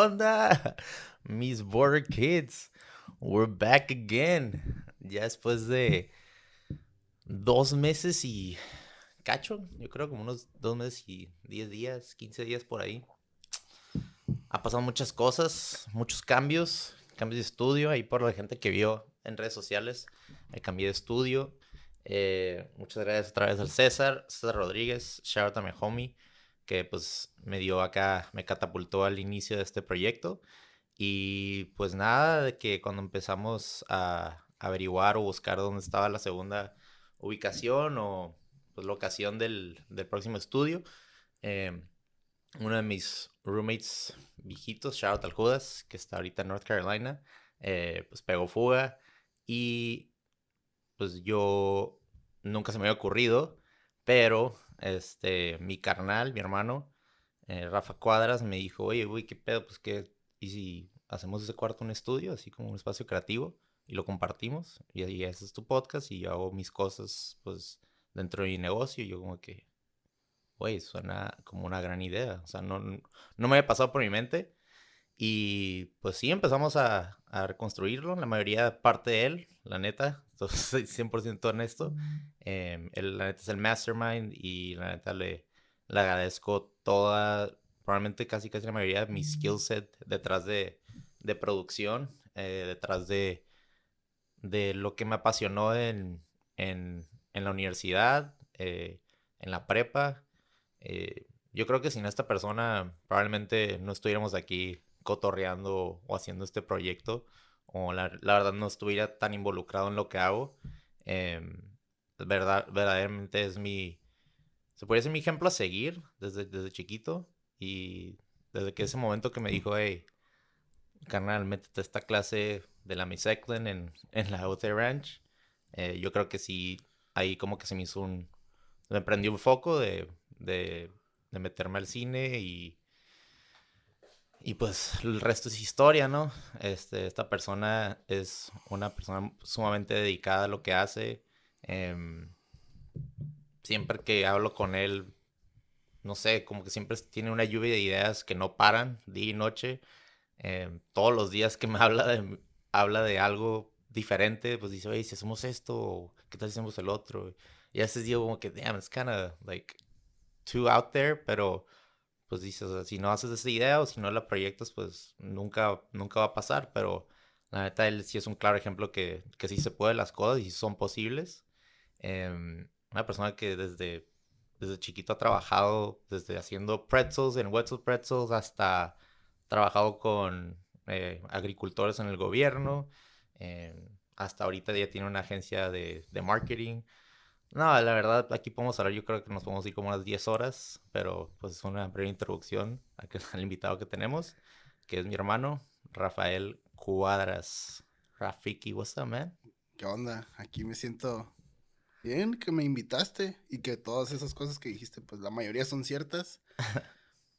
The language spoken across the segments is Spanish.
¿Qué onda? Mis Border Kids. We're back again. Ya después de dos meses y cacho, yo creo como unos dos meses y diez días, quince días por ahí. Ha pasado muchas cosas, muchos cambios, cambios de estudio, ahí por la gente que vio en redes sociales, me cambié de estudio. Eh, muchas gracias otra vez al César, César Rodríguez, shout out a mi homie, que pues me dio acá, me catapultó al inicio de este proyecto. Y pues nada, de que cuando empezamos a averiguar o buscar dónde estaba la segunda ubicación o pues, locación del, del próximo estudio, eh, uno de mis roommates viejitos, shout out al Judas, que está ahorita en North Carolina, eh, pues pegó fuga y pues yo nunca se me había ocurrido, pero este, mi carnal, mi hermano, eh, Rafa Cuadras, me dijo, oye, güey, ¿qué pedo? Pues que, ¿y si hacemos ese cuarto un estudio, así como un espacio creativo, y lo compartimos? Y ahí ese es tu podcast y yo hago mis cosas, pues, dentro de mi negocio, y yo como que, güey, suena como una gran idea. O sea, no, no me había pasado por mi mente. Y pues sí, empezamos a, a reconstruirlo. La mayoría parte de él, la neta. Entonces, soy 100% honesto. Eh, él, la neta, es el mastermind y la neta le, le agradezco toda, probablemente casi casi la mayoría de mi skill set detrás de, de producción, eh, detrás de, de lo que me apasionó en, en, en la universidad, eh, en la prepa. Eh, yo creo que sin esta persona probablemente no estuviéramos aquí cotorreando o haciendo este proyecto o la, la verdad no estuviera tan involucrado en lo que hago. Em, verdad, verdaderamente es mi, se puede decir mi ejemplo a seguir desde, desde chiquito y desde que ese momento que me dijo, hey, carnal, métete a esta clase de la Miss Eklund en, en la OT Ranch, eh, yo creo que sí, ahí como que se me hizo un, me prendió un foco de, de, de meterme al cine y y pues el resto es historia, ¿no? Este, esta persona es una persona sumamente dedicada a lo que hace. Em, siempre que hablo con él, no sé, como que siempre tiene una lluvia de ideas que no paran día y noche. Em, todos los días que me habla de, habla de algo diferente, pues dice, oye, si hacemos esto, ¿qué tal si hacemos el otro? Y a veces digo como que, damn, it's kind of like too out there, pero pues dices, si no haces esa idea o si no la proyectas, pues nunca, nunca va a pasar, pero la neta él sí es un claro ejemplo que, que sí se puede las cosas y son posibles. Em, una persona que desde, desde chiquito ha trabajado, desde haciendo pretzels en Wetzel Pretzels hasta trabajado con eh, agricultores en el gobierno, em, hasta ahorita ya tiene una agencia de marketing. No, la verdad, aquí podemos hablar, yo creo que nos podemos ir como unas 10 horas, pero pues es una breve introducción al invitado que tenemos, que es mi hermano, Rafael Cuadras. Rafiki, what's up, man? ¿Qué onda? Aquí me siento bien que me invitaste y que todas esas cosas que dijiste, pues la mayoría son ciertas,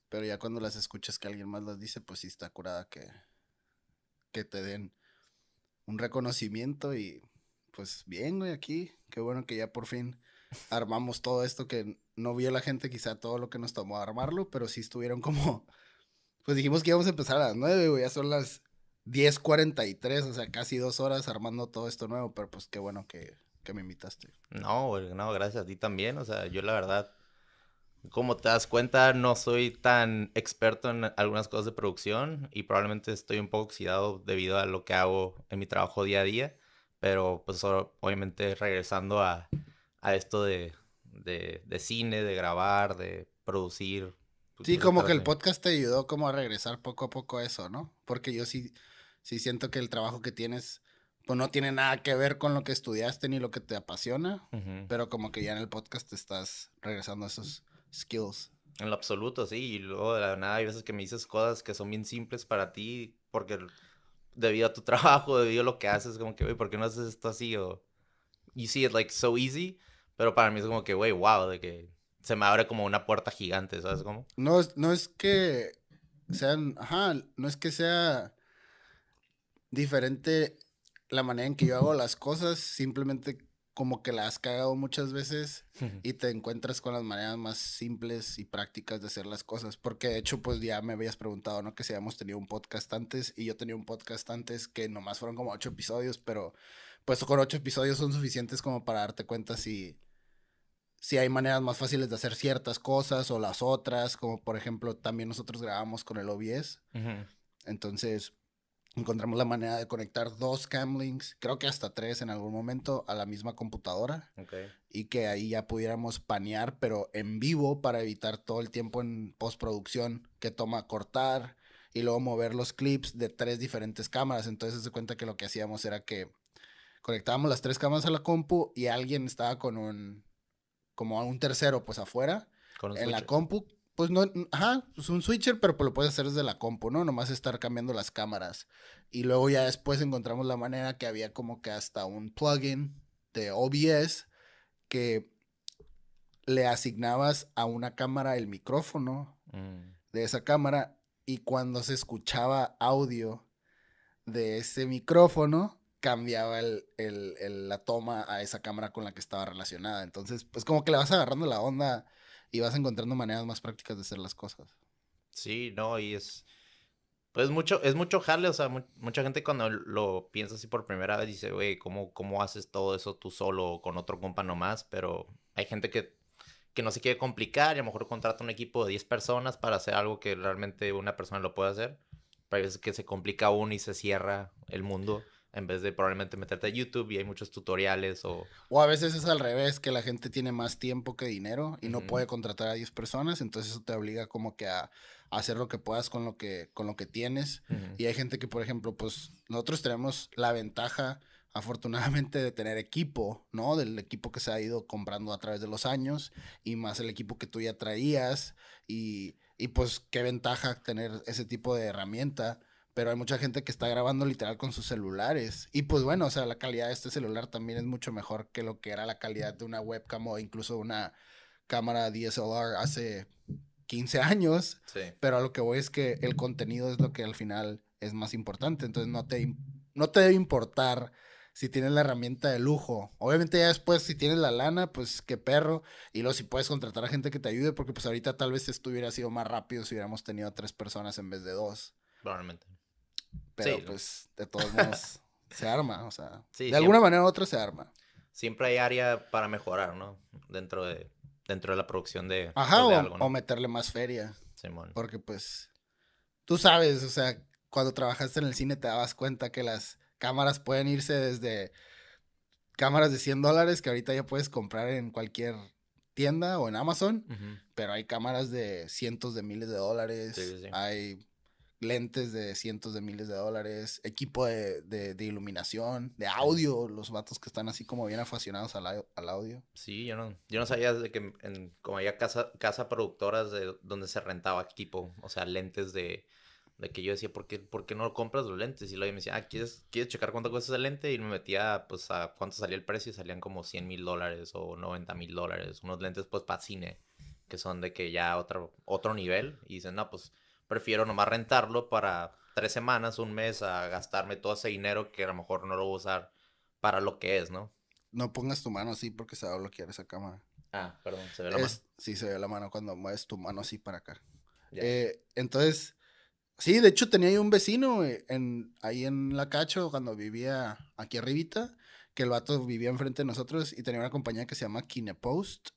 pero ya cuando las escuchas que alguien más las dice, pues sí está curada que, que te den un reconocimiento y pues bien, güey, aquí. Qué bueno que ya por fin armamos todo esto que no vio la gente quizá todo lo que nos tomó armarlo, pero sí estuvieron como, pues dijimos que íbamos a empezar a las nueve, güey, ya son las 10.43, o sea, casi dos horas armando todo esto nuevo, pero pues qué bueno que, que me invitaste. No, no, gracias a ti también, o sea, yo la verdad, como te das cuenta, no soy tan experto en algunas cosas de producción y probablemente estoy un poco oxidado debido a lo que hago en mi trabajo día a día. Pero pues obviamente regresando a, a esto de, de, de, cine, de grabar, de producir. Pues, sí, como que el podcast te ayudó como a regresar poco a poco a eso, ¿no? Porque yo sí, sí siento que el trabajo que tienes, pues no tiene nada que ver con lo que estudiaste ni lo que te apasiona, uh -huh. pero como que ya en el podcast te estás regresando a esos skills. En lo absoluto, sí. Y luego de la nada hay veces que me dices cosas que son bien simples para ti porque debido a tu trabajo, debido a lo que haces, como que, güey, ¿por qué no haces esto así? O, you see it like so easy, pero para mí es como que, güey, wow, de que se me abre como una puerta gigante, ¿sabes cómo? No, no es que sean, ajá, no es que sea diferente la manera en que yo hago las cosas, simplemente como que la has cagado muchas veces y te encuentras con las maneras más simples y prácticas de hacer las cosas. Porque de hecho, pues ya me habías preguntado, ¿no? Que si habíamos tenido un podcast antes y yo tenía un podcast antes que nomás fueron como ocho episodios, pero pues con ocho episodios son suficientes como para darte cuenta si, si hay maneras más fáciles de hacer ciertas cosas o las otras, como por ejemplo también nosotros grabamos con el OBS. Entonces, encontramos la manera de conectar dos cam links, creo que hasta tres en algún momento, a la misma computadora. Y que ahí ya pudiéramos panear, pero en vivo para evitar todo el tiempo en postproducción que toma cortar y luego mover los clips de tres diferentes cámaras. Entonces se cuenta que lo que hacíamos era que conectábamos las tres cámaras a la compu y alguien estaba con un, como un tercero pues afuera, en la compu pues no, ajá, pues un switcher, pero pues lo puedes hacer desde la compu, ¿no? Nomás estar cambiando las cámaras. Y luego ya después encontramos la manera que había como que hasta un plugin de OBS que le asignabas a una cámara el micrófono mm. de esa cámara y cuando se escuchaba audio de ese micrófono cambiaba el, la toma a esa cámara con la que estaba relacionada. Entonces, pues como que le vas agarrando la onda y vas encontrando maneras más prácticas de hacer las cosas. Sí, no, y es. Pues mucho, es mucho jale, o sea, mucha gente cuando lo piensa así por primera vez dice, güey, ¿cómo, ¿cómo haces todo eso tú solo o con otro compa nomás? Pero hay gente que, que no se quiere complicar y a lo mejor contrata un equipo de 10 personas para hacer algo que realmente una persona lo puede hacer. Pero que se complica uno y se cierra el mundo en vez de probablemente meterte a YouTube y hay muchos tutoriales o... O a veces es al revés, que la gente tiene más tiempo que dinero y no puede contratar a 10 personas, entonces eso te obliga como que a, hacer lo que puedas con lo que, con lo que tienes. Y hay gente que, por ejemplo, pues nosotros tenemos la ventaja, afortunadamente, de tener equipo, ¿no? Del equipo que se ha ido comprando a través de los años y más el equipo que tú ya traías y, y pues qué ventaja tener ese tipo de herramienta pero hay mucha gente que está grabando literal con sus celulares. Y pues bueno, o sea, la calidad de este celular también es mucho mejor que lo que era la calidad de una webcam o incluso una cámara DSLR hace 15 años. Sí. Pero a lo que voy es que el contenido es lo que al final es más importante. Entonces no te, no te debe importar si tienes la herramienta de lujo. Obviamente ya después si tienes la lana, pues qué perro. Y luego si puedes contratar a gente que te ayude, porque pues ahorita tal vez esto hubiera sido más rápido si hubiéramos tenido a tres personas en vez de dos. Probablemente. Pero pues de todos modos se arma, o sea, de alguna manera u otra se arma. Siempre hay área para mejorar, ¿no? Dentro de, dentro de la producción de, Ajá, pues, o, meterle más feria. Simón. Porque pues tú sabes, o sea, cuando trabajaste en el cine te dabas cuenta que las cámaras pueden irse desde cámaras de 100 dólares que ahorita ya puedes comprar en cualquier tienda o en Amazon, pero hay cámaras de cientos de miles de dólares, hay lentes de cientos de miles de dólares, equipo de, de, iluminación, de audio, los vatos que están así como bien aficionados al, al audio. Sí, yo no, yo no sabía de que en, como había casa, casa productoras de donde se rentaba equipo, o sea, lentes de, de que yo decía, ¿por qué, ¿por qué no compras los lentes? Y luego me decía, ah, ¿quieres, ¿quieres checar cuánto cuesta ese lente? Y me metía, pues, a cuánto salía el precio y salían como 100 mil dólares o 90 mil dólares, unos lentes, pues, para cine, que son de que ya otro, otro nivel, y dicen, no, pues prefiero nomás rentarlo para tres semanas, un mes, a gastarme todo ese dinero que a lo mejor no lo voy a usar para lo que es, ¿no? No pongas tu mano así porque se va a bloquear esa cámara. Ah, perdón, se ve la mano. Sí, se ve la mano cuando mueves tu mano así para acá. Eh, entonces, sí, de hecho tenía yo un vecino eh, en, ahí en La Cacho cuando vivía aquí arribita, que el vato vivía enfrente de nosotros y tenía una compañía que se llama Kinepost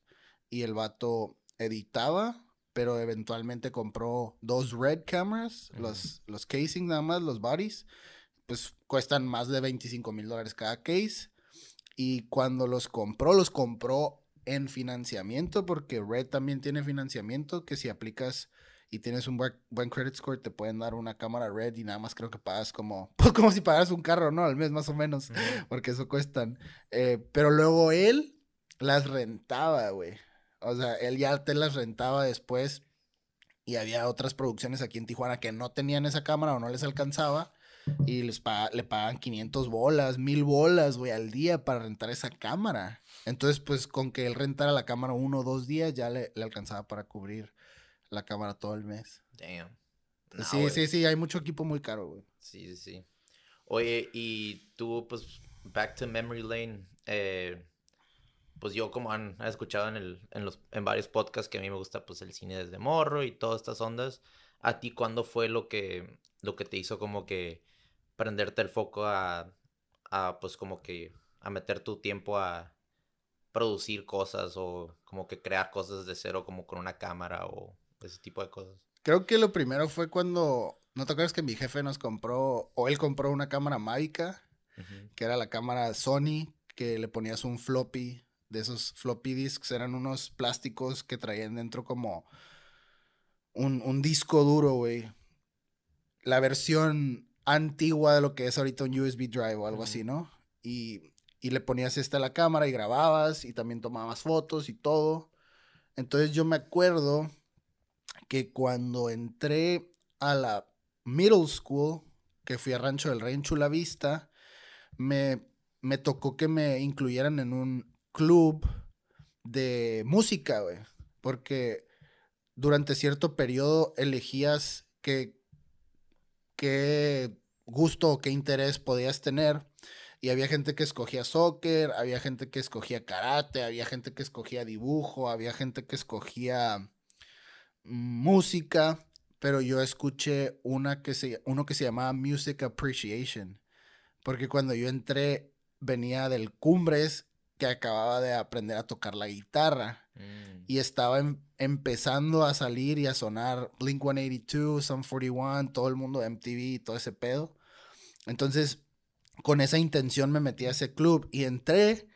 y el vato editaba pero eventualmente compró dos red cameras, los, los casing nada más, los bodies, pues cuestan más de 25 mil dólares cada case. Y cuando los compró, los compró en financiamiento, porque Red también tiene financiamiento, que si aplicas y tienes un buen credit score, te pueden dar una cámara Red y nada más creo que pagas como, pues como si pagaras un carro, ¿no? Al mes más o menos, porque eso cuestan. Eh, pero luego él las rentaba, güey. O sea, él ya te las rentaba después y había otras producciones aquí en Tijuana que no tenían esa cámara o no les alcanzaba y les le pagan 500 bolas, 1000 bolas, güey, al día para rentar esa cámara. Entonces, pues con que él rentara la cámara uno o dos días ya le, alcanzaba para cubrir la cámara todo el mes. Damn. sí, sí, sí, hay mucho equipo muy caro, güey. Sí, sí, sí. Oye, y tú, pues, back to memory lane, eh, pues yo como han, escuchado en, el, en, los, en varios podcasts que a mí me gusta pues el cine desde morro y todas estas ondas, ¿a ti cuándo fue lo que, lo que te hizo como que prenderte el foco a, a pues como que a meter tu tiempo a producir cosas o como que crear cosas de cero como con una cámara o ese tipo de cosas? Creo que lo primero fue cuando, ¿no te acuerdas que mi jefe nos compró, o él compró una cámara mágica, que era la cámara Sony, que le ponías un floppy de esos floppy disks, eran unos plásticos que traían dentro como un, disco duro, güey. La versión antigua de lo que es ahorita un USB drive o algo así, ¿no? Y, y, le ponías esta a la cámara y grababas y también tomabas fotos y todo. Entonces yo me acuerdo que cuando entré a la middle school, que fui a Rancho del Rey en Chula Vista, me, me tocó que me incluyeran en un club de música, güey. Porque durante cierto periodo elegías qué, qué gusto o qué interés podías tener. Y había gente que escogía soccer, había gente que escogía karate, había gente que escogía dibujo, había gente que escogía música, pero yo escuché una que se, uno que se llamaba Music Appreciation, porque cuando yo entré venía del Cumbres que acababa de aprender a tocar la guitarra mm. y estaba em, empezando a salir y a sonar Blink 182, Sum 41, todo el mundo de MTV, todo ese pedo. Entonces, con esa intención me metí a ese club y entré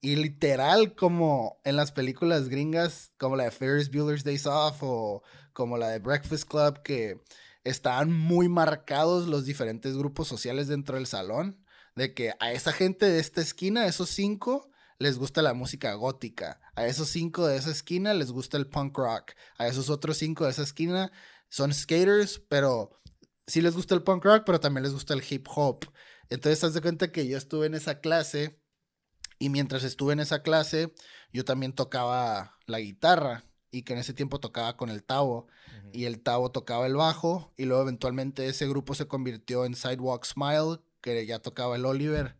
y literal como en las películas gringas, como la de Ferris Bueller's Days Off o como la de Breakfast Club, que estaban muy marcados los diferentes grupos sociales dentro del salón, de que a esa gente de esta esquina, esos cinco, les gusta la música gótica. A esos cinco de esa esquina les gusta el punk rock. A esos otros cinco de esa esquina son skaters, pero sí les gusta el punk rock, pero también les gusta el hip hop. Entonces, haz de cuenta que yo estuve en esa clase y mientras estuve en esa clase, yo también tocaba la guitarra y que en ese tiempo tocaba con el Tavo y el Tavo tocaba el bajo y luego eventualmente ese grupo se convirtió en Sidewalk Smile, que ya tocaba el Oliver,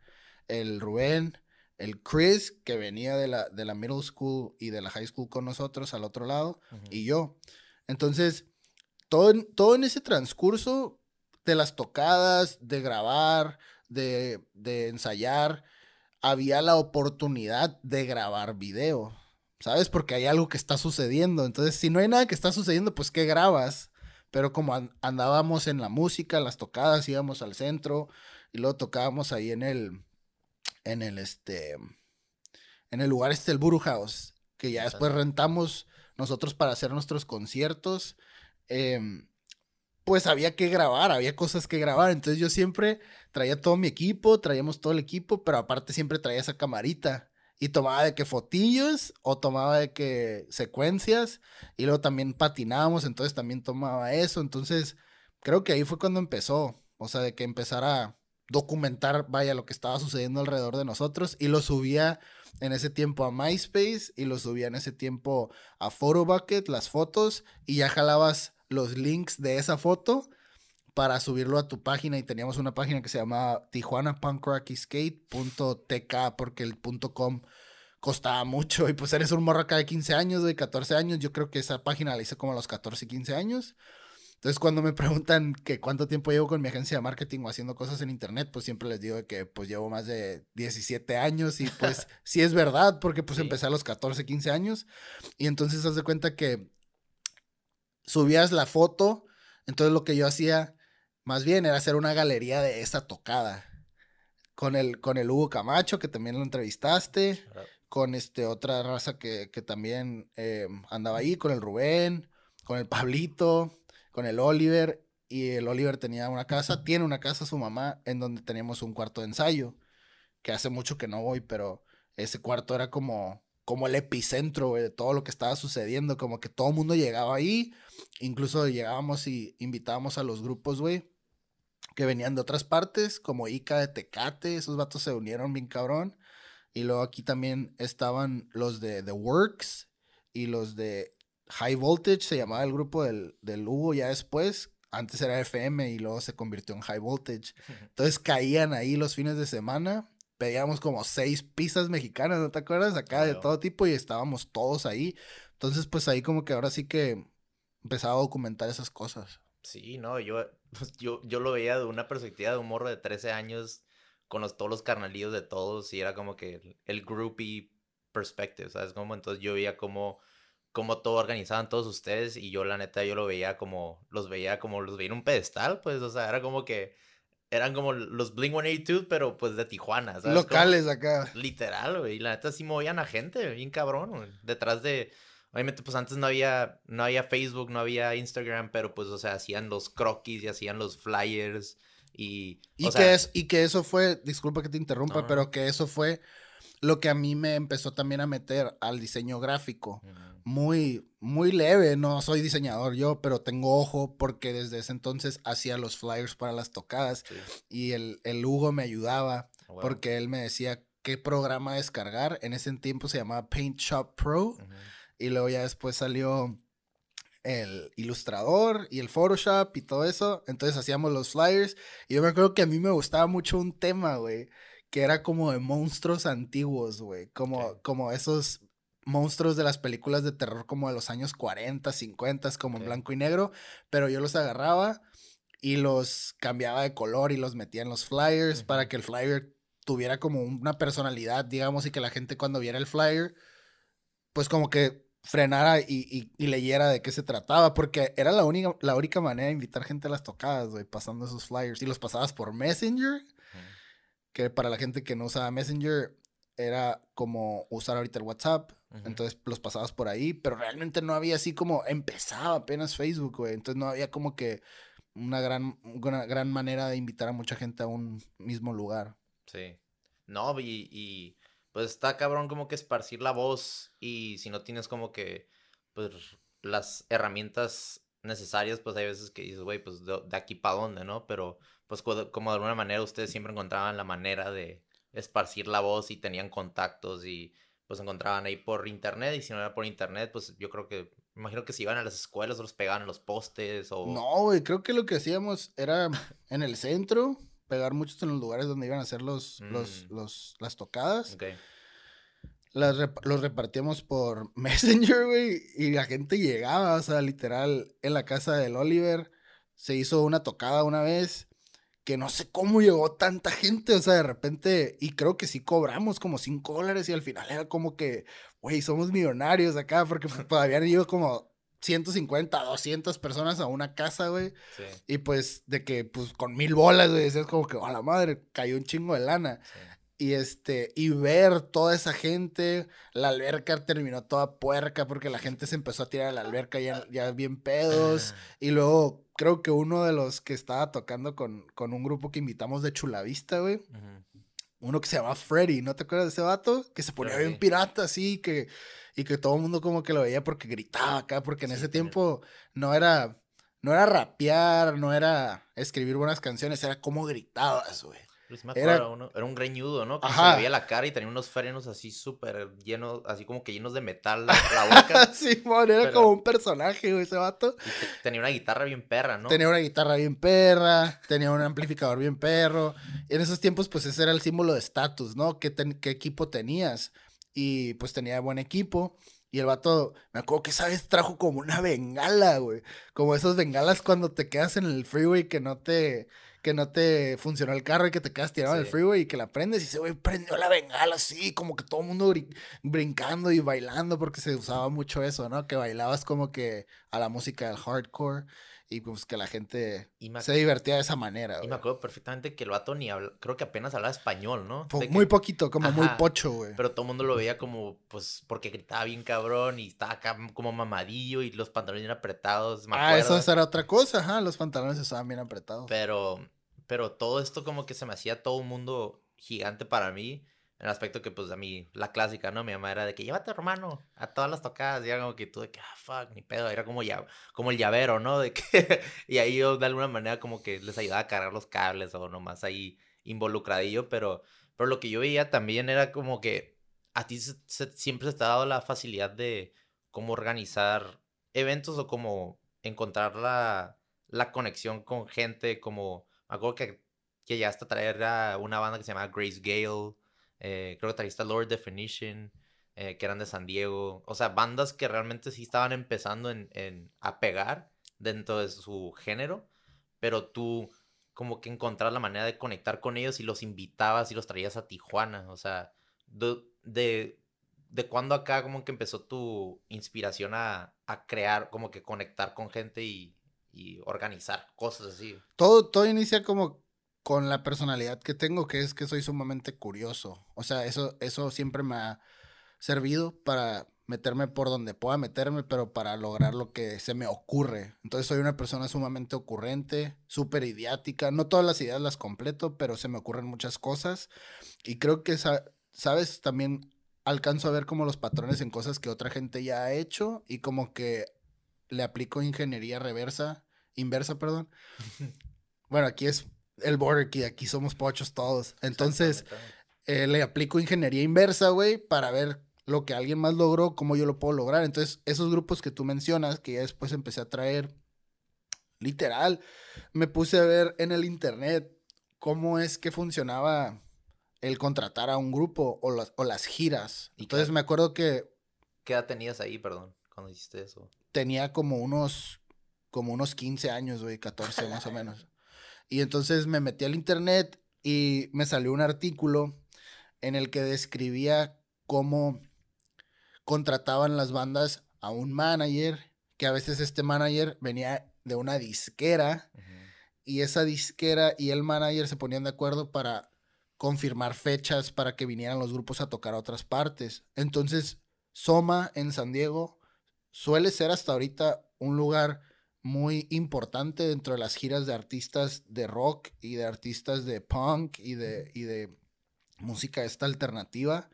el Rubén, el Chris, que venía de la, de la middle school y de la high school con nosotros al otro lado, y yo. Entonces, todo, todo en ese transcurso de las tocadas, de grabar, de, de ensayar, había la oportunidad de grabar video, ¿sabes? Porque hay algo que está sucediendo. Entonces, si no hay nada que está sucediendo, pues ¿qué grabas? Pero como andábamos en la música, las tocadas, íbamos al centro y luego tocábamos ahí en el, en el, este, en el lugar este, el Buru House, que ya después rentamos nosotros para hacer nuestros conciertos. Em, pues había que grabar, había cosas que grabar. Entonces yo siempre traía todo mi equipo, traíamos todo el equipo, pero aparte siempre traía esa camarita. Y tomaba de que fotillos o tomaba de que secuencias y luego también patinábamos, entonces también tomaba eso. Entonces creo que ahí fue cuando empezó, o sea, de que empezara documentar, vaya, lo que estaba sucediendo alrededor de nosotros y lo subía en ese tiempo a MySpace y lo subía en ese tiempo a Photobucket, las fotos, y ya jalabas los links de esa foto para subirlo a tu página y teníamos una página que se llamaba Tijuana Punk Rock Skate.tk porque el .com costaba mucho y pues eres un morro acá de 15 años, de 14 años, yo creo que esa página la hice como a los 14 y 15 años entonces, cuando me preguntan que cuánto tiempo llevo con mi agencia de marketing o haciendo cosas en internet, pues siempre les digo que pues llevo más de 17 años y pues sí es verdad, porque pues empecé a los 14, 15 años. Y entonces haz de cuenta que subías la foto, entonces lo que yo hacía más bien era hacer una galería de esa tocada con el, con el Hugo Camacho, que también lo entrevistaste, con este otra raza que, que también eh, andaba ahí, con el Rubén, con el Pablito, con el Oliver y el Oliver tenía una casa, tiene una casa su mamá en donde teníamos un cuarto de ensayo, que hace mucho que no voy, pero ese cuarto era como como el epicentro de todo lo que estaba sucediendo, como que todo el mundo llegaba ahí, incluso llegábamos y invitábamos a los grupos, güey, que venían de otras partes, como Ica de Tecate, esos vatos se unieron bien cabrón, y luego aquí también estaban los de The Works y los de High Voltage se llamaba el grupo del, del Hugo ya después. Antes era FM y luego se convirtió en High Voltage. Entonces caían ahí los fines de semana pedíamos como seis pizzas mexicanas, ¿no te acuerdas? Acá de todo tipo y estábamos todos ahí. Entonces, pues ahí como que ahora sí que empezaba a documentar esas cosas. Sí, no, yo, pues, yo, yo lo veía de una perspectiva de un morro de 13 años con los, todos los carnalillos de todos y era como que el, el groupie perspective, ¿sabes? Como entonces yo veía como, como todo organizaban todos ustedes y yo la neta yo lo veía como, los veía como, los veía en un pedestal, pues, o sea, era como que eran como los Blink 182, pero pues de Tijuana, ¿sabes? Como- Locales acá. Literal, güey. Y la neta sí movían a gente, bien cabrón, güey. Detrás de. Obviamente, pues antes no había, no había Facebook, no había Instagram, pero pues, o sea, hacían los croquis y hacían los flyers. Y. Y, o que es, y que eso fue, disculpa que te interrumpa, No. pero que eso fue lo que a mí me empezó también a meter al diseño gráfico. Ujú, Muy, muy leve, no soy diseñador yo, pero tengo ojo porque desde ese entonces hacía los flyers para las tocadas sí, y el, el Hugo me ayudaba a huevo. porque él me decía qué programa descargar. En ese tiempo se llamaba Paint Shop Pro y luego ya después salió el ilustrador y el Photoshop y todo eso. Entonces hacíamos los flyers. Y yo me acuerdo que a mí me gustaba mucho un tema, güey, que era como de monstruos antiguos, güey. Como, como esos monstruos de las películas de terror como de los años 40, 50, como en blanco y negro. Pero yo los agarraba y los cambiaba de color y los metía en los flyers para que el flyer tuviera como una personalidad, digamos, y que la gente cuando viera el flyer pues como que frenara y, y- y leyera de qué se trataba, porque era la única, la única manera de invitar gente a las tocadas, güey, pasando esos flyers. Y los pasabas por Messenger, que para la gente que no usaba Messenger era como usar ahorita el WhatsApp. Entonces los pasabas por ahí, pero realmente no había así como empezaba apenas Facebook, güey. Entonces no había como que una gran, una gran manera de invitar a mucha gente a un mismo lugar. Sí. No, y, y pues está cabrón como que esparcir la voz y si no tienes como que pues las herramientas necesarias, pues hay veces que dices, güey, pues de, de aquí para dónde, ¿no? Pero pues como de alguna manera ustedes siempre encontraban la manera de esparcir la voz y tenían contactos y pues encontraban ahí por internet y si no era por internet, pues yo creo que, imagino que si iban a las escuelas los pegaban en los postes o... No, güey, creo que lo que hacíamos era en el centro, pegar muchos en los lugares donde iban a hacer los, los, Mm. los, las tocadas. Ok. Las rep- los repartíamos por Messenger, güey, y la gente llegaba, o sea, literal, en la casa del Oliver se hizo una tocada una vez que no sé cómo llegó tanta gente, o sea, de repente, y creo que sí cobramos como 5 dólares y al final era como que, güey, somos millonarios acá, porque pues, habían ido como 150, 200 personas a una casa, güey. Sí, Y pues de que pues con mil bolas, güey, decías como que, a la madre, cayó un chingo de lana. sí. Y este, y ver toda esa gente, la alberca terminó toda puerca porque la gente se empezó a tirar a la alberca ya, ya bien pedos. Y luego creo que uno de los que estaba tocando con, con un grupo que invitamos de Chulavista, güey, uno que se llama Freddy, ¿no te acuerdas de ese vato? Que se ponía bien pirata así, que, y que todo el mundo como que lo veía porque gritaba acá, porque en Sí, ese tiempo no era, no era rapear, no era escribir buenas canciones, era como gritabas, güey. Me Era- uno- era un greñudo, ¿no? Que se Ajá. le veía la cara y tenía unos frenos así súper llenos, así como que llenos de metal la, la boca. Simón, era Pero- como un personaje, güey, ese vato. y te- tenía una guitarra bien perra, ¿no? Tenía una guitarra bien perra, tenía un amplificador bien perro. Y en esos tiempos, pues ese era el símbolo de estatus, ¿no? ¿Qué, ten- qué equipo tenías? Y pues tenía buen equipo. Y el vato, me acuerdo que esa vez trajo como una bengala, güey. Como esos bengalas cuando te quedas en el freeway que no te, que no te funcionó el carro y que te quedas tirado en el Sí. freeway y que la prendes y ese güey prendió la bengala así, como que todo el mundo brin- brincando y bailando porque se usaba mucho eso, ¿no? Que bailabas como que a la música del hardcore y pues que la gente se divertía de esa manera, y güey. me acuerdo perfectamente que el vato ni habla, creo que apenas hablaba español, ¿no? Po- De que- muy poquito, como muy pocho, güey. Pero todo el mundo lo veía como, pues, porque gritaba bien cabrón y estaba acá como mamadillo y los pantalones bien apretados, me Ah, acuerdo. eso era otra cosa, ajá, los pantalones estaban bien apretados. Pero, pero todo esto como que se me hacía todo un mundo gigante para mí. En el aspecto que, pues, a mí, la clásica, ¿no? Mi mamá era de que llévate, hermano, a todas las tocadas. Y era como que tú de que, ah, fuck, ni pedo. Era como, ya, como el llavero, ¿no? De que, y ahí yo de alguna manera como que les ayudaba a cargar los cables o nomás ahí involucradillo. Pero, pero lo que yo veía también era como que a ti siempre se te ha dado la facilidad de cómo organizar eventos o como encontrar la, la conexión con gente, como, me acuerdo que, que llegaste a traer a una banda que se llama Grace Gale, eh, creo que trajiste a Lower Definition, eh, que eran de San Diego. O sea, bandas que realmente sí estaban empezando en, en, a pegar dentro de su género, pero tú como que encontrar la manera de conectar con ellos y los invitabas y los traías a Tijuana. O sea, de, de, de cuándo acá como que empezó tu inspiración a, a crear, como que conectar con gente y, y organizar cosas así. Todo, todo inicia como con la personalidad que tengo, que es que soy sumamente curioso. O sea, eso, eso siempre me ha servido para meterme por donde pueda meterme, pero para lograr lo que se me ocurre. Entonces soy una persona sumamente ocurrente, súper idiática. No todas las ideas las completo, pero se me ocurren muchas cosas. Y creo que, sabes, también alcanzo a ver como los patrones en cosas que otra gente ya ha hecho y como que le aplico ingeniería reversa, inversa, perdón. bueno, aquí es el border key, aquí somos pochos todos. Entonces, eh, le aplico ingeniería inversa, güey, para ver lo que alguien más logró, cómo yo lo puedo lograr. Entonces, esos grupos que tú mencionas, que ya después empecé a traer, literal, me puse a ver en el internet cómo es que funcionaba el contratar a un grupo o las, o las giras. Entonces, me acuerdo que... ¿Qué edad tenías ahí, perdón, cuando hiciste eso? Tenía como unos, como unos 15 años, güey, 14 más o menos. Y entonces me metí al internet y me salió un artículo en el que describía cómo contrataban las bandas a un manager, que a veces este manager venía de una disquera y esa disquera y el manager se ponían de acuerdo para confirmar fechas para que vinieran los grupos a tocar a otras partes. Entonces, Soma en San Diego suele ser hasta ahorita un lugar muy importante dentro de las giras de artistas de rock y de artistas de punk y de, y de música esta alternativa,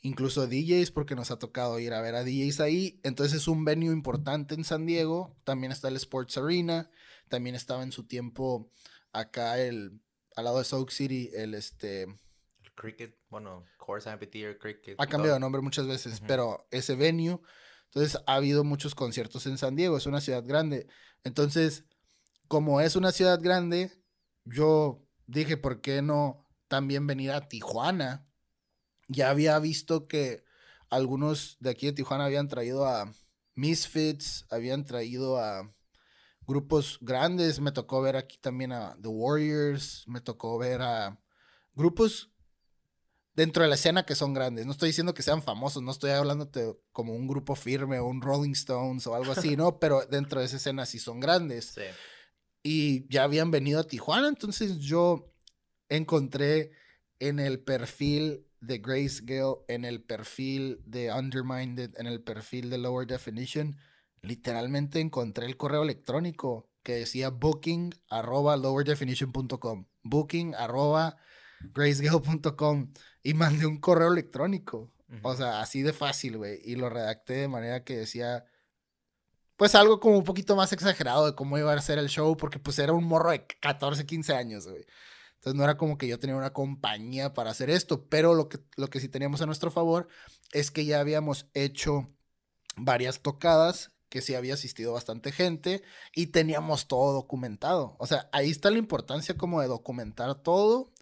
incluso DJs, porque nos ha tocado ir a ver a DJs ahí. Entonces es un venue importante en San Diego. También está el Sports Arena. También estaba en su tiempo acá el, al lado de Soak City, el este... El cricket, bueno, Course Amphitheater Cricket. Ha cambiado de nombre muchas veces, pero ese venue entonces ha habido muchos conciertos en San Diego, es una ciudad grande. Entonces, como es una ciudad grande, yo dije, ¿por qué no también venir a Tijuana? Ya había visto que algunos de aquí de Tijuana habían traído a Misfits, habían traído a grupos grandes, me tocó ver aquí también a The Warriors, me tocó ver a grupos dentro de la escena que son grandes. No estoy diciendo que sean famosos, no estoy hablándote como un grupo firme o un Rolling Stones o algo así, ¿no? Pero dentro de esa escena sí son grandes. Sí. Y ya habían venido a Tijuana, entonces yo encontré en el perfil de Grace Gale, en el perfil de Undermined, en el perfil de Lower Definition, literalmente encontré el correo electrónico que decía booking arroba lowerdefinition.com. Booking arroba gracegale.com y mandé un correo electrónico. O sea, así de fácil, güey. Y lo redacté de manera que decía, pues algo como un poquito más exagerado de cómo iba a ser el show, porque pues era un morro de 14, 15 años, güey. Entonces no era como que yo tenía una compañía para hacer esto, pero lo que, lo que sí teníamos a nuestro favor es que ya habíamos hecho varias tocadas, que sí había asistido bastante gente y teníamos todo documentado. O sea, ahí está la importancia como de documentar todo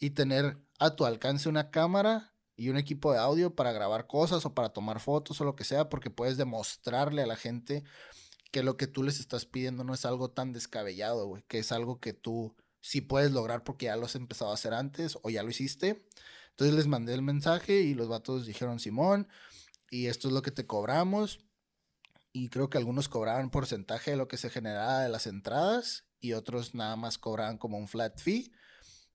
y tener a tu alcance una cámara y un equipo de audio para grabar cosas o para tomar fotos o lo que sea, porque puedes demostrarle a la gente que lo que tú les estás pidiendo no es algo tan descabellado, güey, que es algo que tú sí puedes lograr porque ya lo has empezado a hacer antes o ya lo hiciste. Entonces les mandé el mensaje y los vatos dijeron, Simón, y esto es lo que te cobramos. Y creo que algunos cobraban porcentaje de lo que se generaba de las entradas y otros nada más cobraban como un flat fee.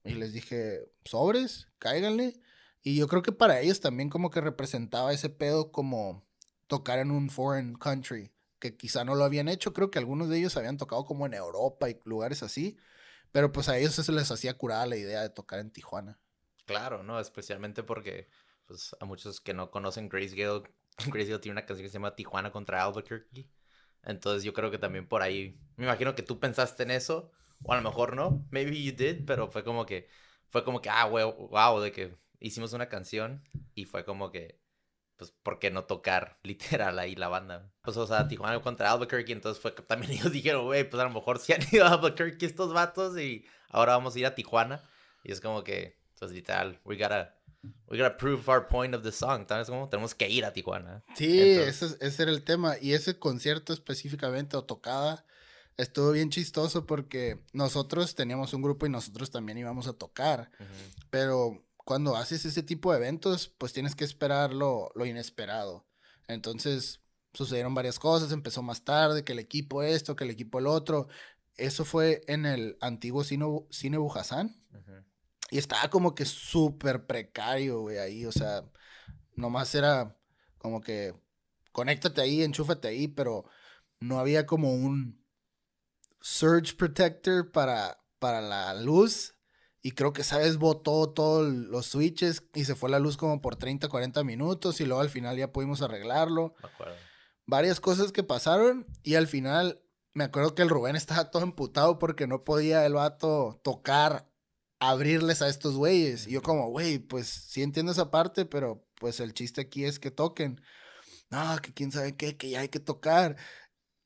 Y les dije, sobres, cáiganle. Y yo creo que para ellos también como que representaba ese pedo como tocar en un foreign country, que quizá no lo habían hecho. Creo que algunos de ellos habían tocado como en Europa y lugares así. Pero pues a ellos se les hacía curada la idea de tocar en Tijuana. Claro, ¿no? Especialmente porque pues, a muchos que no conocen Grace Gale, Grace Gale tiene una canción que se llama Tijuana contra Albuquerque. Entonces yo creo que también por ahí, me imagino que tú pensaste en eso o a lo mejor no, maybe you did, pero fue como que, fue como que, ah, wow, de que hicimos una canción y fue como que, pues, ¿por qué no tocar literal ahí la banda? Pues, o sea, Tijuana contra Albuquerque, entonces fue que también ellos dijeron, güey, pues a lo mejor se han ido a Albuquerque estos vatos y ahora vamos a ir a Tijuana. Y es como que, pues literal, we gotta, we gotta prove our point of the song. ¿Sabes cómo? Tenemos que ir a Tijuana. Sí, ese, ese era el tema. Y ese concierto específicamente o tocada estuvo bien chistoso porque nosotros teníamos un grupo y nosotros también íbamos a tocar. Pero cuando haces ese tipo de eventos, pues tienes que esperar lo, lo inesperado. Entonces sucedieron varias cosas, empezó más tarde, que el equipo esto, que el equipo el otro. Eso fue en el antiguo cine, cine Bujasán. Y estaba como que súper precario, güey, ahí. O sea, nomás era como que conéctate ahí, enchúfate ahí, pero no había como un surge protector para, para la luz. Y creo que, ¿sabes? Botó todos los switches y se fue la luz como por 30, 40 minutos y luego al final ya pudimos arreglarlo. Varias cosas que pasaron y al final me acuerdo que el Rubén estaba todo emputado porque no podía el vato tocar, abrirles a estos güeyes. Y yo como, güey, pues sí entiendo esa parte, pero pues el chiste aquí es que toquen. No, que quién sabe qué, que ya hay que tocar.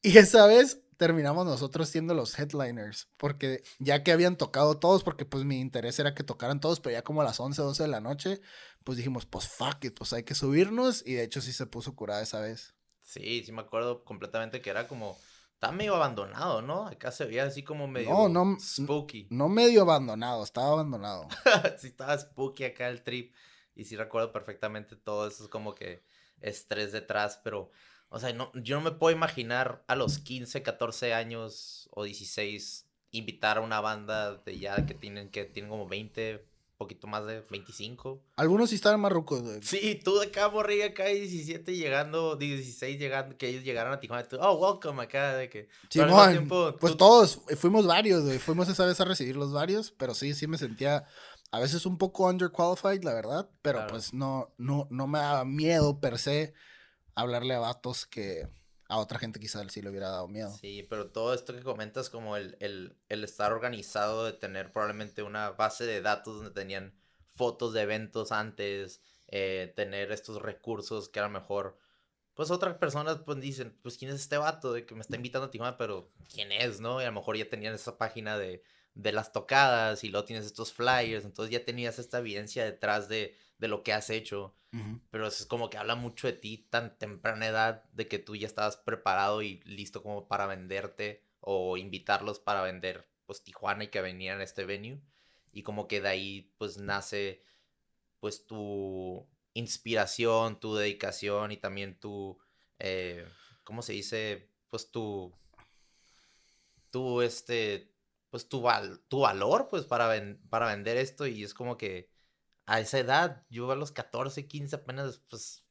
Y esa vez terminamos nosotros siendo los headliners, porque ya que habían tocado todos, porque pues mi interés era que tocaran todos, pero ya como a las 11, 12 de la noche, pues dijimos, pues fuck it, pues hay que subirnos y de hecho sí se puso curada esa vez. Sí, sí me acuerdo completamente que era como, estaba medio abandonado, ¿no? Acá se veía así como medio no, no, spooky. No medio abandonado, estaba abandonado. sí, estaba spooky acá el trip y sí recuerdo perfectamente todo eso, es como que estrés detrás, pero... O sea, no, yo no me puedo imaginar a los 15, 14 años o 16 invitar a una banda de ya que tienen, que tienen como 20, poquito más de 25. Algunos sí estaban marrucos, güey. Sí, tú de acá, morriga, acá 17 llegando, 16 llegando, que ellos llegaron a Tijuana. Tú, oh, welcome acá, de que. Sí, pues todos, eh, fuimos varios, güey. Fuimos esa vez a recibir los varios, pero sí, sí me sentía a veces un poco underqualified, la verdad, pero pues no, no, no me daba miedo per se hablarle a vatos que a otra gente quizás sí le hubiera dado miedo. Sí, pero todo esto que comentas como el, el, estar organizado, de tener probablemente una base de datos donde tenían fotos de eventos antes, eh, tener estos recursos que a lo mejor, pues otras personas pues dicen, pues quién es este vato de que me está invitando a Tijuana, pero quién es, ¿no? Y a lo mejor ya tenían esa página de, de las tocadas y luego tienes estos flyers, entonces ya tenías esta evidencia detrás de, de lo que has hecho. Pero es como que habla mucho de ti tan temprana edad de que tú ya estabas preparado y listo como para venderte o invitarlos para vender pues Tijuana y que venían a este venue. Y como que de ahí pues nace pues tu inspiración, tu dedicación y también tu, eh, ¿cómo se dice? Pues tu, tu este, pues tu, val, tu valor pues para, para vender esto y es como que a esa edad, yo a los 14, 15 apenas, pues,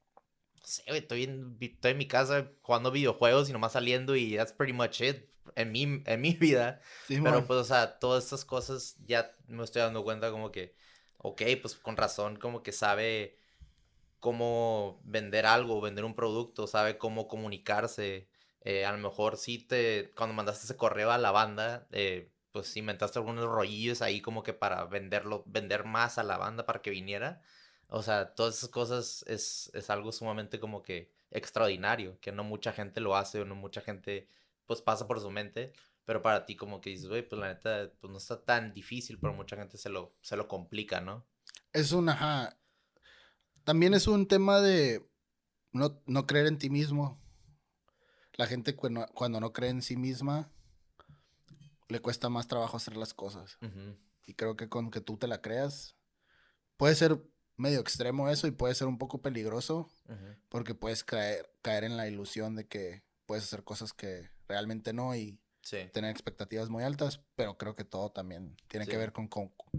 no sé, estoy en, estoy en mi casa jugando videojuegos y nomás saliendo y that's pretty much it en mi, en mi vida. Pero pues, o sea, todas estas cosas ya me estoy dando cuenta como que, ok, pues con razón, como que sabe cómo vender algo, vender un producto, sabe cómo comunicarse. Eh, a lo mejor sí te, cuando mandaste ese correo a la banda, eh, pues inventaste algunos rollillos ahí como que para venderlo, vender más a la banda para que viniera. O sea, todas esas cosas es, es algo sumamente como que extraordinario, que no mucha gente lo hace o no mucha gente pues pasa por su mente, pero para ti como que dices, güey, pues la neta, pues no está tan difícil, pero mucha gente se lo, se lo complica, ¿no? Es un, ajá, también es un tema de no, no creer en ti mismo. La gente cuando, cuando no cree en sí misma, le cuesta más trabajo hacer las cosas. Y creo que con que tú te la creas, puede ser medio extremo eso y puede ser un poco peligroso, porque puedes caer, caer en la ilusión de que puedes hacer cosas que realmente no y tener expectativas muy altas, pero creo que todo también tiene que ver con,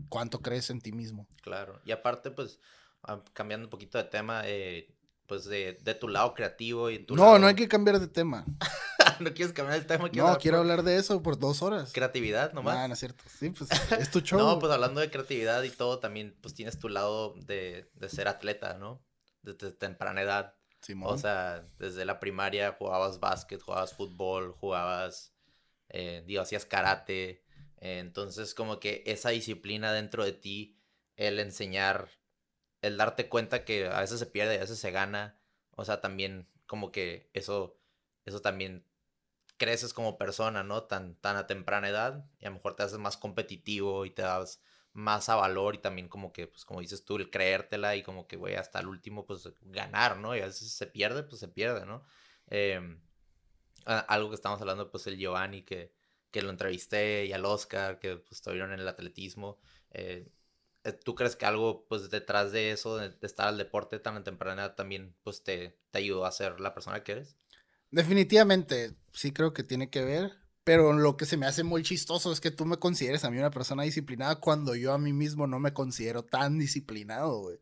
cuánto crees en ti mismo. Claro, y aparte, pues, ah, cambiando un poquito de tema, eh, pues de, de, tu lado creativo y tu No, no hay que cambiar de tema. ¿No quieres cambiar el tema? No, quiero hablar de eso por dos horas. Creatividad nomás. Ah, no es cierto. Sí, pues es tu show. no, pues hablando de creatividad y todo, también pues tienes tu lado de, de ser atleta, ¿no? Desde temprana edad. Simón. O sea, desde la primaria jugabas básquet, jugabas fútbol, jugabas, eh, digo, hacías karate. entonces, como que esa disciplina dentro de ti, el enseñar, el darte cuenta que a veces se pierde y a veces se gana. O sea, también como que eso, eso también creces como persona, ¿no? Tan, tan a temprana edad y a lo mejor te haces más competitivo y te das más a valor y también como que, pues como dices tú, el creértela y como que, güey, hasta el último, pues ganar, ¿no? Y a veces se pierde, pues se pierde, ¿no? Em, algo que estamos hablando, pues el Giovanni, que, que lo entrevisté, y al Oscar, que pues estuvieron en el atletismo. Eh, eh, ¿Tú crees que algo, pues, detrás de eso, de, estar al deporte tan temprana, también, pues, te, te ayudó a ser la persona que eres? Definitivamente, sí creo que tiene que ver. Pero lo que se me hace muy chistoso es que tú me consideres a mí una persona disciplinada cuando yo a mí mismo no me considero tan disciplinado, güey.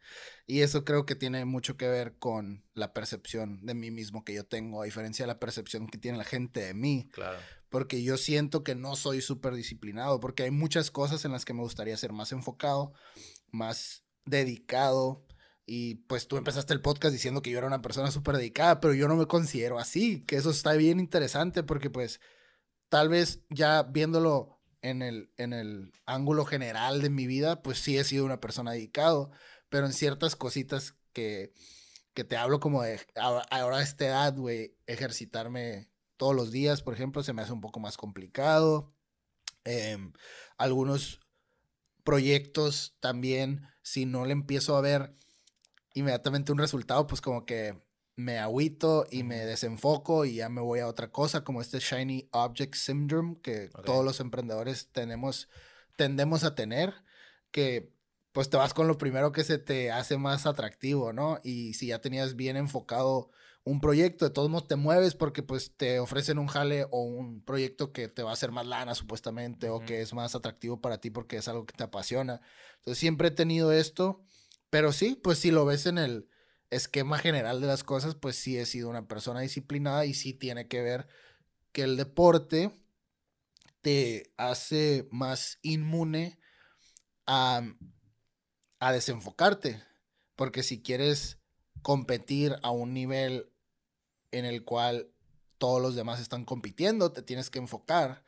Y eso creo que tiene mucho que ver con la percepción de mí mismo que yo tengo, a diferencia de la percepción que tiene la gente de mí. Claro. Porque yo siento que no soy súper disciplinado, porque hay muchas cosas en las que me gustaría ser más enfocado, más dedicado. Y pues tú empezaste el podcast diciendo que yo era una persona súper dedicada, pero yo no me considero así, que eso está bien interesante porque pues tal vez ya viéndolo en el, en el ángulo general de mi vida, pues sí he sido una persona dedicado, pero en ciertas cositas que, que te hablo como de ahora a esta edad, güey, ejercitarme todos los días, por ejemplo, se me hace un poco más complicado. Em, algunos proyectos también, si no le empiezo a ver inmediatamente un resultado, pues como que me agüito y me desenfoco y ya me voy a otra cosa, como este Shiny Object Syndrome que todos los emprendedores tenemos, tendemos a tener, que pues te vas con lo primero que se te hace más atractivo, ¿no? Y si ya tenías bien enfocado un proyecto, de todos modos te mueves porque pues te ofrecen un jale o un proyecto que te va a hacer más lana supuestamente o que es más atractivo para ti porque es algo que te apasiona. Entonces siempre he tenido esto, pero sí, pues si lo ves en el esquema general de las cosas, pues sí he sido una persona disciplinada y sí tiene que ver que el deporte te hace más inmune a, a desenfocarte. Porque si quieres competir a un nivel en el cual todos los demás están compitiendo, te tienes que enfocar.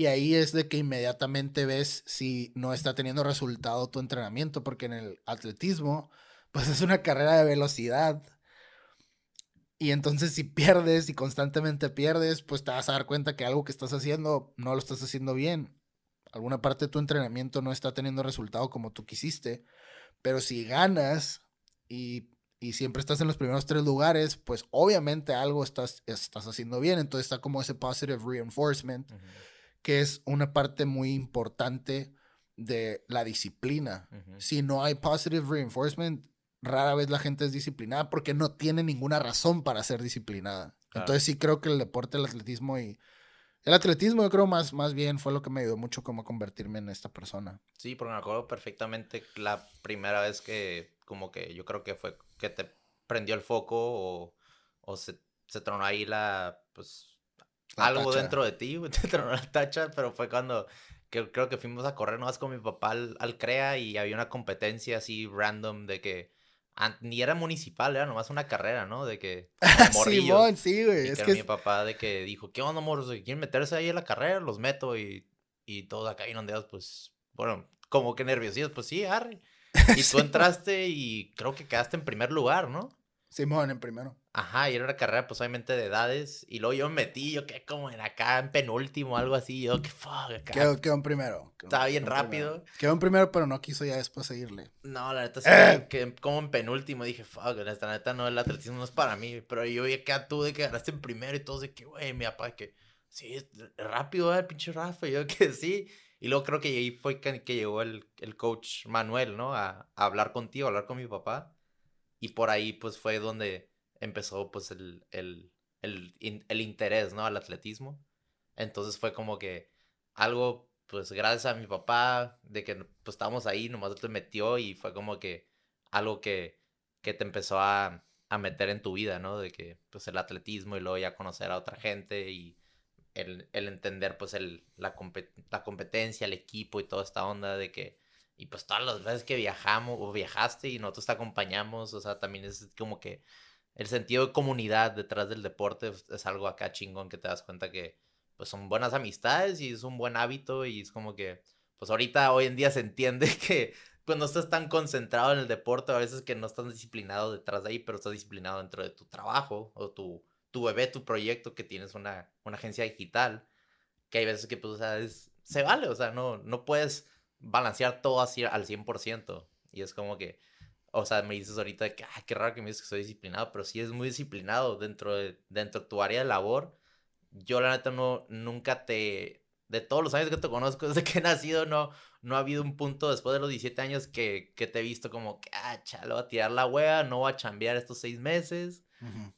Y ahí es de que inmediatamente ves si no está teniendo resultado tu entrenamiento, porque en el atletismo pues es una carrera de velocidad. Y entonces si pierdes y constantemente pierdes, pues te vas a dar cuenta que algo que estás haciendo no lo estás haciendo bien. Alguna parte de tu entrenamiento no está teniendo resultado como tú quisiste. Pero si ganas y, siempre estás en los primeros tres lugares, pues obviamente algo estás, estás haciendo bien. Entonces está como ese positive reinforcement, que es una parte muy importante de la disciplina. Si no hay positive reinforcement, rara vez la gente es disciplinada porque no tiene ninguna razón para ser disciplinada. Entonces sí creo que el deporte, el atletismo y... El atletismo yo creo más, más bien fue lo que me ayudó mucho como a convertirme en esta persona. Sí, porque me acuerdo perfectamente la primera vez que como que yo creo que fue que te prendió el foco o, o se, se tronó ahí la, pues, algo dentro de ti, te tronó la tacha, pero fue cuando que, creo que fuimos a correr nomás con mi papá al, al CREA y había una competencia así random de que ni era municipal, era nomás una carrera, ¿no? De que. Simón, sí, güey. Es que, mi papá de que dijo, ¿qué onda, morros? ¿Quieren meterse ahí en la carrera? Los meto y, y todos acá inundados, pues, bueno, como que nerviosos, pues sí, Harry. Y tú entraste y creo que quedaste en primer lugar, ¿no? Simón, en primero. Ajá, y era una carrera, pues obviamente de edades. Y luego yo me metí, yo quedé como en acá, en penúltimo, algo así. Yo, qué fuck, acá. Quedó, en primero. Estaba bien rápido. Quedó en primero, pero no quiso ya después seguirle. No, la neta sí, ¡Eh! quedé como en penúltimo. Dije, fuck, la neta no, el atletismo no es para mí. Pero yo vi acá tú de que ganaste en primero y todos de que, güey, mi papá, que sí, es rápido, el pinche Rafa. Y yo que sí. Y luego creo que ahí fue que, llegó el, el, coach Manuel, ¿no? A, a hablar contigo, a hablar con mi papá. Y por ahí, pues fue donde empezó, pues, el, el, el, el interés, ¿no? Al atletismo. Entonces fue como que algo, pues, gracias a mi papá, de que, pues, estábamos ahí, nomás te metió y fue como que algo que, que te empezó a, a meter en tu vida, ¿no? De que, pues, el atletismo y luego ya conocer a otra gente y el, el entender, pues, el, la, la competencia, el equipo y toda esta onda de que y pues todas las veces que viajamos o viajaste y nosotros te acompañamos, o sea, también es como que el sentido de comunidad detrás del deporte es algo acá chingón que te das cuenta que pues son buenas amistades y es un buen hábito y es como que pues ahorita hoy en día se entiende que pues no estás tan concentrado en el deporte, a veces que no estás disciplinado detrás de ahí, pero estás disciplinado dentro de tu trabajo o tu, tu bebé, tu proyecto que tienes una, una agencia digital, que hay veces que pues o sea, es, se vale, o sea, no, no puedes balancear todo así al 100%. Y es como que, o sea, me dices ahorita que, ay, qué raro que me dices que soy disciplinado, pero sí es muy disciplinado dentro de, dentro de tu área de labor. Yo la neta no, nunca te, de todos los años que te conozco, desde que he nacido, no, no ha habido un punto después de los 17 años que, que te he visto como que, ah, chalo, voy a tirar la wea, no voy a chambear estos seis meses,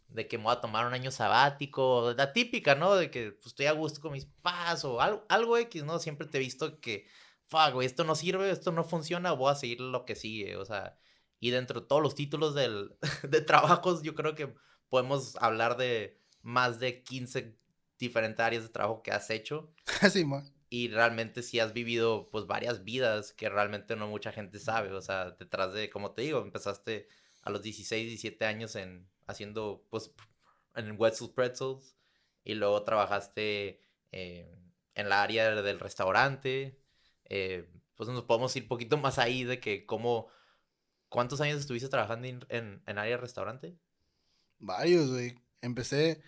de que me voy a tomar un año sabático, la típica, ¿no? De que pues, estoy a gusto con mis pas o algo, algo X, ¿no? Siempre te he visto que, fuck, güey, esto no sirve, esto no funciona, voy a seguir lo que sigue, o sea, y dentro de todos los títulos del, de trabajos, yo creo que podemos hablar de más de 15 diferentes áreas de trabajo que has hecho. Sí, man y realmente sí has vivido pues varias vidas que realmente no mucha gente sabe, o sea, detrás de, como te digo, empezaste a los 16, 17 años en haciendo pues en Wetzel's Pretzels y luego trabajaste eh, en la área del restaurante, eh, pues nos podemos ir un poquito más ahí de que cómo, ¿cuántos años estuviste trabajando en, en, en área de restaurante? Varios, güey. Empecé,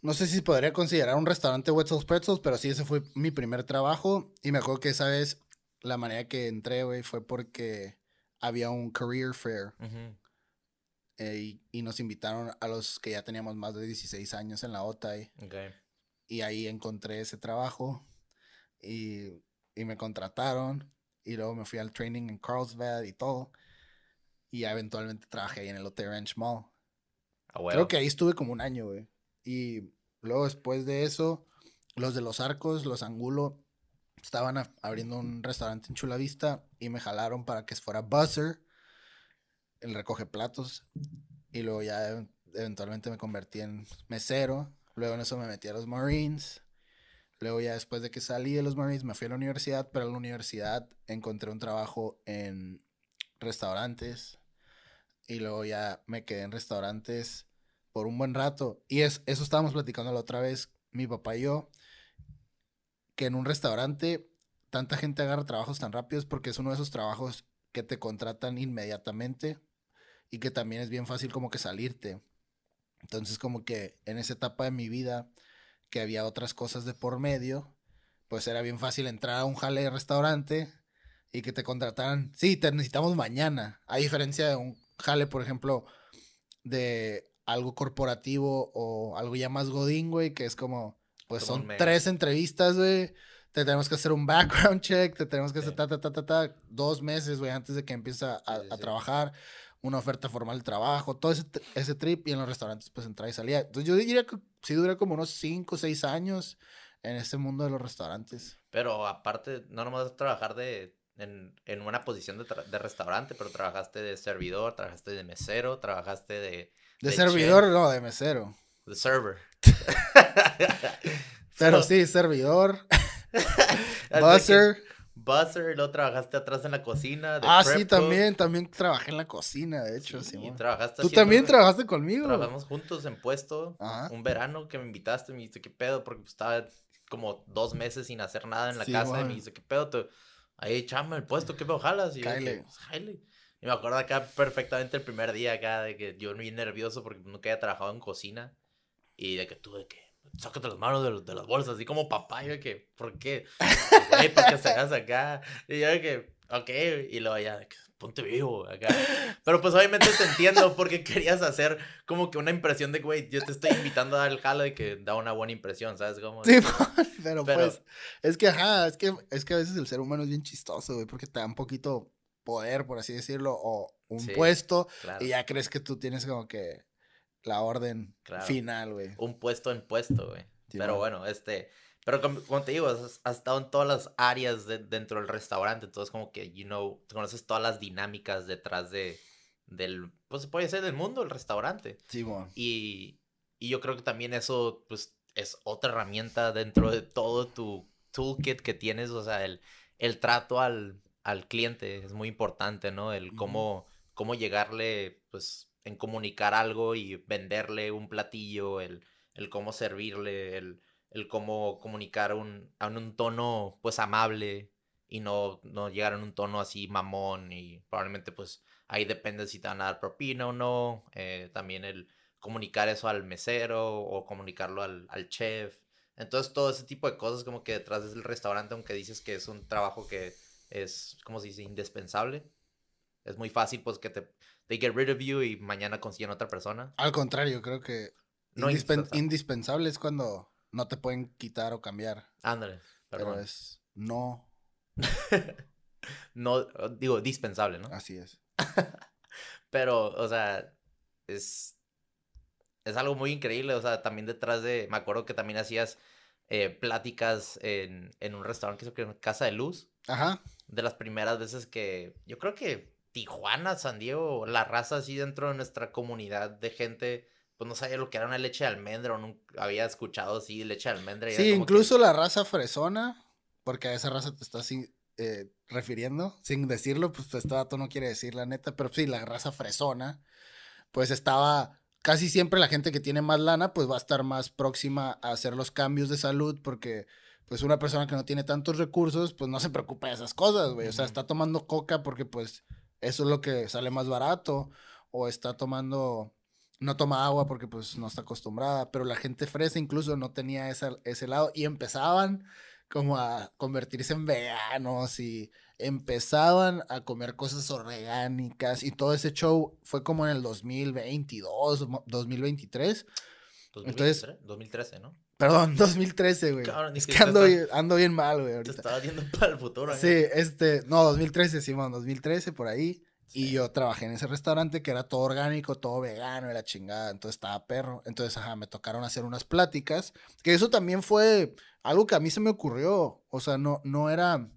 no sé si podría considerar un restaurante Wetzel's Pretzels, pero sí, ese fue mi primer trabajo. Y me acuerdo que esa vez la manera que entré, güey, fue porque había un career fair. Eh, y, nos invitaron a los que ya teníamos más de 16 años en la OTAI. Y ahí encontré ese trabajo. Y, y, me contrataron. Y luego me fui al training en Carlsbad y todo. Y eventualmente trabajé ahí en el Hotel Ranch Mall. Ah, Creo que ahí estuve como un año, güey. Y luego después de eso, los de los arcos, los Angulo, estaban abriendo un restaurante en Chula Vista y me jalaron para que fuera buzzer, el recoge platos. Y luego ya eventualmente me convertí en mesero. Luego en eso me metí a los Marines. Luego ya después de que salí de los Marines me fui a la universidad, pero en la universidad encontré un trabajo en restaurantes. Y luego ya me quedé en restaurantes por un buen rato. Y es, eso estábamos platicando la otra vez, mi papá y yo, que en un restaurante tanta gente agarra trabajos tan rápidos porque es uno de esos trabajos que te contratan inmediatamente y que también es bien fácil como que salirte. Entonces como que en esa etapa de mi vida que había otras cosas de por medio, pues era bien fácil entrar a un jale de restaurante y que te contrataran, sí, te necesitamos mañana, a diferencia de un jale, por ejemplo, de algo corporativo o algo ya más godín, güey, que es como, pues son tres entrevistas, güey. Te tenemos que hacer un background check, te tenemos que hacer ta, ta, ta, ta, ta, dos meses, güey, antes de que empiece a, trabajar, una oferta formal de trabajo, todo ese, ese trip y en los restaurantes, pues entraba y salía. Entonces yo diría que sí dura como unos cinco o seis años en este mundo de los restaurantes. Pero aparte, no nomás trabajar de, en, en una posición de, de, restaurante, pero trabajaste de servidor, trabajaste de mesero, trabajaste de de, servidor, no, de mesero. De server. Pero sí, servidor. Buzzer. Buzzer, luego trabajaste atrás en la cocina. ah, sí, también, también trabajé en la cocina, de hecho. Sí, sí trabajaste Tú también trabajaste conmigo. Trabajamos juntos en puesto. Un verano que me invitaste, me dijiste, ¿qué pedo? Porque estaba como dos meses sin hacer nada en la casa. Y me dijiste, ¿qué pedo? Ahí, chama, el puesto, ¿qué pedo jalas? Y yo, pues, y me acuerdo acá perfectamente el primer día acá de que yo muy nervioso porque nunca había trabajado en cocina. Y de que tú de que, sácate las manos de, de las bolsas, así como papá. Y de que, ¿por qué? Pues, ¿Por qué se hace acá? Y yo de que, ok. Y luego ya de ponte vivo acá. Pero pues obviamente te entiendo porque querías hacer como que una impresión de, güey, yo te estoy invitando a dar el jalo y que da una buena impresión, ¿sabes? Como, sí, pero, pero, pues, es que, ajá, es que, es que a veces el ser humano es bien chistoso, güey, porque te da un poquito poder, por así decirlo, o un puesto, y ya crees que tú tienes como que la orden final, güey. Un puesto en puesto, güey. pero bueno, este, pero como, te digo, has, estado en todas las áreas dentro del restaurante, entonces como que, you know, conoces todas las dinámicas detrás de, del, pues puede ser del mundo, el restaurante. Sí, bueno. Y, y yo creo que también eso, pues, es otra herramienta dentro de todo tu toolkit que tienes, o sea, el, el trato al, al cliente es muy importante, ¿no? El cómo, cómo llegarle, pues, en comunicar algo y venderle un platillo, el, el cómo servirle, el, el cómo comunicar un, un tono, pues, amable y no, no llegar en un tono así mamón y probablemente, pues, ahí depende si te van a dar propina o no. Eh, también el comunicar eso al mesero o comunicarlo al, al chef. Entonces todo ese tipo de cosas como que detrás del restaurante, aunque dices que es un trabajo que es, como se dice, indispensable. Es muy fácil pues que te they get rid of you y mañana consiguen otra persona. Al contrario, creo que No indispen- indispensable. indispensable es cuando no te pueden quitar o cambiar. Ándale. Pero es no, No, digo, dispensable, ¿no? así es. Pero, o sea, es, es algo muy increíble. O sea, también detrás de, me acuerdo que también hacías eh, pláticas en, en un restaurante que se llama Casa de Luz. Ajá. De las primeras veces que, yo creo que Tijuana, San Diego, la raza así dentro de nuestra comunidad de gente, pues no sabía lo que era una leche de almendra o nunca había escuchado así leche de almendra. y Sí, que- incluso la raza fresona, porque a esa raza te estás eh, refiriendo, sin decirlo, pues este dato no quiere decir la neta, pero sí, la raza fresona, pues estaba, casi siempre la gente que tiene más lana, pues va a estar más próxima a hacer los cambios de salud, porque pues una persona que no tiene tantos recursos, pues no se preocupa de esas cosas, güey, o sea, está tomando coca porque pues eso es lo que sale más barato, o está tomando no toma agua porque pues no está acostumbrada, pero la gente fresa incluso no tenía esa, ese lado y empezaban como a convertirse en veganos y empezaban a comer cosas orgánicas y todo ese show fue como en el 2022, mo- 2023, 2023, 2013, ¿no? Perdón, 2013, güey. Cabrón, Es que ando, bien- ando bien mal, güey, Te estaba yendo para el futuro. ¿eh? Sí, este, no, 2013, Simón, 2013 por ahí. Y yo trabajé en ese restaurante que era todo orgánico, todo vegano y la chingada. Entonces estaba perro. Entonces, ajá, me tocaron hacer unas pláticas. Que eso también fue algo que a mí se me ocurrió. O sea, no, no era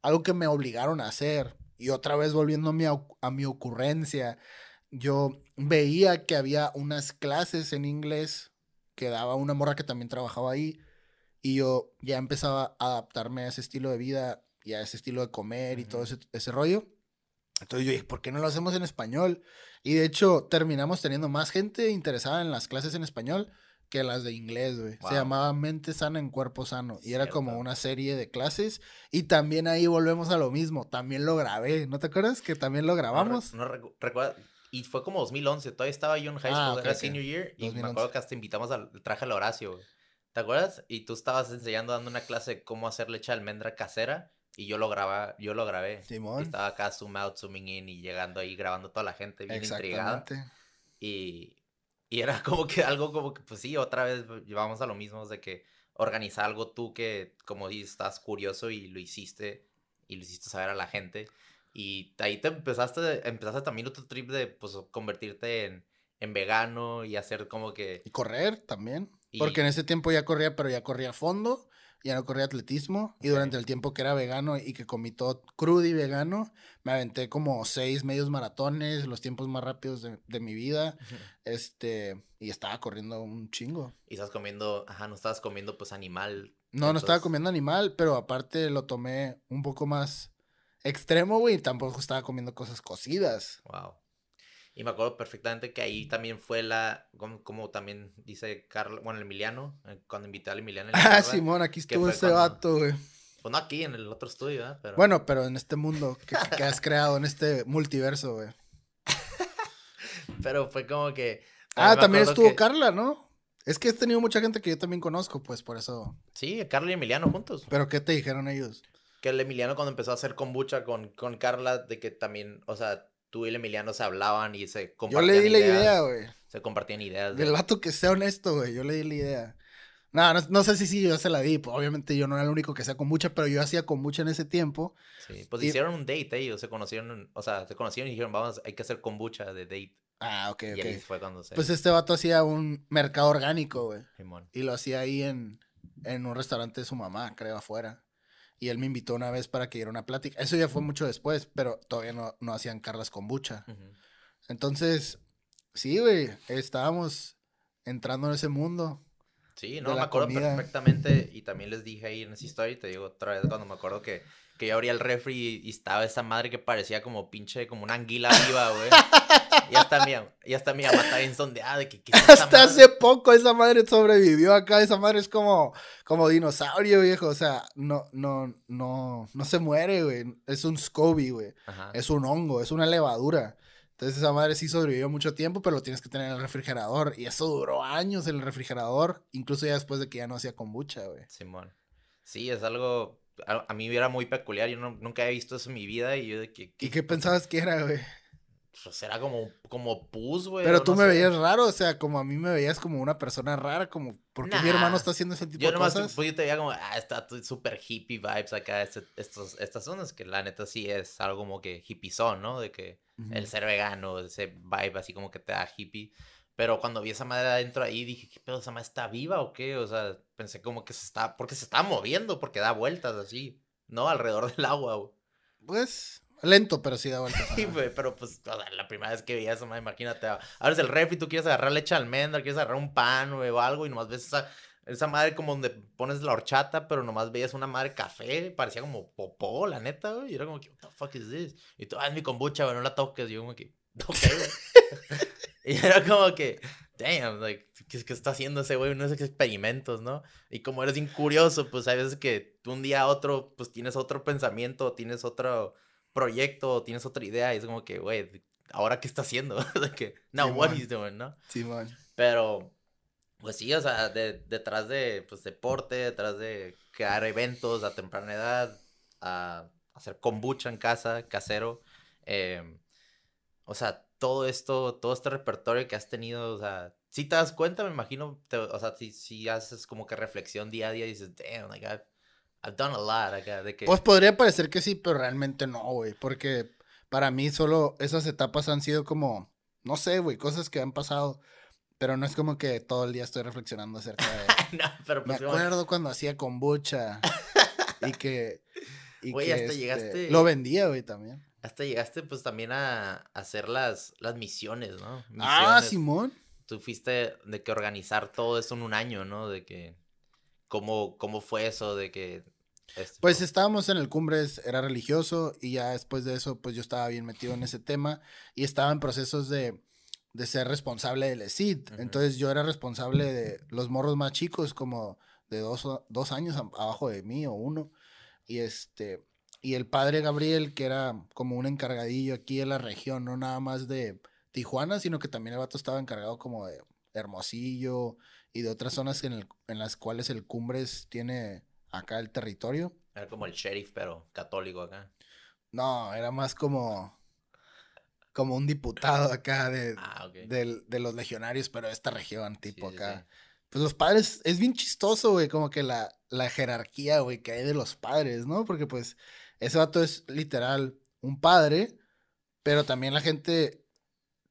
algo que me obligaron a hacer. Y otra vez volviendo a mi, a mi ocurrencia, yo veía que había unas clases en inglés que daba una morra que también trabajaba ahí. Y yo ya empezaba a adaptarme a ese estilo de vida y a ese estilo de comer y todo ese, ese rollo. Entonces yo dije, ¿por qué no lo hacemos en español? Y de hecho terminamos teniendo más gente interesada en las clases en español que las de inglés, güey. Wow. Se llamaba Mente Sana en Cuerpo Sano. Y era como una serie de clases. Y también ahí volvemos a lo mismo. También lo grabé. ¿No te acuerdas que también lo No grabamos? No, recu- recuerda. Y fue como 2011. Todavía estaba yo en high Ah, school. ok, era ok. senior year. Y me 2011. acuerdo que hasta invitamos al traje al Horacio. güey. ¿Te acuerdas? Y tú estabas enseñando, dando una clase de cómo hacer leche de almendra casera. Y yo lo graba, yo lo grabé. Simón. estaba acá zoom out, zooming in y llegando ahí grabando toda la gente bien intrigada. Exactamente. Y, y era como que algo como que, pues sí, otra vez llevamos a lo mismo, de que organizar algo tú que, como dices, estás curioso y lo hiciste y lo hiciste saber a la gente. Y ahí te empezaste, empezaste también otro trip de, pues, convertirte en, en vegano y hacer como que... Y correr también. Y- Porque en ese tiempo ya corría, pero ya corría a fondo. Ya no corría atletismo. Y Ok. durante el tiempo que era vegano y que comí todo crudo y vegano, me aventé como seis medios maratones, los tiempos más rápidos de, de mi vida. Este, y estaba corriendo un chingo. Y estás comiendo, ajá, no estabas comiendo pues animal. No, no estaba entonces- comiendo animal, pero aparte lo tomé un poco más extremo, güey. Tampoco estaba comiendo cosas cocidas. Wow. Y me acuerdo perfectamente que ahí también fue la, como, como también dice Carla, bueno, el Emiliano, eh, cuando invité al Emiliano. en la Ah, Simón, aquí estuvo ese cuando- vato, güey. Pues no aquí, en el otro estudio. Pero, Bueno, pero en este mundo que, que has creado, en este multiverso, güey. Pero fue como que... Ah, también estuvo que- Carla, ¿no? Es que has tenido mucha gente que yo también conozco, pues por eso. Sí, Carla y Emiliano juntos. ¿Pero qué te dijeron ellos? Que el Emiliano cuando empezó a hacer kombucha con, con Carla, de que también, o sea, tú y el Emiliano se hablaban y se Yo compartían le di la ideas, idea, güey. Se compartían ideas. de- Del vato que sea honesto, güey. Yo le di la idea. No, no, no sé si sí, yo se la di. pues, obviamente yo no era el único que hacía kombucha, pero yo hacía kombucha en ese tiempo. Sí, pues y- hicieron un date ellos, se conocieron, o sea, se conocieron y dijeron, vamos, hay que hacer kombucha de date. Ah, ok, Y ahí ok. fue cuando se... Pues este vato hacía un mercado orgánico, güey. Y lo hacía ahí en, en un restaurante de su mamá, creo, afuera. Y él me invitó una vez para que diera una plática. Eso ya fue mucho después, pero todavía no, no hacían Carlas kombucha. Ujú. Entonces, sí, güey, estábamos entrando en ese mundo. Sí, no, me acuerdo comida. perfectamente y también les dije ahí en esa historia y te digo otra vez cuando me acuerdo que, que yo abría el refri y, y estaba esa madre que parecía como pinche, como una anguila viva, güey. y hasta mi, y hasta mi mamá está bien sondeada de que ¿qué es esa Hasta madre? hace poco esa madre sobrevivió acá. Esa madre es como, como dinosaurio, viejo. O sea, no, no, no, no se muere, güey. Es un SCOBY, güey. Ajá. Es un hongo, es una levadura. Entonces esa madre sí sobrevivió mucho tiempo, pero lo tienes que tener en el refrigerador. Y eso duró años en el refrigerador, incluso ya después de que ya no hacía kombucha, güey. Simón. Sí, es algo, a, a mí era muy peculiar, yo no- nunca he visto eso en mi vida y yo de que... ¿Y qué pensabas que era, güey? Pues era como, como pus, güey. Pero tú no me sé. veías raro, o sea, como a mí me veías como una persona rara, como, ¿por qué mi hermano está haciendo ese tipo Yo de nomás, cosas? pues yo te veía como, ah, está súper hippie vibes acá, este- estos, estas zonas, que la neta sí es algo como que hippiezón, ¿no? De que el ser vegano, ese vibe así como que te da hippie. Pero cuando vi esa madre adentro ahí, dije, ¿qué pedo? ¿Esa madre está viva o qué? O sea, pensé como que se está, porque se está moviendo, porque da vueltas así, ¿no? Alrededor del agua, güey. Pues, lento, pero sí da vueltas. Sí, güey, pero pues, la primera vez que veía eso, madre, imagínate, abres el refri, tú quieres agarrar leche de almendra, quieres agarrar un pan, güey, o algo, y nomás ves esa, esa madre como donde pones la horchata, pero nomás veías una madre café, parecía como popó, la neta, güey, y era como que, what the fuck is this? Y tú, ah, es mi kombucha, güey, no la toques, y yo como que, ok, güey. y era como que, damn, like, ¿qué, qué está haciendo ese güey? Unos experimentos, ¿no? Y como eres incurioso, pues hay veces que tú un día a otro, pues tienes otro pensamiento, tienes otro proyecto, o tienes otra idea, y es como que, güey, ¿ahora qué está haciendo? que, now what Simón. he's doing, ¿no? Simón. Pero, pues sí, o sea, de- detrás de, pues, deporte, detrás de crear eventos a temprana edad, a hacer kombucha en casa, casero, em, o sea, todo esto, todo este repertorio que has tenido, o sea, si te das cuenta, me imagino, te- o sea, si, si haces como que reflexión día a día y dices, damn, like, I've, I've done a lot, acá, de que... Pues podría parecer que sí, pero realmente no, güey. Porque para mí solo esas etapas han sido como, no sé, güey, cosas que han pasado. Pero no es como que todo el día estoy reflexionando acerca de... no, pero Me pues, como- acuerdo cuando hacía kombucha y que... Y Güey, que, hasta este, llegaste- Lo vendía, güey, también. hasta llegaste, pues, también a, hacer las, las misiones, ¿no? Ah. Simón. tú fuiste de que organizar todo eso en un año, ¿no? De que, ¿cómo, cómo fue eso de que... este, Pues estábamos en el Cumbres, era religioso y ya después de eso, pues yo estaba bien metido en ese tema y estaba en procesos de, de ser responsable del ESID. Ujú. Entonces yo era responsable de los morros más chicos, como de dos, dos años abajo de mí o uno. Y este, y el padre Gabriel, que era como un encargadillo aquí en la región, no nada más de Tijuana, sino que también el vato estaba encargado como de Hermosillo y de otras zonas en, el- en las cuales el Cumbres tiene acá el territorio. Era como el sheriff, pero católico acá. No, era más como, como un diputado acá de, Ah, del- de los legionarios, pero de esta región, tipo sí, acá. sí. Pues los padres, es bien chistoso, güey, como que la, la jerarquía, güey, que hay de los padres, ¿no? Porque pues ese vato es literal un padre, pero también la gente,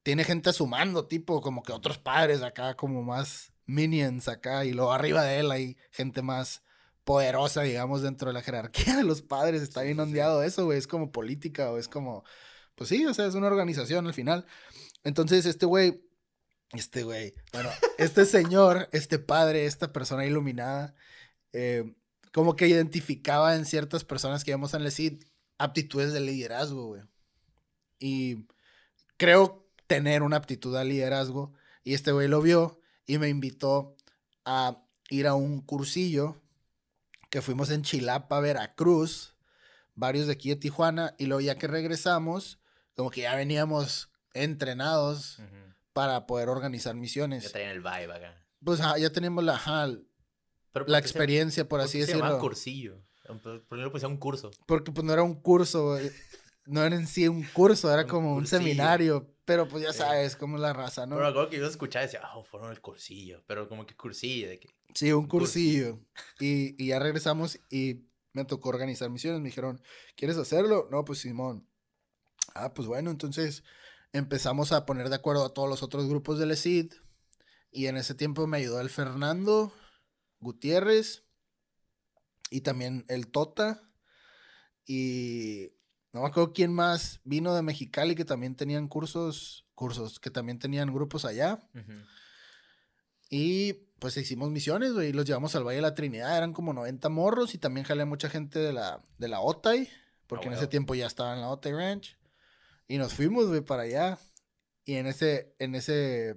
tiene gente a su mando, tipo como que otros padres acá, como más minions acá, y luego arriba de él hay gente más poderosa, digamos, dentro de la jerarquía de los padres. Está bien ondeado eso, güey, es como política o es como, pues sí, o sea, es una organización al final. Entonces este güey este güey, bueno, este señor, este padre, esta persona iluminada, eh, como que identificaba en ciertas personas que íbamos a decir aptitudes de liderazgo, güey. Y creo tener una aptitud al liderazgo. Y este güey lo vio y me invitó a ir a un cursillo que fuimos en Chilapa, Veracruz, varios de aquí de Tijuana. Y luego ya que regresamos, como que ya veníamos entrenados para poder organizar Ya misiones. traían el vibe acá. Pues ajá, ya tenemos la, ajá, Pero la ¿por qué se- experiencia, por así qué se llamaba decirlo. cursillo? ¿Por le pusieron un curso? Porque pues no era un curso, güey, no era en sí un curso, era Un como un seminario. Pero pues ya sabes cómo es la raza, ¿no? Pero acuerdo que yo escuchaba decía, oh, fueron el cursillo. Pero como que cursillo, de que... Sí, un cursillo. cursillo. Y, y ya regresamos y me tocó organizar misiones. Me dijeron, ¿quieres hacerlo? No, pues Simón. Ah, pues bueno, entonces empezamos a poner de acuerdo a todos los otros grupos del ESID. Y en ese tiempo me ayudó el Fernando Gutiérrez y también el Tota. Y no me acuerdo quién más vino de Mexicali que también tenían cursos, cursos, que también tenían grupos allá. Y pues hicimos misiones, güey, y los llevamos al Valle de la Trinidad, eran como 90 morros y también jalé a mucha gente de la, de la Otay, porque en ese tiempo ya estaba en la Otay Ranch. Y nos fuimos, güey, para allá. Y en ese, en ese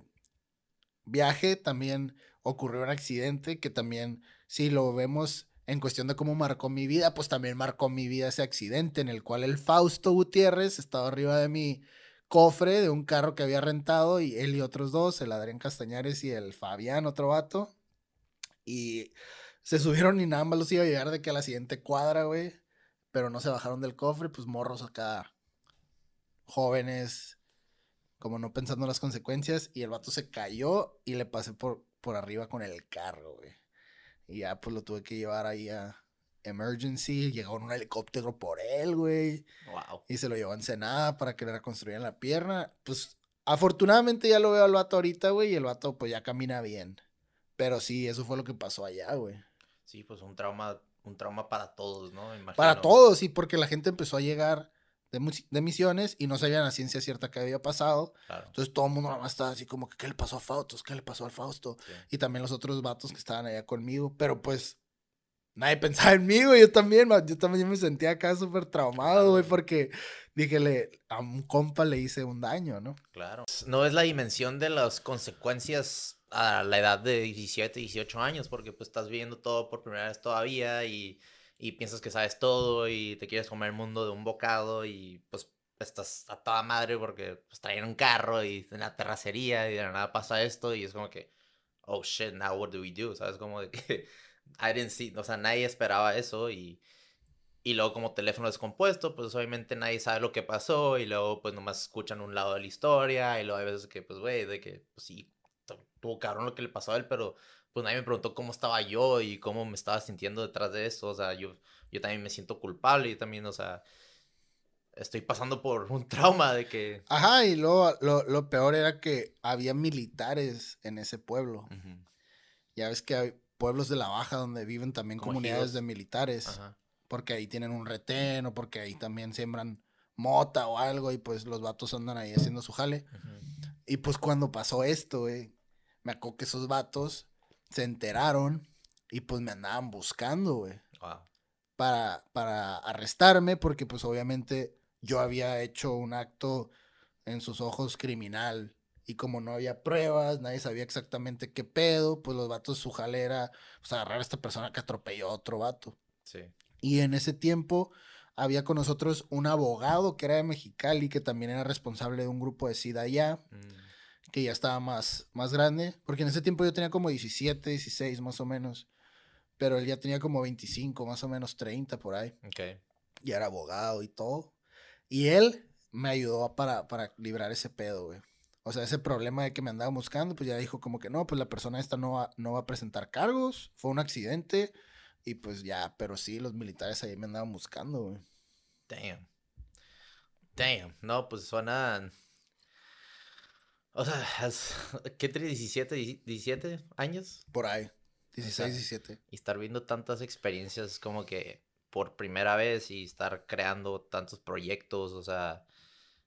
viaje también ocurrió un accidente que también, si lo vemos en cuestión de cómo marcó mi vida, pues también marcó mi vida ese accidente en el cual el Fausto Gutiérrez estaba arriba de mí cofre de un carro que había rentado y él y otros dos, el Adrián Castañares y el Fabián, otro vato. Y se subieron y nada más los iba a llegar de que a la siguiente cuadra, güey. Pero no se bajaron del cofre, pues morros acá, jóvenes, como no pensando en las consecuencias. Y el vato se cayó y le pasé por, por arriba con el carro, güey. Y ya pues lo tuve que llevar ahí a emergency. Llegó un helicóptero por él, güey. Wow. Y se lo llevó a Ensenada para que le reconstruyeran la pierna. Pues afortunadamente ya lo veo al vato ahorita, güey. Y el vato pues ya camina bien. Pero sí, eso fue lo que pasó allá, güey. Sí, pues un trauma, un trauma para todos, ¿no? Para todos, sí, porque la gente empezó a llegar de, de misiones y no sabían a ciencia cierta qué había pasado. Claro. Entonces todo el mundo nada más estaba así como que, ¿qué le pasó a Fausto? ¿Qué le pasó al Fausto? sí. Y también los otros vatos que estaban allá conmigo. Pero pues nadie pensaba en mí, güey. Yo también, yo también me sentía acá súper traumado, güey, porque dije, le, a un compa le hice un daño, ¿no? Claro. No es la dimensión de las consecuencias a la edad de 17, 18 años, porque pues estás viendo todo por primera vez todavía y, y piensas que sabes todo y te quieres comer el mundo de un bocado y pues estás a toda madre porque pues traen un carro y en la terracería y de la nada pasa esto y es como que, oh shit, now what do we do? ¿Sabes? Como de que I didn't see, o sea, nadie esperaba eso y... Y luego como teléfono descompuesto, pues obviamente nadie sabe lo que pasó y luego pues nomás escuchan un lado de la historia y luego hay veces que pues güey, de que pues sí, tu- tuvo cabrón lo que le pasó a él, pero pues nadie me preguntó cómo estaba yo y cómo me estaba sintiendo detrás de eso, o sea, yo, yo también me siento culpable y también, o sea, estoy pasando por un trauma de que... Ajá, y luego lo, lo peor era que había militares en ese pueblo. Ya ves que hay pueblos de la baja donde viven también Como comunidades de militares. Ajá. Porque ahí tienen un retén o porque ahí también siembran mota o algo y pues los vatos andan ahí haciendo su jale. Y pues cuando pasó esto, güey, me acuerdo que esos vatos se enteraron y pues me andaban buscando, güey, wow, para, para arrestarme porque pues obviamente yo había hecho un acto en sus ojos criminal. Y como no había pruebas, nadie sabía exactamente qué pedo, pues los vatos su jale era pues, agarrar a esta persona que atropelló a otro vato. sí, Y en ese tiempo había con nosotros un abogado que era de Mexicali, que también era responsable de un grupo de SIDA allá, mm, que ya estaba más, más grande, porque en ese tiempo yo tenía como 17, 16 más o menos, pero él ya tenía como 25, más o menos 30 por ahí, ok, y era abogado y todo. Y él me ayudó para, para librar ese pedo, güey. O sea, ese problema de que me andaba buscando, pues ya dijo como que no, pues la persona esta no va, no va a presentar cargos, fue un accidente, y pues ya, pero sí, los militares ahí me andaban buscando, güey. damn, damn, no, pues suena... O sea, ¿qué tiene 17, 17 años? Por ahí. 16, sea, 17. y estar viendo tantas experiencias como que por primera vez y estar creando tantos proyectos, o sea,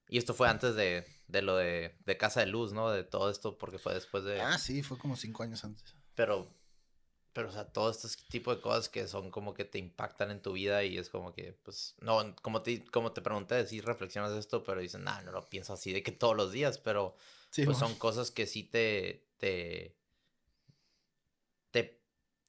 y esto fue antes de, de lo de, de Casa de Luz, ¿no? De todo esto, porque fue después de... Ah, sí, fue como 5 años antes. Pero, pero, o sea, todo este tipo de cosas que son como que te impactan en tu vida y es como que, pues, no, como te, como te pregunté, si reflexionas de esto, pero dicen, no, no lo pienso así de que todos los días, pero Sí, pues son cosas que sí te, te, te,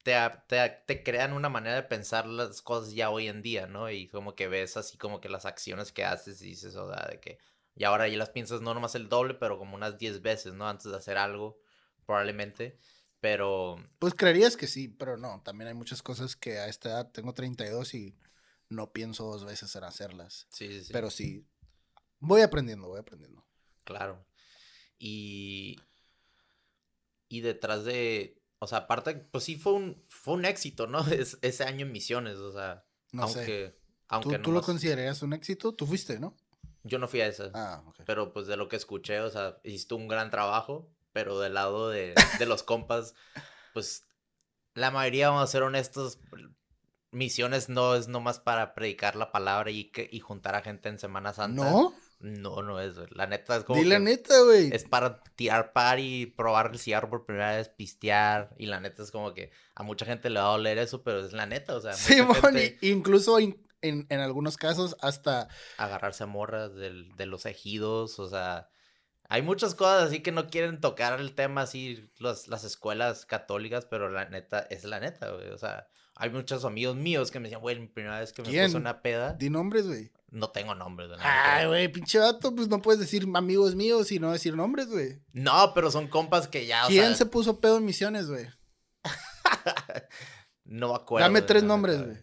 te, te crean una manera de pensar las cosas ya hoy en día, ¿no? Y como que ves así como que las acciones que haces y dices, o sea, de que, y ahora ya las piensas no nomás el doble, pero como unas 10 veces, ¿no? Antes de hacer algo, probablemente, pero, Pues creerías que sí, pero no. También hay muchas cosas que a esta edad tengo 32 y no pienso dos veces en hacerlas. sí, sí, sí. Pero sí, voy aprendiendo, voy aprendiendo. Claro. Y. Y detrás de. O sea, aparte, pues sí fue un, fue un éxito, ¿no? Es- ese año en misiones, o sea. No sé. aunque. ¿Tú, Aunque tú lo considerarías un éxito? Tú fuiste, ¿no? Yo no fui a esa. Ah, ok. Pero pues de lo que escuché, o sea, hiciste un gran trabajo. Pero del lado de, de los compas, pues. La mayoría, vamos a ser honestos. Misiones no es nomás para predicar la palabra y, que, y juntar a gente en Semana Santa. ¿No? No, no es. güey. La neta es como. Di la neta, güey. es para tirar party, probar el cigarro por primera vez, pistear. Y la neta es como que a mucha gente le va a doler eso, pero es la neta, o sea, Simón, gente incluso in- en, en algunos casos hasta... agarrarse a morras del- de los ejidos, o sea, hay muchas cosas así que no quieren tocar el tema así los, las escuelas católicas, pero la neta es la neta, güey, o sea, hay muchos amigos míos que me decían, güey, mi primera vez que me ¿Quién? puse una peda. Di nombres, güey. No tengo nombres de Ay, güey, pinche vato, pues no puedes decir amigos míos y no decir nombres, güey. No, pero son compas que ya, o ¿Quién sea, se puso pedo en misiones, güey? no me acuerdo. Dame güey, tres nombres, güey.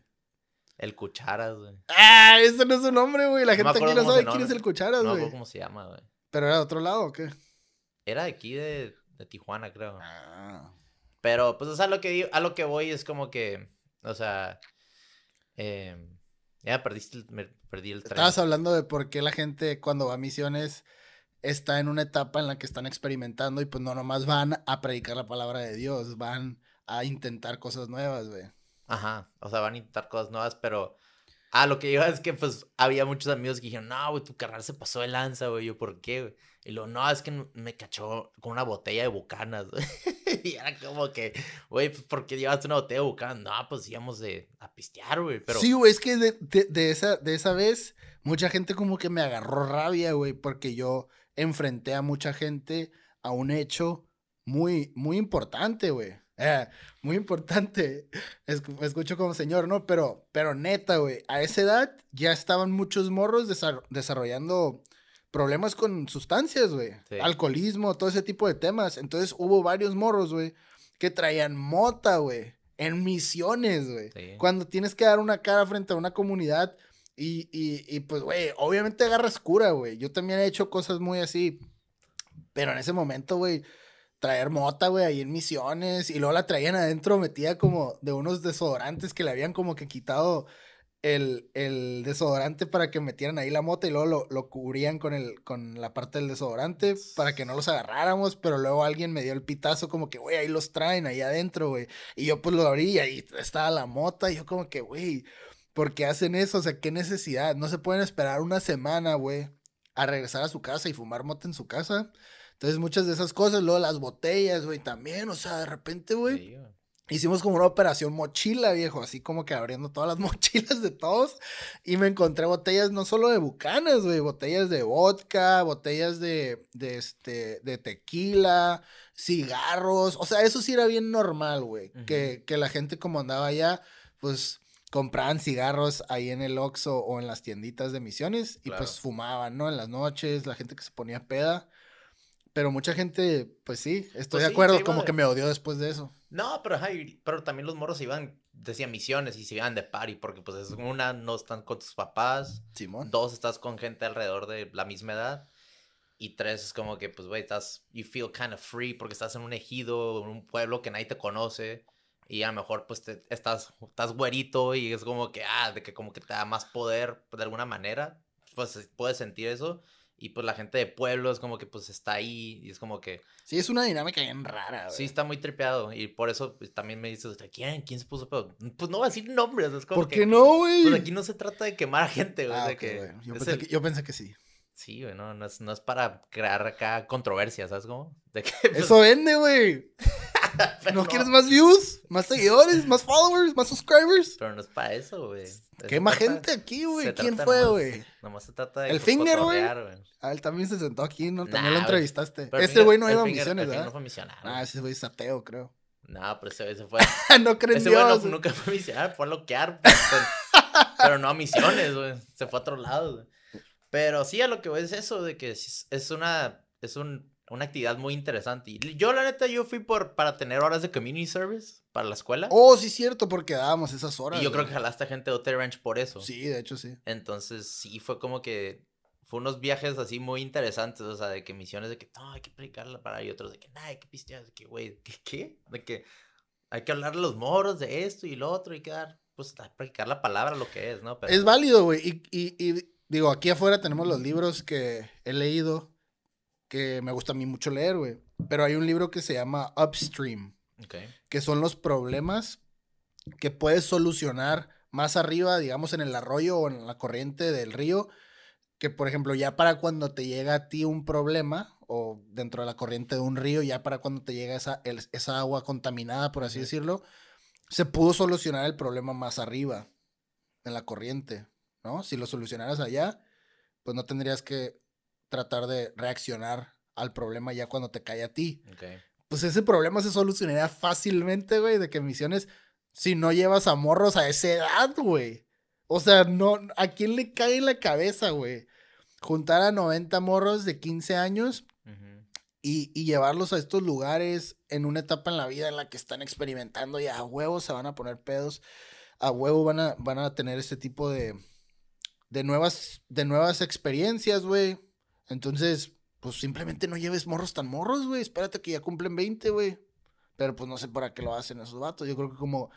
El Cucharas, güey. Ah, ese no es su nombre, güey. La No gente aquí no sabe quién es el Cucharas, No güey. acuerdo cómo se llama, güey. ¿Pero era de otro lado o qué? Era de aquí de, de Tijuana, creo. Ah. Pero, pues, o sea, lo que, di- a lo que voy es como que, o sea, eh, ya perdiste, el- me perdí el tren. Estabas hablando de por qué la gente cuando va a misiones está en una etapa en la que están experimentando y pues no nomás van a predicar la palabra de Dios, van a intentar cosas nuevas, güey. Ajá, o sea, van a intentar cosas nuevas, pero, ah, lo que iba es que, pues, había muchos amigos que dijeron, no, güey, tu carnal se pasó de lanza, güey, yo, ¿por qué, güey? Y luego, no, es que me cachó con una botella de bucanas, y era como que, güey, pues, ¿por qué llevaste una botella de bucanas? No, pues íbamos de, a pistear, güey, pero... Sí, güey, es que de, de- esa, de esa vez mucha gente como que me agarró rabia, güey, porque yo enfrenté a mucha gente a un hecho muy, muy importante, güey. Eh, muy importante. Escucho como señor, ¿no? Pero, pero neta, güey, a esa edad ya estaban muchos morros desar- desarrollando problemas con sustancias, güey. Sí. Alcoholismo, todo ese tipo de temas. Entonces hubo varios morros, güey, que traían mota, güey, en misiones, güey. Sí. Cuando tienes que dar una cara frente a una comunidad y, y, y pues, güey, obviamente agarras cura, güey. Yo también he hecho cosas muy así. Pero en ese momento, güey, traer mota, güey, ahí en misiones. Y luego la traían adentro metida como de unos desodorantes que le habían como que quitado el, el desodorante para que metieran ahí la mota y luego lo, lo cubrían con, el, con la parte del desodorante para que no los agarráramos, pero luego alguien me dio el pitazo como que, güey, ahí los traen ahí adentro, güey. Y yo pues lo abrí y ahí estaba la mota y yo como que, güey, ¿por qué hacen eso? O sea, ¿qué necesidad? No se pueden esperar una semana, güey, a regresar a su casa y fumar mota en su casa. Entonces muchas de esas cosas, luego las botellas, güey, también, o sea, de repente, güey. Sí. Hicimos como una operación mochila, viejo, así como que abriendo todas las mochilas de todos. Y me encontré botellas no solo de bucanas, güey, botellas de vodka, botellas de, de, este, de tequila, cigarros. O sea, eso sí era bien normal, güey. Que, que la gente como andaba allá, pues compraban cigarros ahí en el Oxxo o en las tienditas de misiones y Claro. pues fumaban, ¿no? En las noches, la gente que se ponía peda. Pero mucha gente, pues sí, estoy Pues de sí, acuerdo, como que me odió después de eso. No, pero, ajá, y- pero también los morros iban, decía misiones y se iban de party, porque pues es una, no están con tus papás, Simón. dos, estás con gente alrededor de la misma edad, y tres, es como que, pues, güey, estás, you feel kind of free, porque estás en un ejido, en un pueblo que nadie te conoce, y a lo mejor, pues, te, estás, estás güerito, y es como que, ah, de que como que te da más poder, de alguna manera, pues, puedes sentir eso, y pues la gente de pueblo es como que, pues, está ahí, y es como que, Sí, es una dinámica bien rara, güey. Sí, está muy tripeado. Y por eso pues, también me dices, ¿quién? ¿Quién se puso pedo? Pues no voy a decir nombres. Es como ¿Por que, qué no, güey? Pues aquí no se trata de quemar a gente, güey. Ah, que yo, pensé el- que, yo pensé que sí. Sí, güey, no, no es, no es para crear acá controversia, ¿sabes cómo? De que, pues, Eso vende, güey. ¿No quieres más views? ¿Más seguidores? ¿Más followers? ¿Más subscribers? Pero no es para eso, güey. Se Quema trata- gente aquí, güey. ¿Quién fue, güey? Nomás se trata de El pues, Finger, güey. Ah, él también se sentó aquí, ¿no? También lo entrevistaste. Este güey no iba a misiones, ¿verdad? no fue misionario. Ah, ese güey es ateo, creo. No, pero ese güey se fue. no creen Ese güey no- Dios. nunca fue a misionar, fue a loquear. pues, pero, pero no a misiones, güey. Se fue a otro lado, güey. Pero sí, a lo que voy es eso, de que es es una, es un, una actividad muy interesante. Y yo, la neta, yo fui por, para tener horas de community service para la escuela. Oh, sí, cierto, porque dábamos esas horas. y yo creo que jalaste gente de Hotel Ranch por eso. Sí, de hecho, sí. Entonces, sí, fue como que. Fue unos viajes así muy interesantes, o sea, de que misiones de que no, hay que predicarla para y otros de que no, hay que pistear, de que, güey, ¿qué, ¿qué? De que hay que hablar a los moros de esto y lo otro, hay que dar, pues, a predicar la palabra, lo que es, ¿no? Pero, Es válido, güey. Y, y, y digo, aquí afuera tenemos los libros que he leído, que me gusta a mí mucho leer, güey. Pero hay un libro que se llama Upstream, Ok. que son los problemas que puedes solucionar más arriba, digamos, en el arroyo o en la corriente del río. Que, por ejemplo, ya para cuando te llega a ti un problema, o dentro de la corriente de un río, ya para cuando te llega esa, el- esa agua contaminada, por así decirlo, se pudo solucionar el problema más arriba, en la corriente, ¿no? Si lo solucionaras allá, pues no tendrías que tratar de reaccionar al problema ya cuando te cae a ti. Pues ese problema se solucionaría fácilmente, güey, de que Misiones si no llevas a morros a esa edad, güey. O sea, no, ¿a quién le cae en la cabeza, güey? Juntar a 90 morros de 15 años y, y, llevarlos a estos lugares en una etapa en la vida en la que están experimentando y a huevo se van a poner pedos, a huevo van a, van a tener este tipo de, de, nuevas, de nuevas experiencias, güey. Entonces, pues simplemente no lleves morros tan morros, güey. Espérate que ya cumplen 20, güey. Pero pues no sé para qué lo hacen esos vatos. Yo creo que como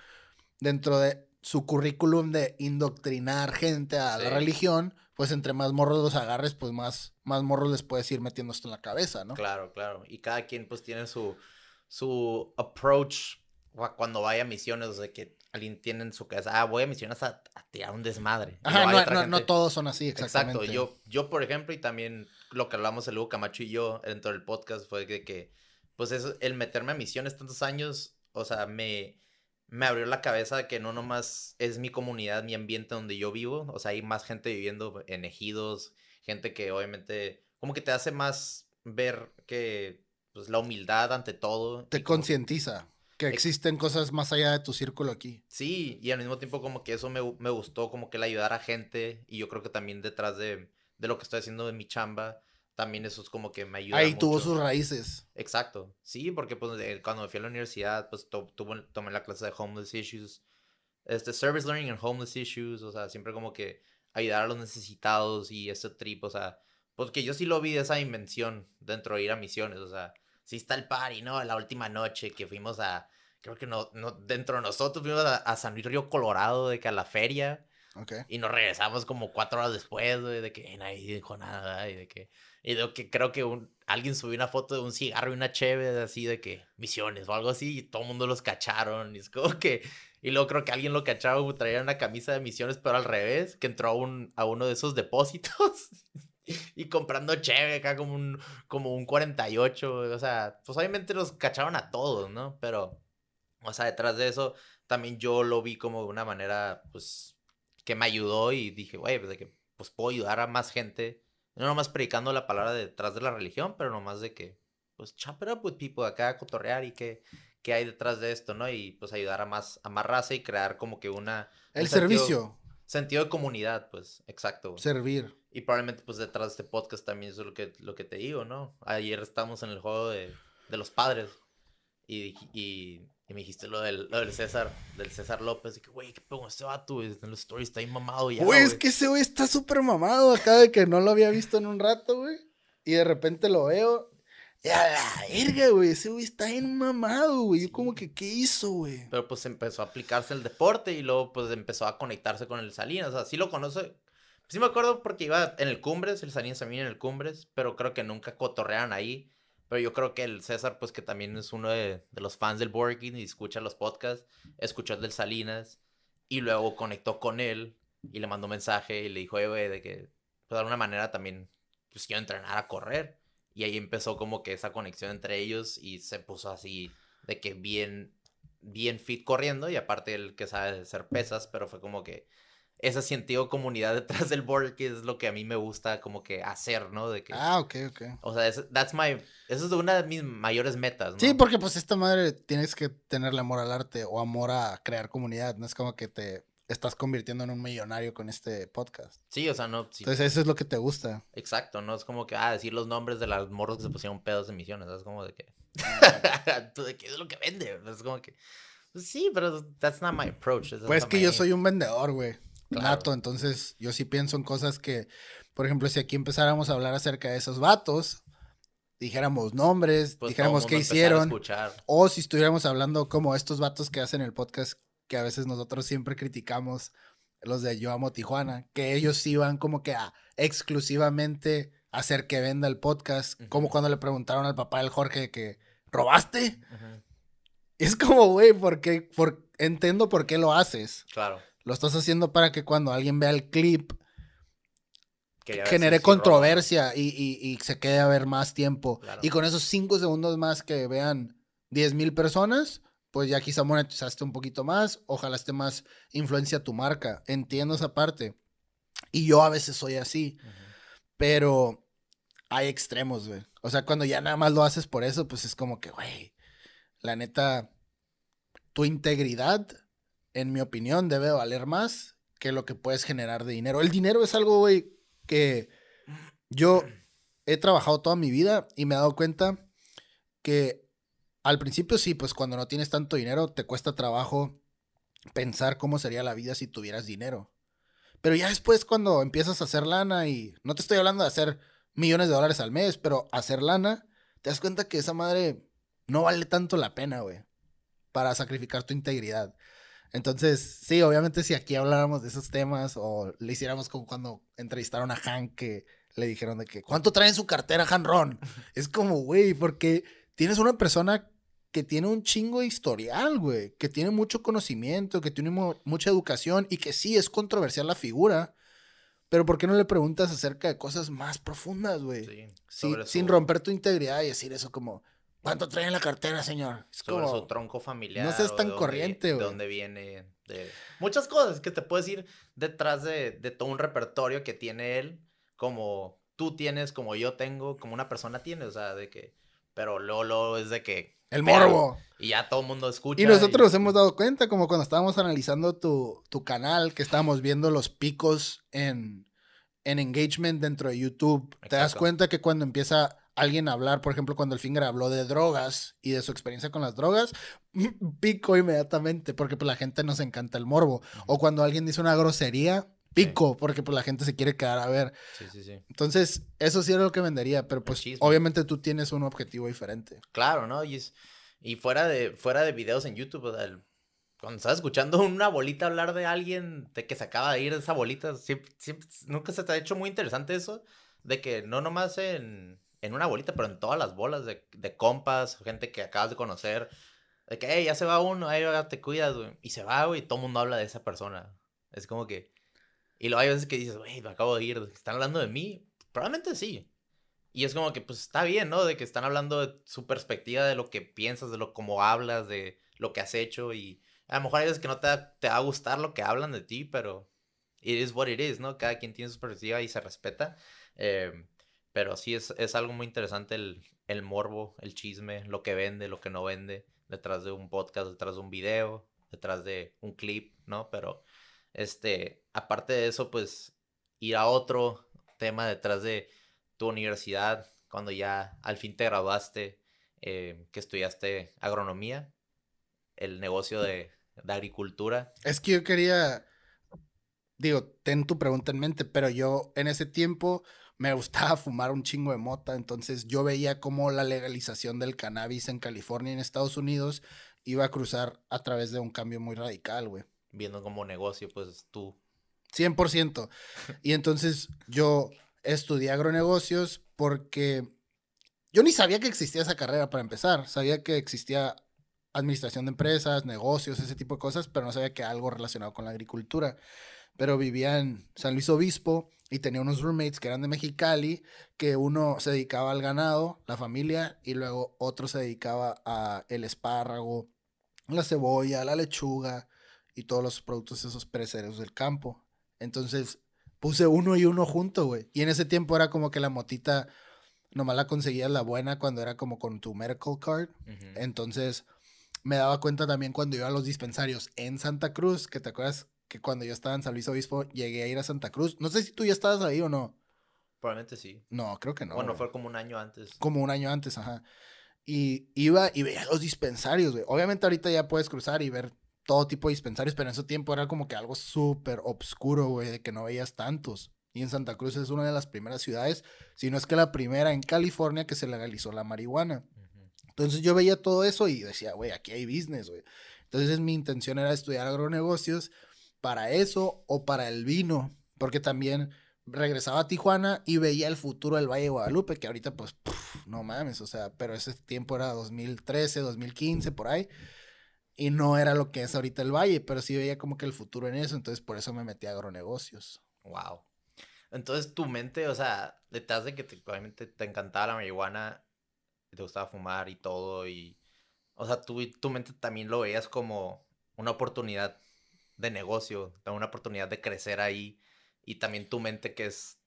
dentro de su currículum de indoctrinar gente a la religión, pues entre más morros los agarres, pues más, más morros les puedes ir metiendo esto en la cabeza, ¿no? Claro, claro. Y cada quien pues tiene su, su approach cuando vaya a misiones, o sea, que alguien tiene en su casa, ah, voy a misiones a, tirar un desmadre. Ajá, no, todos son así, exactamente. Exacto, yo, yo, por ejemplo, y también lo que hablamos el Hugo Camacho y yo dentro del podcast fue de que, pues, es el meterme a misiones tantos años, o sea, me me abrió la cabeza de que no nomás es mi comunidad, mi ambiente donde yo vivo, o sea, hay más gente viviendo en ejidos, gente que obviamente como que te hace más ver que pues la humildad ante todo. Te concientiza que existen cosas más allá de tu círculo aquí. Sí, y al mismo tiempo como que eso me, me gustó, como que el ayudar a gente, y yo creo que también detrás de, de lo que estoy haciendo en mi chamba, también eso es como que me ayuda. Ahí tuvo sus raíces. Exacto. Sí, porque pues cuando me fui a la universidad, pues tomé la clase de homeless issues, este service learning and homeless issues, o sea, siempre como que ayudar a los necesitados y ese trip, o sea, pues que yo sí lo vi de esa dimensión dentro de ir a misiones, o sea, sí está el party, ¿no? La última noche que fuimos a, creo que no, no dentro de nosotros fuimos a, San Luis Río Colorado, de que a la feria. Okay. Y nos regresamos como cuatro horas después, de que nadie dijo nada, y de que y de que creo que un, alguien subió una foto de un cigarro y una cheve así de que misiones o algo así y todo el mundo los cacharon. Y es como que. Y luego creo que alguien lo cacharon, traía una camisa de misiones, pero al revés, que entró a, un, a uno de esos depósitos y comprando cheve acá como un, como un 48. O sea, pues obviamente los cacharon a todos, ¿no? Pero, o sea, detrás de eso también yo lo vi como de una manera, pues, que me ayudó y dije, güey, pues de que pues puedo ayudar a más gente no nomás predicando la palabra detrás de la religión, pero nomás de que, pues, chop it up with people, acá a cotorrear y que, que hay detrás de esto, ¿no? Y pues ayudar a más, a más raza y crear como que una... El servicio. Sentido, de comunidad, pues, exacto. Servir. Y probablemente, pues, detrás de este podcast también eso es lo que, lo que te digo, ¿no? Ayer estamos en el juego de, de los padres y, y y me dijiste lo del, lo del César, del César López. Y que, güey, ¿qué pongo este vato? En los stories está ahí mamado ya. Güey, es que ese güey está súper mamado acá de que no lo había visto en un rato, güey. Y de repente lo veo. Y a la verga, güey. Ese güey está bien mamado, güey. Yo como que, ¿qué hizo, güey? Pero pues empezó a aplicarse el deporte y luego pues empezó a conectarse con el Salinas. O sea, sí lo conoce. Sí me acuerdo porque iba en el Cumbres, el Salinas también en el Cumbres, pero creo que nunca cotorrean ahí. Pero yo creo que el César, pues que también es uno de, los fans del Borgin y escucha los podcasts, escuchó el del Salinas y luego conectó con él y le mandó un mensaje y le dijo, güey, de que, pues de alguna manera también, pues quiero entrenar a correr. Y ahí empezó como que esa conexión entre ellos y se puso así de que bien, bien fit corriendo y aparte el que sabe hacer pesas, pero fue como que ese sentido comunidad detrás del board que es lo que a mí me gusta como que hacer, ¿no? De que, ah, ok, ok. O sea, that's my, eso es una de mis mayores metas, ¿no? Sí, porque pues esta madre tienes que tenerle amor al arte o amor a crear comunidad, no es como que te estás convirtiendo en un millonario con este podcast. Sí, o sea, no. Entonces eso es lo que te gusta. Exacto, no es como que, ah, decir los nombres de las morros que se pusieron pedos de misiones, es como de que, ¿tú de qué es lo que vende? Es como que, pues sí, pero that's not my approach. Pues que yo soy un vendedor, güey nato. Entonces, yo sí pienso en cosas que, por ejemplo, si aquí empezáramos a hablar acerca de esos vatos, dijéramos nombres, pues dijéramos qué hicieron. O si estuviéramos hablando como estos vatos que hacen el podcast que a veces nosotros siempre criticamos, los de Yo Amo Tijuana, que ellos iban como que a exclusivamente hacer que venda el podcast, como cuando le preguntaron al papá del Jorge que, ¿robaste? Es como, güey, porque, por, entiendo por qué lo haces. Claro. Lo estás haciendo para que cuando alguien vea el clip genere controversia y, se quede a ver más tiempo. Y con esos cinco segundos más que vean 10 mil personas, pues ya quizá monetizaste un poquito más. Ojalá esté más influencia tu marca. Entiendo esa parte. Y yo a veces soy así. Pero hay extremos, güey. O sea, cuando ya nada más lo haces por eso, pues es como que, güey, la neta, tu integridad en mi opinión, debe valer más que lo que puedes generar de dinero. El dinero es algo, güey, que yo he trabajado toda mi vida y me he dado cuenta que al principio sí, pues cuando no tienes tanto dinero te cuesta trabajo pensar cómo sería la vida si tuvieras dinero. Pero ya después cuando empiezas a hacer lana y no te estoy hablando de hacer millones de dólares al mes, pero hacer lana, te das cuenta que esa madre no vale tanto la pena, güey, para sacrificar tu integridad. Entonces, sí, obviamente si aquí habláramos de esos temas o le hiciéramos como cuando entrevistaron a Han que le dijeron de que, ¿cuánto trae en su cartera Han Ron? es como, güey, porque tienes una persona que tiene un chingo de historial, güey, que tiene mucho conocimiento, que tiene mucha educación y que sí es controversial la figura, pero ¿por qué no le preguntas acerca de cosas más profundas, güey? Sí, sin romper tu integridad y decir eso como, ¿cuánto trae en la cartera, señor? Es sobre como, su tronco familiar. No seas tan corriente, güey. De dónde viene, de muchas cosas que te puedes ir detrás de, de todo un repertorio que tiene él, como tú tienes, como yo tengo, como una persona tiene, o sea, de que, pero Lolo es de que el morbo. Y ya todo el mundo escucha. Y nosotros nos hemos dado cuenta, como cuando estábamos analizando tu, canal, que estábamos viendo los picos en, en engagement dentro de YouTube. Te das cuenta que cuando empieza alguien hablar, por ejemplo, cuando el Finger habló de drogas y de su experiencia con las drogas, pico inmediatamente, porque pues la gente nos encanta el morbo. O cuando alguien dice una grosería, pico, porque pues la gente se quiere quedar a ver. Sí, sí, sí. Entonces, eso sí era lo que vendería, pero pues obviamente tú tienes un objetivo diferente. Claro, ¿no? Y, es, y fuera, de, fuera de videos en YouTube, cuando estás escuchando una bolita hablar de alguien de que se acaba de ir de esa bolita, siempre, nunca se te ha hecho muy interesante eso, de que no nomás en, en una bolita, pero en todas las bolas de, de compas, gente que acabas de conocer, de que, hey, ya se va uno, ahí te cuidas, güey. Y se va, güey, y todo el mundo habla de esa persona. Es como que, y luego hay veces que dices, güey, me acabo de ir, ¿están hablando de mí? Probablemente sí. Y es como que, pues está bien, ¿no? De que están hablando de su perspectiva, de lo que piensas, de lo cómo hablas, de lo que has hecho. Y a lo mejor hay veces que no te, te va a gustar lo que hablan de ti, pero it is what it is, ¿no? Cada quien tiene su perspectiva y se respeta. Em, pero sí es, es, algo muy interesante el, el morbo, el chisme, lo que vende, lo que no vende, detrás de un podcast, detrás de un video, detrás de un clip, ¿no? Pero este, aparte de eso, pues ir a otro tema detrás de tu universidad, cuando ya al fin te graduaste, eh, que estudiaste agronomía, el negocio de, de agricultura. Es que yo quería, digo, ten tu pregunta en mente, pero yo en ese tiempo me gustaba fumar un chingo de mota, entonces yo veía cómo la legalización del cannabis en California y en Estados Unidos iba a cruzar a través de un cambio muy radical, güey viendo como negocio, pues tú. 100%. Y entonces yo estudié agronegocios porque yo ni sabía que existía esa carrera para empezar. Sabía que existía administración de empresas, negocios, ese tipo de cosas, pero no sabía que algo relacionado con la agricultura. Pero vivía en San Luis Obispo y tenía unos roommates que eran de Mexicali, que uno se dedicaba al ganado, la familia, y luego otro se dedicaba a el espárrago, la cebolla, la lechuga, y todos los productos esos perecederos del campo. Entonces puse uno y uno junto, güey. Y en ese tiempo era como que la motita nomás la conseguías la buena cuando era como con tu medical card. Entonces me daba cuenta también cuando iba a los dispensarios en Santa Cruz, que te acuerdas que cuando yo estaba en San Luis Obispo llegué a ir a Santa Cruz. No sé si tú ya estabas ahí o no. Probablemente sí. No, creo que no. Bueno, fue como un año antes. Como un año antes, ajá. Y iba y veía los dispensarios, güey. Obviamente ahorita ya puedes cruzar y ver todo tipo de dispensarios, pero en ese tiempo era como que algo súper obscuro, güey, de que no veías tantos. Y en Santa Cruz es una de las primeras ciudades, si no es que la primera en California que se legalizó la marihuana. Entonces yo veía todo eso y decía, güey, aquí hay business, güey. Entonces mi intención era estudiar agronegocios para eso o para el vino, porque también regresaba a Tijuana y veía el futuro del Valle de Guadalupe, que ahorita pues, no mames, o sea, pero ese tiempo era 2013, 2015, por ahí y no era lo que es ahorita el valle, pero sí veía como que el futuro en eso, entonces por eso me metí a agronegocios. Wow. Entonces tu mente, o sea, detrás de que te, te encantaba la marihuana, te gustaba fumar y todo, y, o sea, tu, tu mente también lo veías como una oportunidad de negocio, una oportunidad de crecer ahí, y también tu mente que es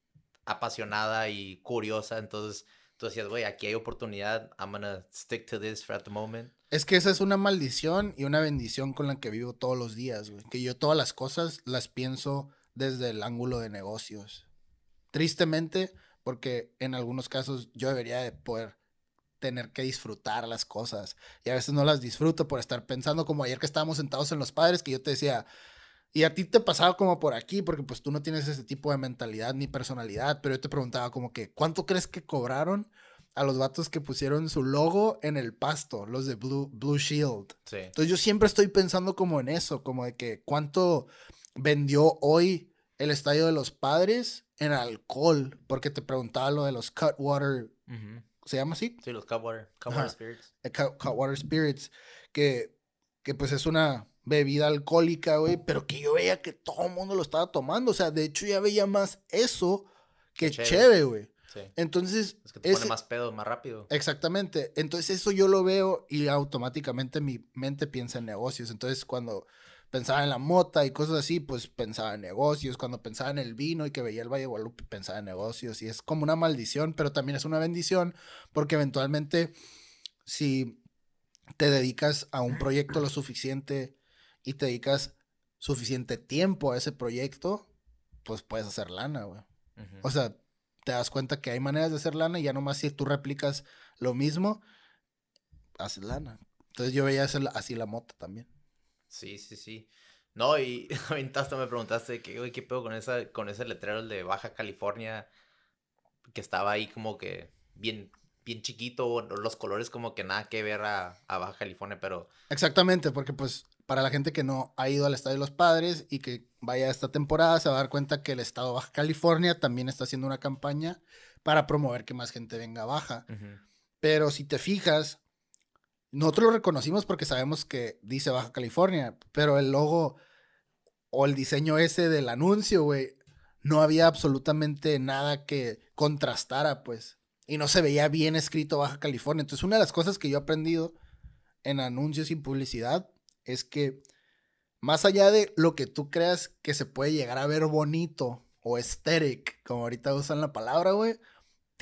apasionada y curiosa, entonces tú decías, güey, aquí hay oportunidad, I'm gonna stick to this for at the moment. Es que esa es una maldición y una bendición con la que vivo todos los días, güey. Que yo todas las cosas las pienso desde el ángulo de negocios. Tristemente, porque en algunos casos yo debería de poder tener que disfrutar las cosas. Y a veces no las disfruto por estar pensando, como ayer que estábamos sentados en los padres, que yo te decía, y a ti te pasaba como por aquí, porque pues tú no tienes ese tipo de mentalidad ni personalidad, pero yo te preguntaba como que, ¿cuánto crees que cobraron a los vatos que pusieron su logo en el pasto, los de Blue, Blue Shield? Sí. Entonces yo siempre estoy pensando como en eso, como de que cuánto vendió hoy el estadio de los padres en alcohol, porque te preguntaba lo de los Cutwater. ¿Se llama así? Sí, los Cutwater, Cutwater. Spirits. Eh, Cut- Cutwater Spirits, que, que pues es una bebida alcohólica, güey, pero que yo veía que todo el mundo lo estaba tomando, o sea, de hecho ya veía más eso que cheve, güey. Sí. Entonces, Es que te pone más pedo, más rápido. Exactamente. Entonces eso yo lo veo y automáticamente mi mente piensa en negocios. Entonces cuando pensaba en la mota y cosas así, pues pensaba en negocios. Cuando pensaba en el vino y que veía el Valle de Guadalupe, pensaba en negocios. Y es como una maldición, pero también es una bendición porque eventualmente si te dedicas a un proyecto lo suficiente y te dedicas suficiente tiempo a ese proyecto, pues puedes hacer lana, güey. O sea, te das cuenta que hay maneras de hacer lana y ya nomás si tú replicas lo mismo, haces lana. Entonces yo veía hacer así la moto también. Sí, sí, sí. No, y ahorita hasta me preguntaste que, ¿qué pedo con esa, con ese letrero de Baja California? Que estaba ahí como que bien, bien chiquito, los colores como que nada que ver a, a Baja California, pero Exactamente, porque pues para la gente que no ha ido al Estadio de los Padres y que vaya esta temporada, se va a dar cuenta que el Estado de Baja California también está haciendo una campaña para promover que más gente venga a Baja. ujú, Pero si te fijas, nosotros lo reconocimos porque sabemos que dice Baja California, pero el logo o el diseño ese del anuncio, güey, no había absolutamente nada que contrastara, pues. Y no se veía bien escrito Baja California. Entonces, una de las cosas que yo he aprendido en anuncios y publicidad es que más allá de lo que tú creas que se puede llegar a ver bonito o aesthetic, como ahorita usan la palabra, güey,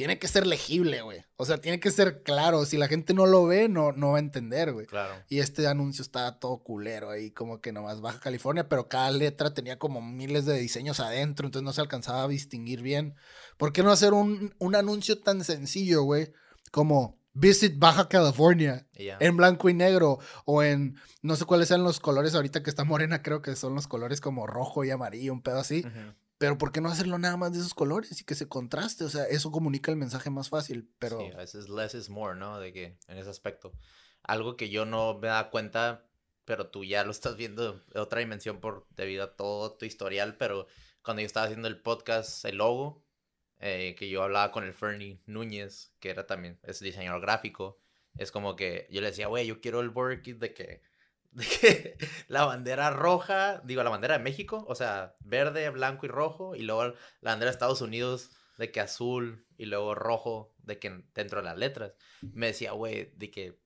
tiene que ser legible, güey. O sea, tiene que ser claro. Si la gente no lo ve, no, no va a entender, güey. claro. Y este anuncio estaba todo culero ahí, como que nomás Baja California, pero cada letra tenía como miles de diseños adentro, entonces no se alcanzaba a distinguir bien. ¿Por qué no hacer un, un anuncio tan sencillo, güey? Como Visit Baja California Y ya. en blanco y negro o en no sé cuáles sean los colores ahorita que está morena, creo que son los colores como rojo y amarillo, un pedo así. Ujú. Pero ¿por qué no hacerlo nada más de esos colores y que se contraste? O sea, eso comunica el mensaje más fácil, pero Sí, a veces less is more, ¿no? De que en ese aspecto. Algo que yo no me da cuenta, pero tú ya lo estás viendo de otra dimensión por debido a todo tu historial, pero cuando yo estaba haciendo el podcast, el logo, eh, que yo hablaba con el Fernie Núñez, que era también, es diseñador gráfico, es como que yo le decía, güey, yo quiero el kit de que, de que la bandera roja, digo, la bandera de México, o sea, verde, blanco y rojo, y luego la bandera de Estados Unidos de que azul y luego rojo de que dentro de las letras. Me decía, güey, de que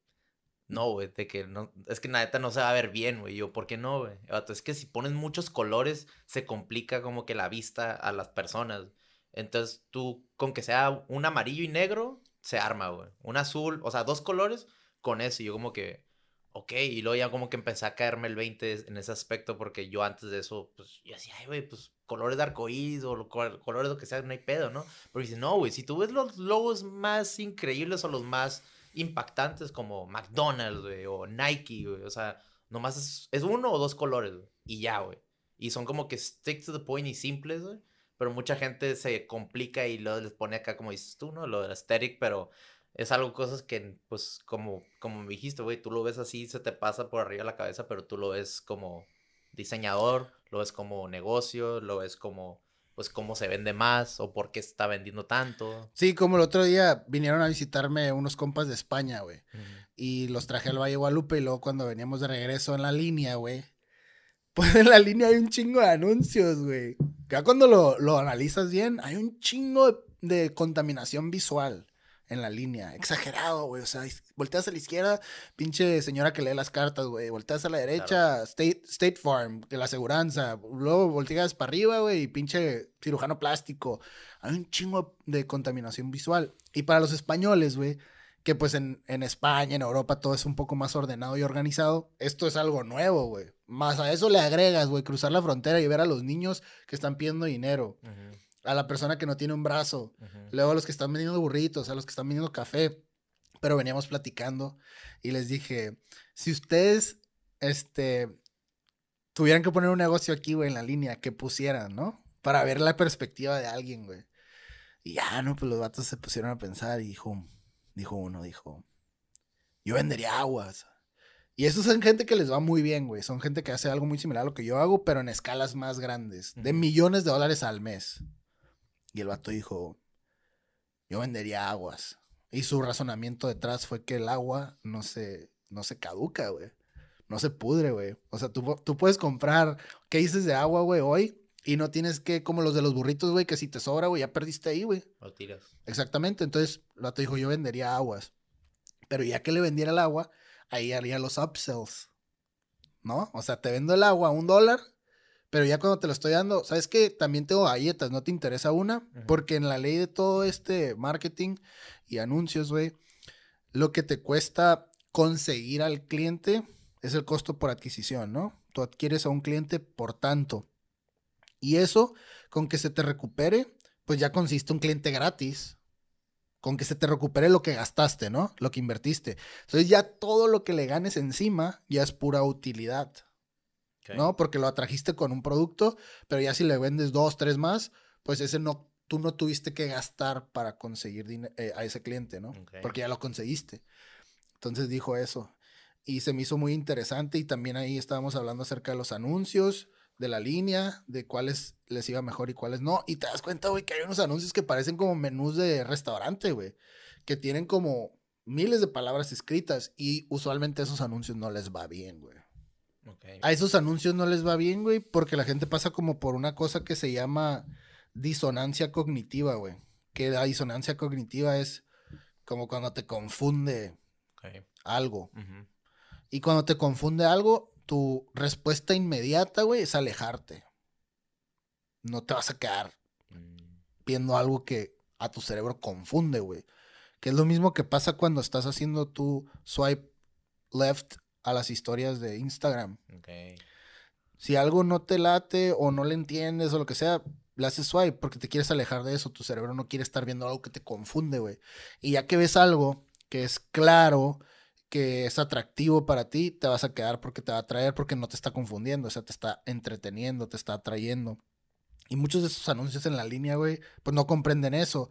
no, güey, de que no, es que neta no se va a ver bien, güey. Yo, ¿por qué no, güey? Es que si pones muchos colores se complica como que la vista a las personas. Entonces tú, con que sea un amarillo y negro, se arma, güey. Un azul, o sea, dos colores con eso. Y yo como que, ok, y luego ya como que empecé a caerme el 20 en ese aspecto porque yo antes de eso, pues, yo decía, ay, güey, pues colores de arcoíris o lo- col- colores lo que sea, no hay pedo, ¿no? Pero dice, no, güey, si tú ves los logos más increíbles o los más impactantes como McDonald's, güey, o Nike, güey, o sea, nomás es, es uno o dos colores, güey, y ya, güey. Y son como que stick to the point y simples, güey. Pero mucha gente se complica y luego les pone acá, como dices tú, ¿no? Lo del aesthetic, pero es algo, cosas que, pues, como, como me dijiste, güey, tú lo ves así, se te pasa por arriba de la cabeza, pero tú lo ves como diseñador, lo ves como negocio, lo ves como, pues, cómo se vende más o por qué se está vendiendo tanto. sí, como el otro día vinieron a visitarme unos compas de España, güey. y los traje al Valle Guadalupe y luego cuando veníamos de regreso en la línea, güey. Pues en la línea hay un chingo de anuncios, güey. Ya cuando lo, lo analizas bien, hay un chingo de, de contaminación visual en la línea. Exagerado, güey. O sea, volteas a la izquierda, pinche señora que lee las cartas, güey. Volteas a la derecha, State, State Farm, de la aseguranza. Luego volteas para arriba, güey, y pinche cirujano plástico. Hay un chingo de contaminación visual. Y para los españoles, güey, que pues en, en, España, en Europa, todo es un poco más ordenado y organizado. Esto es algo nuevo, güey. Más a eso le agregas, güey, cruzar la frontera y ver a los niños que están pidiendo dinero a la persona que no tiene un brazo, luego a los que están vendiendo burritos, a los que están vendiendo café. Pero veníamos platicando y les dije, si ustedes, este, tuvieran que poner un negocio aquí, güey, en la línea, que pusieran, ¿no? Para ver la perspectiva de alguien, güey. Y ya, no, pues los vatos se pusieron a pensar y dijo, dijo uno, dijo, yo vendería aguas. Y esos son gente que les va muy bien, güey. Son gente que hace algo muy similar a lo que yo hago, pero en escalas más grandes, de millones de dólares al mes. Y el vato dijo, yo vendería aguas. Y su razonamiento detrás fue que el agua no se, no se caduca, güey. No se pudre, güey. O sea, tú, tú puedes comprar dices de agua, güey, hoy. Y no tienes que, como los de los burritos, güey, que si te sobra, güey, ya perdiste ahí, güey. Lo tiras. Exactamente. Entonces, el vato dijo, yo vendería aguas. Pero ya que le vendiera el agua, ahí haría los upsells. ¿No? O sea, te vendo el agua a un dólar pero ya cuando te lo estoy dando, ¿sabes qué? También tengo galletas, ¿no te interesa una? Porque en la ley de todo este marketing y anuncios, güey, lo que te cuesta conseguir al cliente es el costo por adquisición, ¿no? Tú adquieres a un cliente por tanto. Y eso, con que se te recupere, pues ya consiste un cliente gratis. Con que se te recupere lo que gastaste, ¿no? Lo que invertiste. Entonces ya todo lo que le ganes encima ya es pura utilidad. ¿No? Porque lo atrajiste con un producto, pero ya si le vendes dos, tres más, pues ese no, tú no tuviste que gastar para conseguir eh, a ese cliente, ¿no? Porque ya lo conseguiste. Entonces dijo eso. Y se me hizo muy interesante y también ahí estábamos hablando acerca de los anuncios, de la línea, de cuáles les iba mejor y cuáles no. Y te das cuenta, güey, que hay unos anuncios que parecen como menús de restaurante, güey, que tienen como miles de palabras escritas y usualmente esos anuncios no les va bien, güey. A esos anuncios no les va bien, güey, porque la gente pasa como por una cosa que se llama disonancia cognitiva, güey. Que la disonancia cognitiva es como cuando te confunde algo. Y cuando te confunde algo, tu respuesta inmediata, güey, es alejarte. No te vas a quedar mm. viendo algo que a tu cerebro confunde, güey. Que es lo mismo que pasa cuando estás haciendo tu swipe left a las historias de Instagram. Si algo no te late o no le entiendes o lo que sea, le haces swipe porque te quieres alejar de eso. Tu cerebro no quiere estar viendo algo que te confunde, güey. Y ya que ves algo que es claro, que es atractivo para ti, te vas a quedar porque te va a atraer, porque no te está confundiendo, o sea, te está entreteniendo, te está atrayendo. Y muchos de esos anuncios en la línea, güey, pues no comprenden eso.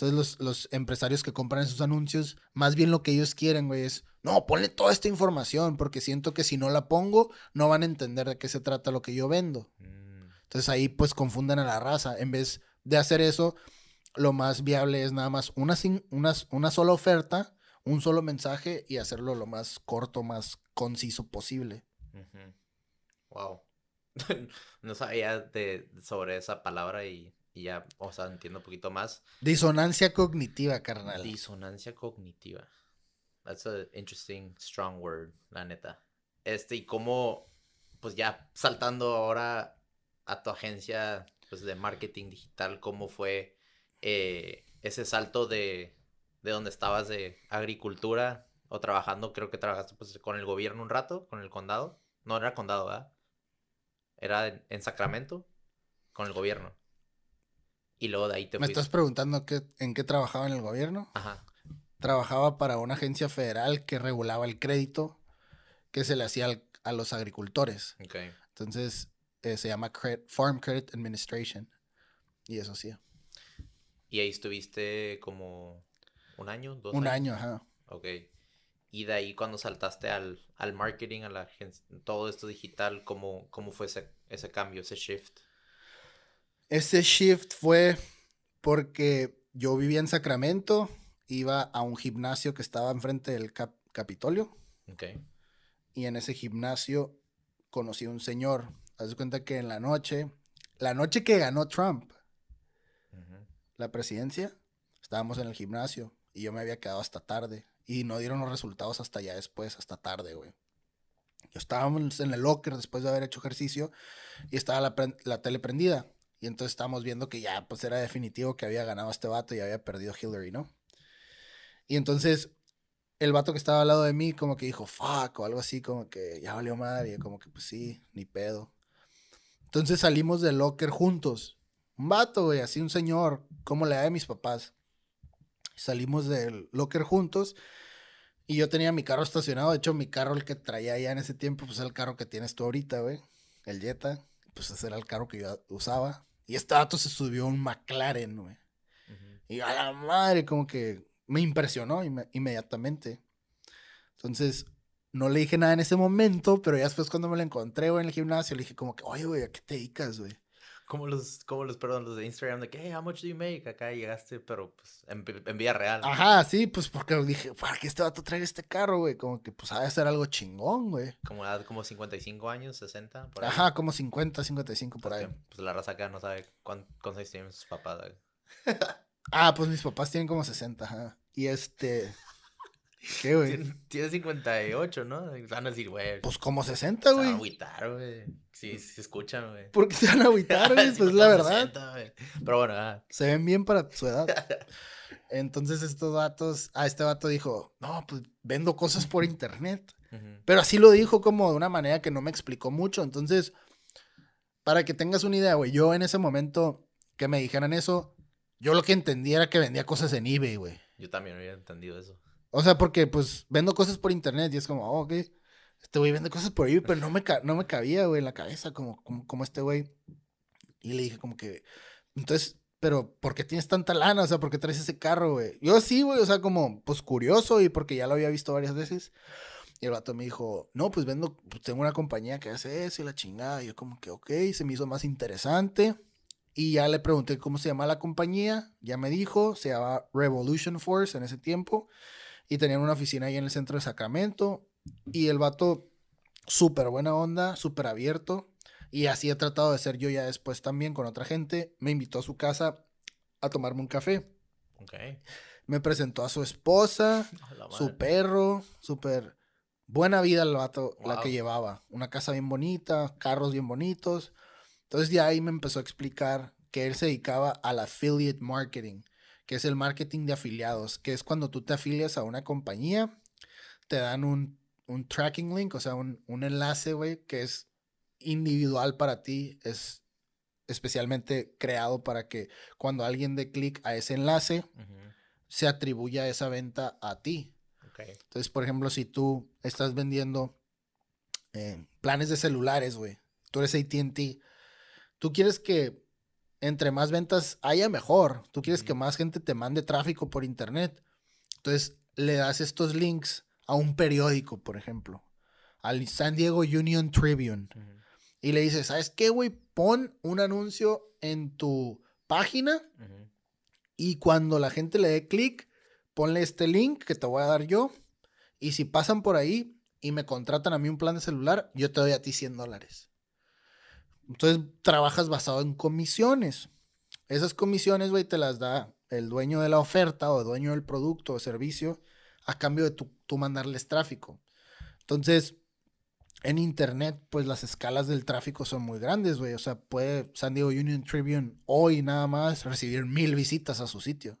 Entonces los, los, empresarios que compran esos anuncios, más bien lo que ellos quieren, güey, es, no, ponle toda esta información, porque siento que si no la pongo, no van a entender de qué se trata lo que yo vendo. Mm. Entonces ahí pues confunden a la raza. En vez de hacer eso, lo más viable es nada más una, una, una sola oferta, un solo mensaje y hacerlo lo más corto, más conciso posible. Wow. no sabía de, sobre esa palabra y y ya, o sea, entiendo un poquito más. Disonancia cognitiva, carnal. Disonancia cognitiva. That's an interesting, strong word, la neta. Este, y cómo, pues ya saltando ahora a tu agencia pues, de marketing digital, ¿cómo fue eh, ese salto de, de donde estabas de agricultura o trabajando? Creo que trabajaste pues, con el gobierno un rato, con el condado. No era condado, ¿verdad? Era en Sacramento, con el gobierno. Y luego de ahí te ¿Me estás preguntando qué, en qué trabajaba en el gobierno? Ajá. Trabajaba para una agencia federal que regulaba el crédito que se le hacía a los agricultores. Okay. Entonces, eh, se llama Farm Credit Administration. Y eso sí. ¿Y ahí estuviste como un año? Dos un año, ajá. Ok. Y de ahí cuando saltaste al, al marketing, a la todo esto digital, ¿cómo, cómo fue ese, ese cambio, ese shift? Ese shift fue porque yo vivía en Sacramento, iba a un gimnasio que estaba enfrente del Capitolio. Okay. Y en ese gimnasio conocí a un señor. Haz cuenta que en la noche, la noche que ganó Trump la presidencia, estábamos en el gimnasio y yo me había quedado hasta tarde. Y no dieron los resultados hasta ya después, hasta tarde, güey. Yo estábamos en el locker después de haber hecho ejercicio y estaba la, la tele prendida. Y entonces estábamos viendo que ya, pues era definitivo que había ganado este vato y había perdido Hillary, ¿no? Y entonces el vato que estaba al lado de mí como que dijo, fuck, o algo así, como que ya valió madre. Y como que, pues sí, ni pedo. Entonces salimos del locker juntos. Un vato, güey, así un señor, como la de mis papás. Salimos del locker juntos y yo tenía mi carro estacionado. De hecho, mi carro, el que traía ya en ese tiempo, pues era el carro que tienes tú ahorita, güey. El Jetta. Pues ese era el carro que yo usaba. Y este vato se subió a un McLaren, güey. Y a la madre, como que me impresionó inme- inmediatamente. Entonces, no le dije nada en ese momento, pero ya después cuando me lo encontré, güey, en el gimnasio, le dije como que, oye, güey, ¿a qué te dedicas, güey? Como los, como los, perdón, los de Instagram, de que, hey, how much do you make? Acá llegaste, pero pues en, en vía real. Ajá, sí, pues porque dije, ¿para qué este vato traer este carro, güey? Como que, pues, ha de ser algo chingón, güey. Como edad como 55 años, 60, por ahí. Ajá, como 50, 55 por Porque, ahí. Pues la raza acá no sabe cuán- cuántos años tienen sus papás. güey. Ah, pues mis papás tienen como 60, ajá. Y este... ¿Qué, güey? Tiene, tiene 58, ¿no? Van a decir, güey. Pues como 60, Se van a güey. agüitar, güey. Sí, se escuchan, güey. ¿Por qué se van a agüitar, güey? Pues porque la verdad. 60, güey. Pero bueno, ah, Se ven bien para su edad. Entonces estos vatos, ah, este vato dijo, no, pues vendo cosas por internet. Pero así lo dijo como de una manera que no me explicó mucho. Entonces, para que tengas una idea, güey, yo en ese momento que me dijeran eso, yo lo que entendía era que vendía cosas en eBay, güey. Yo también había entendido eso. O sea, porque pues vendo cosas por internet y es como, oh, ok, este güey vende cosas por eBay, pero no me, no me cabía, güey, en la cabeza como, como, como este güey. Y le dije como que, entonces, pero ¿por qué tienes tanta lana? O sea, ¿por qué traes ese carro, güey? Yo sí, güey, o sea, como, pues curioso y porque ya lo había visto varias veces. Y el vato me dijo, no, pues vendo, pues tengo una compañía que hace eso y la chingada. Y yo como que, ok, se me hizo más interesante. Y ya le pregunté cómo se llama la compañía. Ya me dijo, se llama Revolution Force en ese tiempo. Y tenían una oficina ahí en el centro de Sacramento. Y el vato, súper buena onda, súper abierto. Y así he tratado de ser yo ya después también con otra gente. Me invitó a su casa a tomarme un café. Me presentó a su esposa, su perro, súper buena vida el vato, la que llevaba. Una casa bien bonita, carros bien bonitos. Entonces de ahí me empezó a explicar que él se dedicaba al affiliate marketing, que es el marketing de afiliados, que es cuando tú te afilias a una compañía, te dan un, un tracking link, o sea, un, un enlace, güey, que es individual para ti, es especialmente creado para que cuando alguien dé clic a ese enlace, se atribuya esa venta a ti. Ok. Entonces, por ejemplo, si tú estás vendiendo eh, planes de celulares, güey, tú eres ATT, tú quieres que entre más ventas haya mejor, tú quieres que más gente te mande tráfico por internet. Entonces, le das estos links a un periódico, por ejemplo, al San Diego Union Tribune, y le dices, ¿sabes qué, güey? Pon un anuncio en tu página y cuando la gente le dé clic, ponle este link que te voy a dar yo. Y si pasan por ahí y me contratan a mí un plan de celular, yo te doy a ti 100 dólares. Entonces trabajas basado en comisiones. Esas comisiones, güey, te las da el dueño de la oferta o dueño del producto o servicio a cambio de tú mandarles tráfico. Entonces, en internet, pues las escalas del tráfico son muy grandes, güey. O sea, puede San Diego Union Tribune hoy nada más recibir mil visitas a su sitio.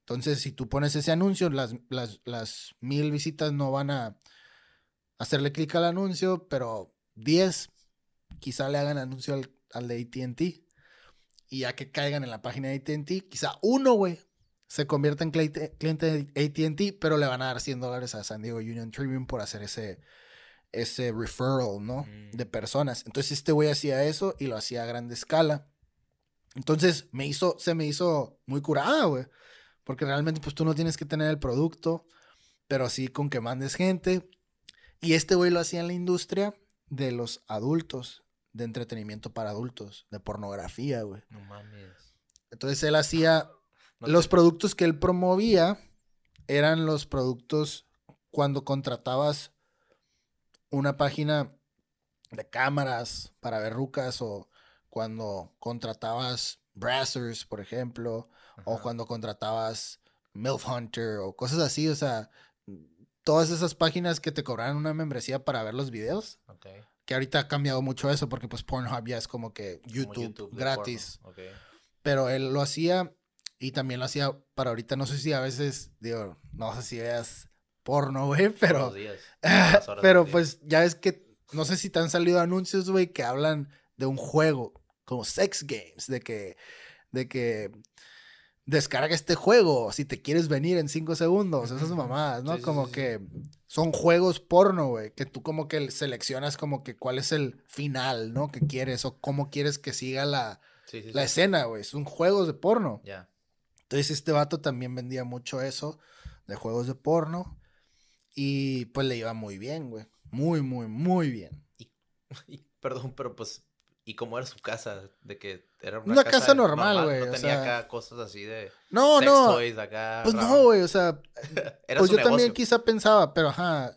Entonces, si tú pones ese anuncio, las, las, las mil visitas no van a hacerle clic al anuncio, pero 10 quizá le hagan anuncio al, al de ATT. Y ya que caigan en la página de ATT, quizá uno, güey, se convierta en cliente, cliente de ATT, pero le van a dar 100 dólares a San Diego Union Tribune por hacer ese, ese referral, ¿no? Mm. De personas. Entonces este güey hacía eso y lo hacía a grande escala. Entonces me hizo, se me hizo muy curada, güey. Porque realmente pues tú no tienes que tener el producto, pero sí con que mandes gente. Y este güey lo hacía en la industria de los adultos, de entretenimiento para adultos, de pornografía, güey. No mames. Entonces él hacía No los productos que él promovía eran los productos cuando contratabas una página de cámaras para ver rucas o cuando contratabas brassers, por ejemplo, o cuando contratabas MILF Hunter o cosas así, o sea, todas esas páginas que te cobraban una membresía para ver los videos. Ok. Que ahorita ha cambiado mucho eso porque pues Pornhub ya es como que Como YouTube, gratis. porno. Ok. Pero él lo hacía y también lo hacía para ahorita. No sé si a veces, digo, no sé si veas porno, güey, pero, días. Pero pues ya es que, no sé si te han salido anuncios, güey, que hablan de un juego, como sex games, de que, de que descarga este juego si te quieres venir en cinco segundos, esas mamadas, ¿no? Sí, como sí, sí. que son juegos porno, güey, que tú como que seleccionas como que cuál es el final, ¿no? Que quieres o cómo quieres que siga la, la escena, güey. Son juegos de porno. Ya. Entonces este vato también vendía mucho eso de juegos de porno y pues le iba muy bien, güey. Muy, muy, muy bien. Y, perdón, pero pues, ¿y cómo era su casa? De que era Una casa normal, güey, No tenía sea- acá cosas así de No, sex no. toys acá. Pues raro. no, güey, o sea, Era pues su yo también quizá pensaba, pero ajá,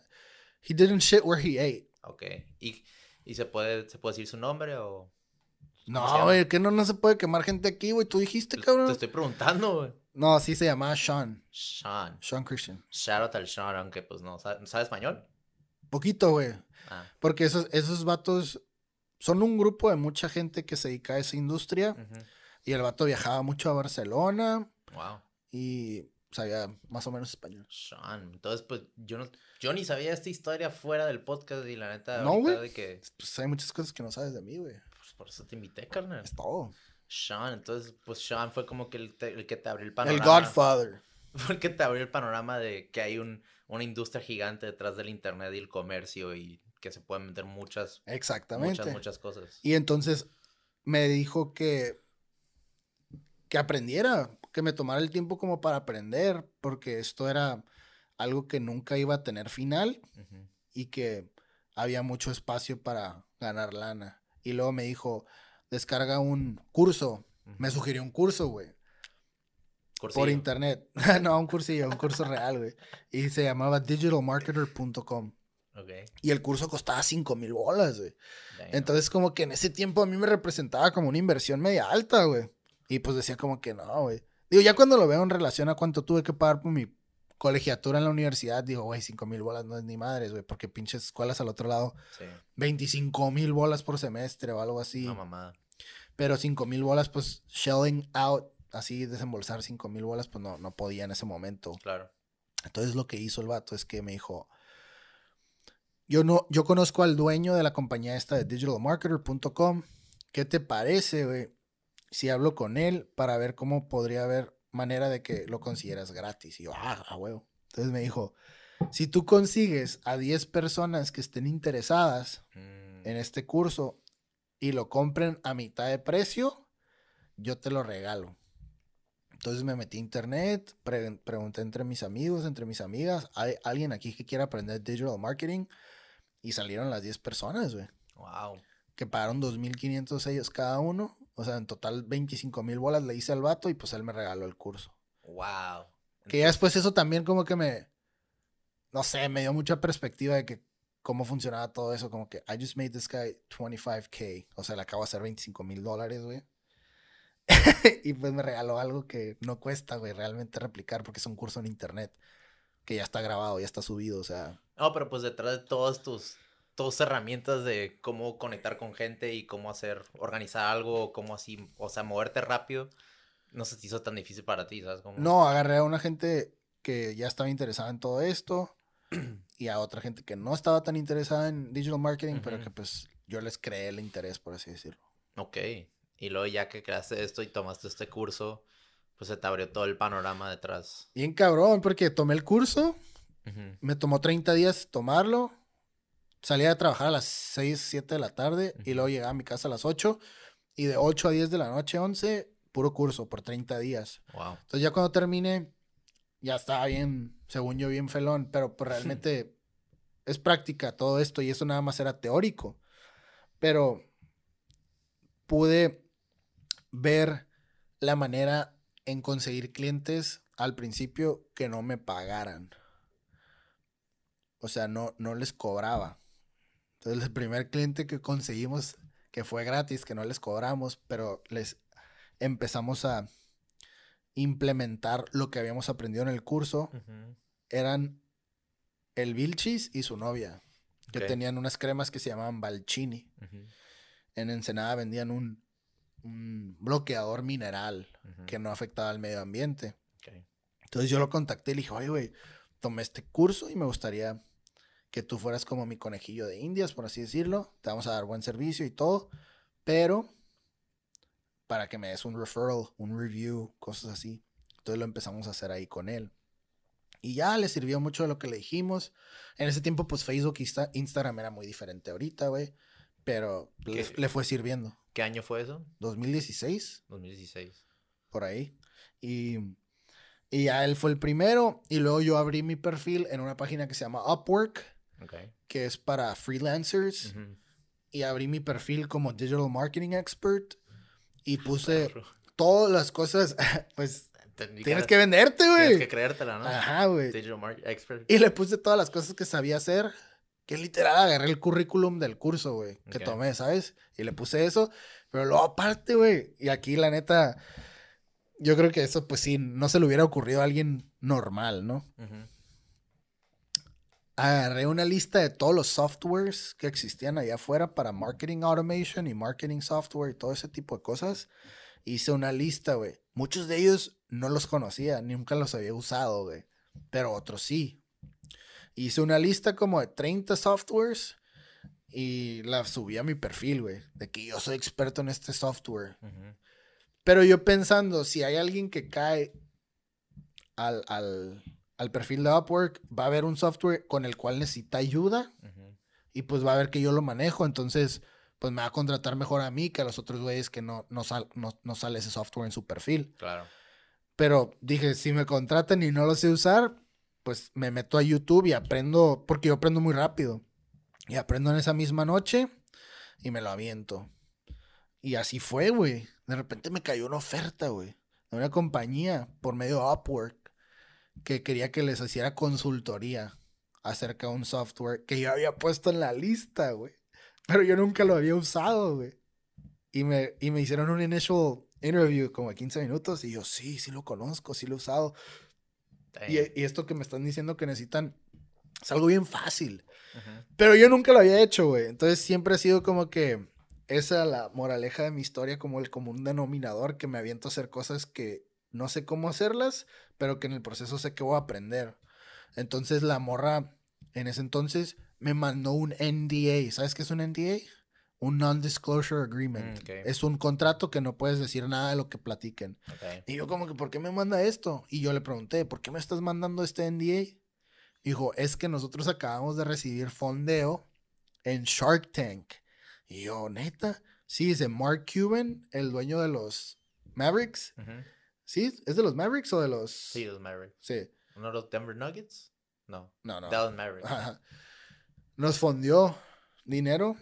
he didn't shit where he ate. Ok. ¿Y, y se, puede, se puede decir su nombre o...? ¿Cómo se No, güey, que no, no se puede quemar gente aquí, güey. Tú dijiste, Te, cabrón. te estoy preguntando, güey. No, sí se llamaba Sean. Sean. Sean Christian. Shout out al Sean, aunque pues no. ¿Sabe, ¿sabe español? Poquito, güey. Ah. Porque esos, esos vatos son un grupo de mucha gente que se dedica a esa industria. Y el vato viajaba mucho a Barcelona Wow. y sabía más o menos español. Sean. Entonces, pues, yo no... Yo ni sabía esta historia fuera del podcast y la neta... No, güey. Que... Pues hay muchas cosas que no sabes de mí, güey. Pues por eso te invité, carnal. Es todo. Sean, entonces, pues Sean fue como que el, te- el que te abrió el El panorama. Godfather. Fue el que te abrió el panorama de que hay un, una industria gigante detrás del internet y el comercio y que se pueden meter muchas, Exactamente. muchas, muchas cosas. Y entonces me dijo que, que aprendiera, que me tomara el tiempo como para aprender, porque esto era algo que nunca iba a tener final y que había mucho espacio para ganar lana. Y luego me dijo, descarga un curso. Me sugirió un curso, güey, por internet. no, un cursillo, un curso real, güey. Y se llamaba digitalmarketer.com. Y el curso costaba 5 mil bolas, güey. Entonces, como que en ese tiempo a mí me representaba como una inversión media alta, güey. Y pues decía como que no, güey. Digo, ya cuando lo veo en relación a cuánto tuve que pagar por mi colegiatura en la universidad, digo, güey, 5 mil bolas no es ni madres, güey, porque pinches escuelas al otro lado, Sí, 25 mil bolas por semestre o algo así. una mamada. Pero 5 mil bolas, pues, shelling out, así desembolsar 5 mil bolas, pues no, no podía en ese momento. Claro. Entonces lo que hizo el vato es que me dijo, yo no, yo conozco al dueño de la compañía esta de digitalmarketer.com. ¿Qué te parece, güey? Si hablo con él para ver cómo podría haber manera de que lo consideras gratis. Y yo, ah, a huevo. Entonces me dijo, si tú consigues a 10 personas que estén interesadas Mm, en este curso y lo compren a mitad de precio, yo te lo regalo. Entonces me metí a internet, pre- pregunté entre mis amigos, entre mis amigas, ¿hay alguien aquí que quiera aprender digital marketing? Y salieron las 10 personas, güey, Wow. que pagaron 2.500 ellos cada uno. O sea, en total 25 mil bolas le hice al vato y pues él me regaló el curso. Wow. Que ya después eso también como que me, no sé, me dio mucha perspectiva de que cómo funcionaba todo eso. Como que I just made this guy 25k. O sea, le acabo de hacer 25 mil dólares, güey. y pues me regaló algo que no cuesta, güey, realmente replicar porque es un curso en internet que ya está grabado, ya está subido, o sea. No, pero pues detrás de todas tus, tus herramientas de cómo conectar con gente y cómo hacer, organizar algo, cómo así, o sea, moverte rápido, no se te hizo tan difícil para ti, ¿sabes? Cómo? No, agarré a una gente que ya estaba interesada en todo esto y a otra gente que no estaba tan interesada en digital marketing, pero Ujú. que pues yo les creé el interés, por así decirlo. Ok. Y luego ya que creaste esto y tomaste este curso, pues se te abrió todo el panorama detrás. Bien cabrón, porque tomé el curso, Me tomó 30 días tomarlo, salía de trabajar a las 6, 7 de la tarde y luego llegaba a mi casa a las 8 y de 8 a 10 de la noche, 11, puro curso por 30 días. Wow. Entonces ya cuando terminé, ya estaba bien, según yo, bien felón, pero pues realmente es práctica todo esto y eso nada más era teórico. Pero pude ver la manera en conseguir clientes al principio que no me pagaran. O sea, no, no les cobraba. Entonces el primer cliente que conseguimos, que fue gratis, que no les cobramos, pero les empezamos a implementar lo que habíamos aprendido en el curso. Eran el Vilchis y su novia, que tenían unas cremas que se llamaban Balchini. En Ensenada vendían un, un bloqueador mineral que no afectaba al medio ambiente. Entonces yo lo contacté y le dije, oye, güey, tomé este curso y me gustaría que tú fueras como mi conejillo de indias, por así decirlo. Te vamos a dar buen servicio y todo, pero para que me des un referral, un review, cosas así. Entonces lo empezamos a hacer ahí con él. Y ya le sirvió mucho de lo que le dijimos. En ese tiempo, pues Facebook Insta- Instagram era muy diferente ahorita, güey. Pero le, le fue sirviendo. ¿Qué año fue eso? 2016 2016. por ahí. Y, y ya él fue el primero. Y luego yo abrí mi perfil en una página que se llama Upwork, Ok. que es para freelancers. Ujú. Y abrí mi perfil como Digital Marketing Expert. Y puse Perro. todas las cosas. Pues tienes que venderte, Tienes que güey. creértela, ¿no? Ajá, güey. Digital Market Expert. Y le puse todas las cosas que sabía hacer. Que literal agarré el currículum del curso, güey, que Ok. tomé, ¿sabes? Y le puse eso. Pero luego aparte, güey. Y aquí, la neta, yo creo que eso, pues sí, no se le hubiera ocurrido a alguien normal, ¿no? Ujú. Agarré una lista de todos los softwares que existían allá afuera para marketing automation y marketing software y todo ese tipo de cosas. Hice una lista, güey. Muchos de ellos no los conocía, nunca los había usado, güey. Pero otros sí. Hice una lista como de 30 softwares y la subí a mi perfil, güey. De que yo soy experto en este software. Pero yo pensando, si hay alguien que cae al, al, al perfil de Upwork, va a haber un software con el cual necesita ayuda y pues va a ver que yo lo manejo. Entonces, pues me va a contratar mejor a mí que a los otros güeyes que no, no, sal- no, no sale ese software en su perfil. Claro. Pero dije, si me contratan y no lo sé usar, pues me meto a YouTube y aprendo, porque yo aprendo muy rápido. Y aprendo en esa misma noche y me lo aviento. Y así fue, güey. De repente me cayó una oferta, güey, de una compañía por medio de Upwork que quería que les hiciera consultoría acerca de un software que yo había puesto en la lista, güey. Pero yo nunca lo había usado, güey. Y me, y me hicieron un initial interview como de 15 minutos y yo, sí, sí lo conozco, sí lo he usado. Y, y esto que me están diciendo que necesitan es algo bien fácil. Ujú. Pero yo nunca lo había hecho, güey. Entonces siempre ha sido como que esa la moraleja de mi historia, como el común denominador, que me aviento a hacer cosas que no sé cómo hacerlas, pero que en el proceso sé que voy a aprender. Entonces la morra en ese entonces me mandó un NDA. ¿Sabes qué es un NDA? Un Non-Disclosure Agreement. Mm. Es un contrato que no puedes decir nada de lo que platiquen. Ok. Y yo como que, ¿por qué me manda esto? Y yo le pregunté, ¿por qué me estás mandando este NDA? Dijo, es que nosotros acabamos de recibir fondeo en Shark Tank. Y yo, neta, sí, dice Mark Cuban, el dueño de los Mavericks. ¿Sí? ¿Es de los Mavericks o de los...? Sí, los Mavericks. Sí. ¿Uno de los Denver Nuggets? No. No, no. Dallas Mavericks. Ajá. Nos fondió dinero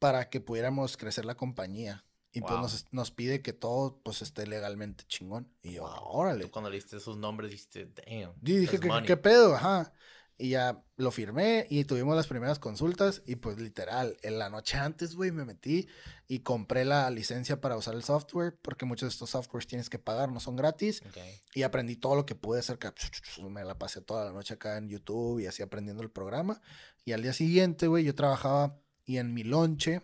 para que pudiéramos crecer la compañía. Y pues nos, nos pide que todo pues esté legalmente chingón. Y yo, Wow. órale. Tú cuando leíste esos nombres dijiste, damn. Y dije, that's ¿qué, money". qué pedo? Ajá. Y ya lo firmé y tuvimos las primeras consultas y pues literal, en la noche antes, güey, me metí y compré la licencia para usar el software porque muchos de estos softwares tienes que pagar, no son gratis. Y aprendí todo lo que pude hacer, que me la pasé toda la noche acá en YouTube y así aprendiendo el programa. Y al día siguiente, güey, yo trabajaba y en mi lonche,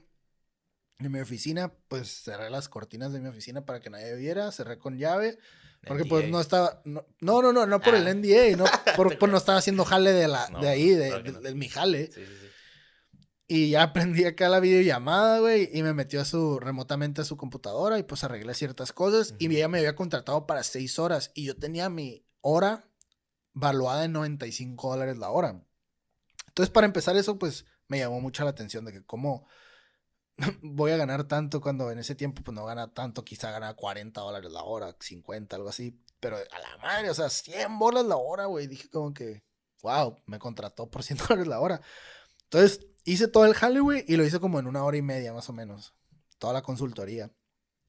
en mi oficina, pues cerré las cortinas de mi oficina para que nadie viera, cerré con llave. Porque pues no estaba, no, no, no, no, no por Ah. el NDA, no, por, por no estaba haciendo jale de la, No, de ahí, de, claro de- no. de mi jale. Sí, sí, sí. Y ya aprendí acá la videollamada, güey, y me metió a su, remotamente a su computadora y pues arreglé ciertas cosas. Y Ujú. ella me había contratado para seis horas y yo tenía mi hora valuada en 95 dólares la hora. Entonces, para empezar eso, pues me llamó mucho la atención de que cómo voy a ganar tanto cuando en ese tiempo pues no gana tanto, quizá gana 40 dólares la hora, 50, algo así. Pero a la madre, o sea, 100 bolas la hora, güey. Dije como que, wow, me contrató por 100 dólares la hora. Entonces, hice todo el jale, güey, y lo hice como en una hora y media, más o menos. Toda la consultoría.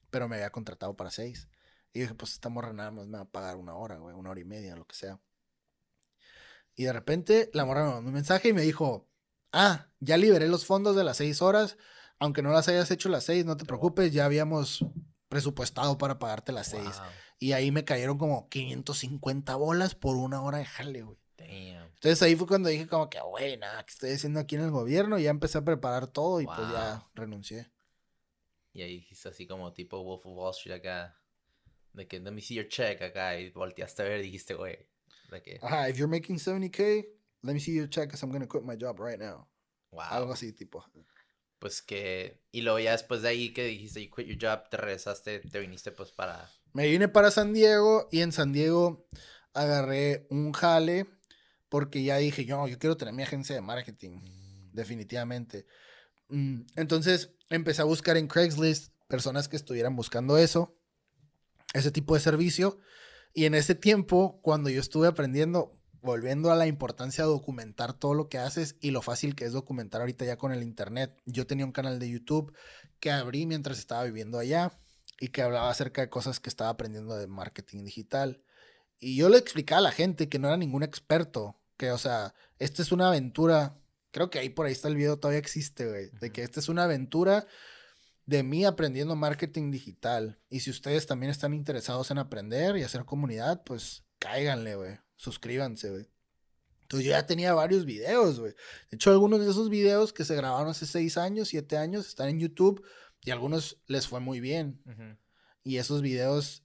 Pero me había contratado para seis. Y dije, pues esta morra nada más me va a pagar una hora, güey, una hora y media, lo que sea. Y de repente la morra me mandó un mensaje y me dijo, ah, ya liberé los fondos de las seis horas. Aunque no las hayas hecho las seis, no te preocupes, ya habíamos presupuestado para pagarte las seis. Wow. Y ahí me cayeron como 550 bolas por una hora de jale, güey. Damn. Entonces ahí fue cuando dije como que, güey, nada, ¿qué estoy haciendo aquí en el gobierno? Y ya empecé a preparar todo y pues ya renuncié. Y ahí dijiste así como tipo Wolf of Wall Street acá. De que, let me see your check acá. Y volteaste a ver y dijiste, güey. De que, Ajá, if you're making 70k, let me see your check because I'm gonna quit my job right now. wow. Algo así, tipo. Pues que. Y luego ya después de ahí que dijiste, you quit your job, te regresaste, te viniste pues para. Me vine para San Diego y en San Diego agarré un jale porque ya dije, yo, yo quiero tener mi agencia de marketing, definitivamente. Mm, Entonces empecé a buscar en Craigslist personas que estuvieran buscando eso, ese tipo de servicio. Y en ese tiempo, cuando yo estuve aprendiendo, volviendo a la importancia de documentar todo lo que haces y lo fácil que es documentar ahorita ya con el internet. Yo tenía un canal de YouTube que abrí mientras estaba viviendo allá y que hablaba acerca de cosas que estaba aprendiendo de marketing digital. Y yo le explicaba a la gente que no era ningún experto, que, o sea, esta es una aventura. Creo que ahí por ahí está el video, todavía existe, güey. De que esta es una aventura de mí aprendiendo marketing digital. Y si ustedes también están interesados en aprender y hacer comunidad, pues cáiganle, güey. Suscríbanse, güey. Entonces yo ya tenía varios videos, güey. De hecho, algunos de esos videos que se grabaron hace seis años, siete años, están en YouTube y a algunos les fue muy bien. Y esos videos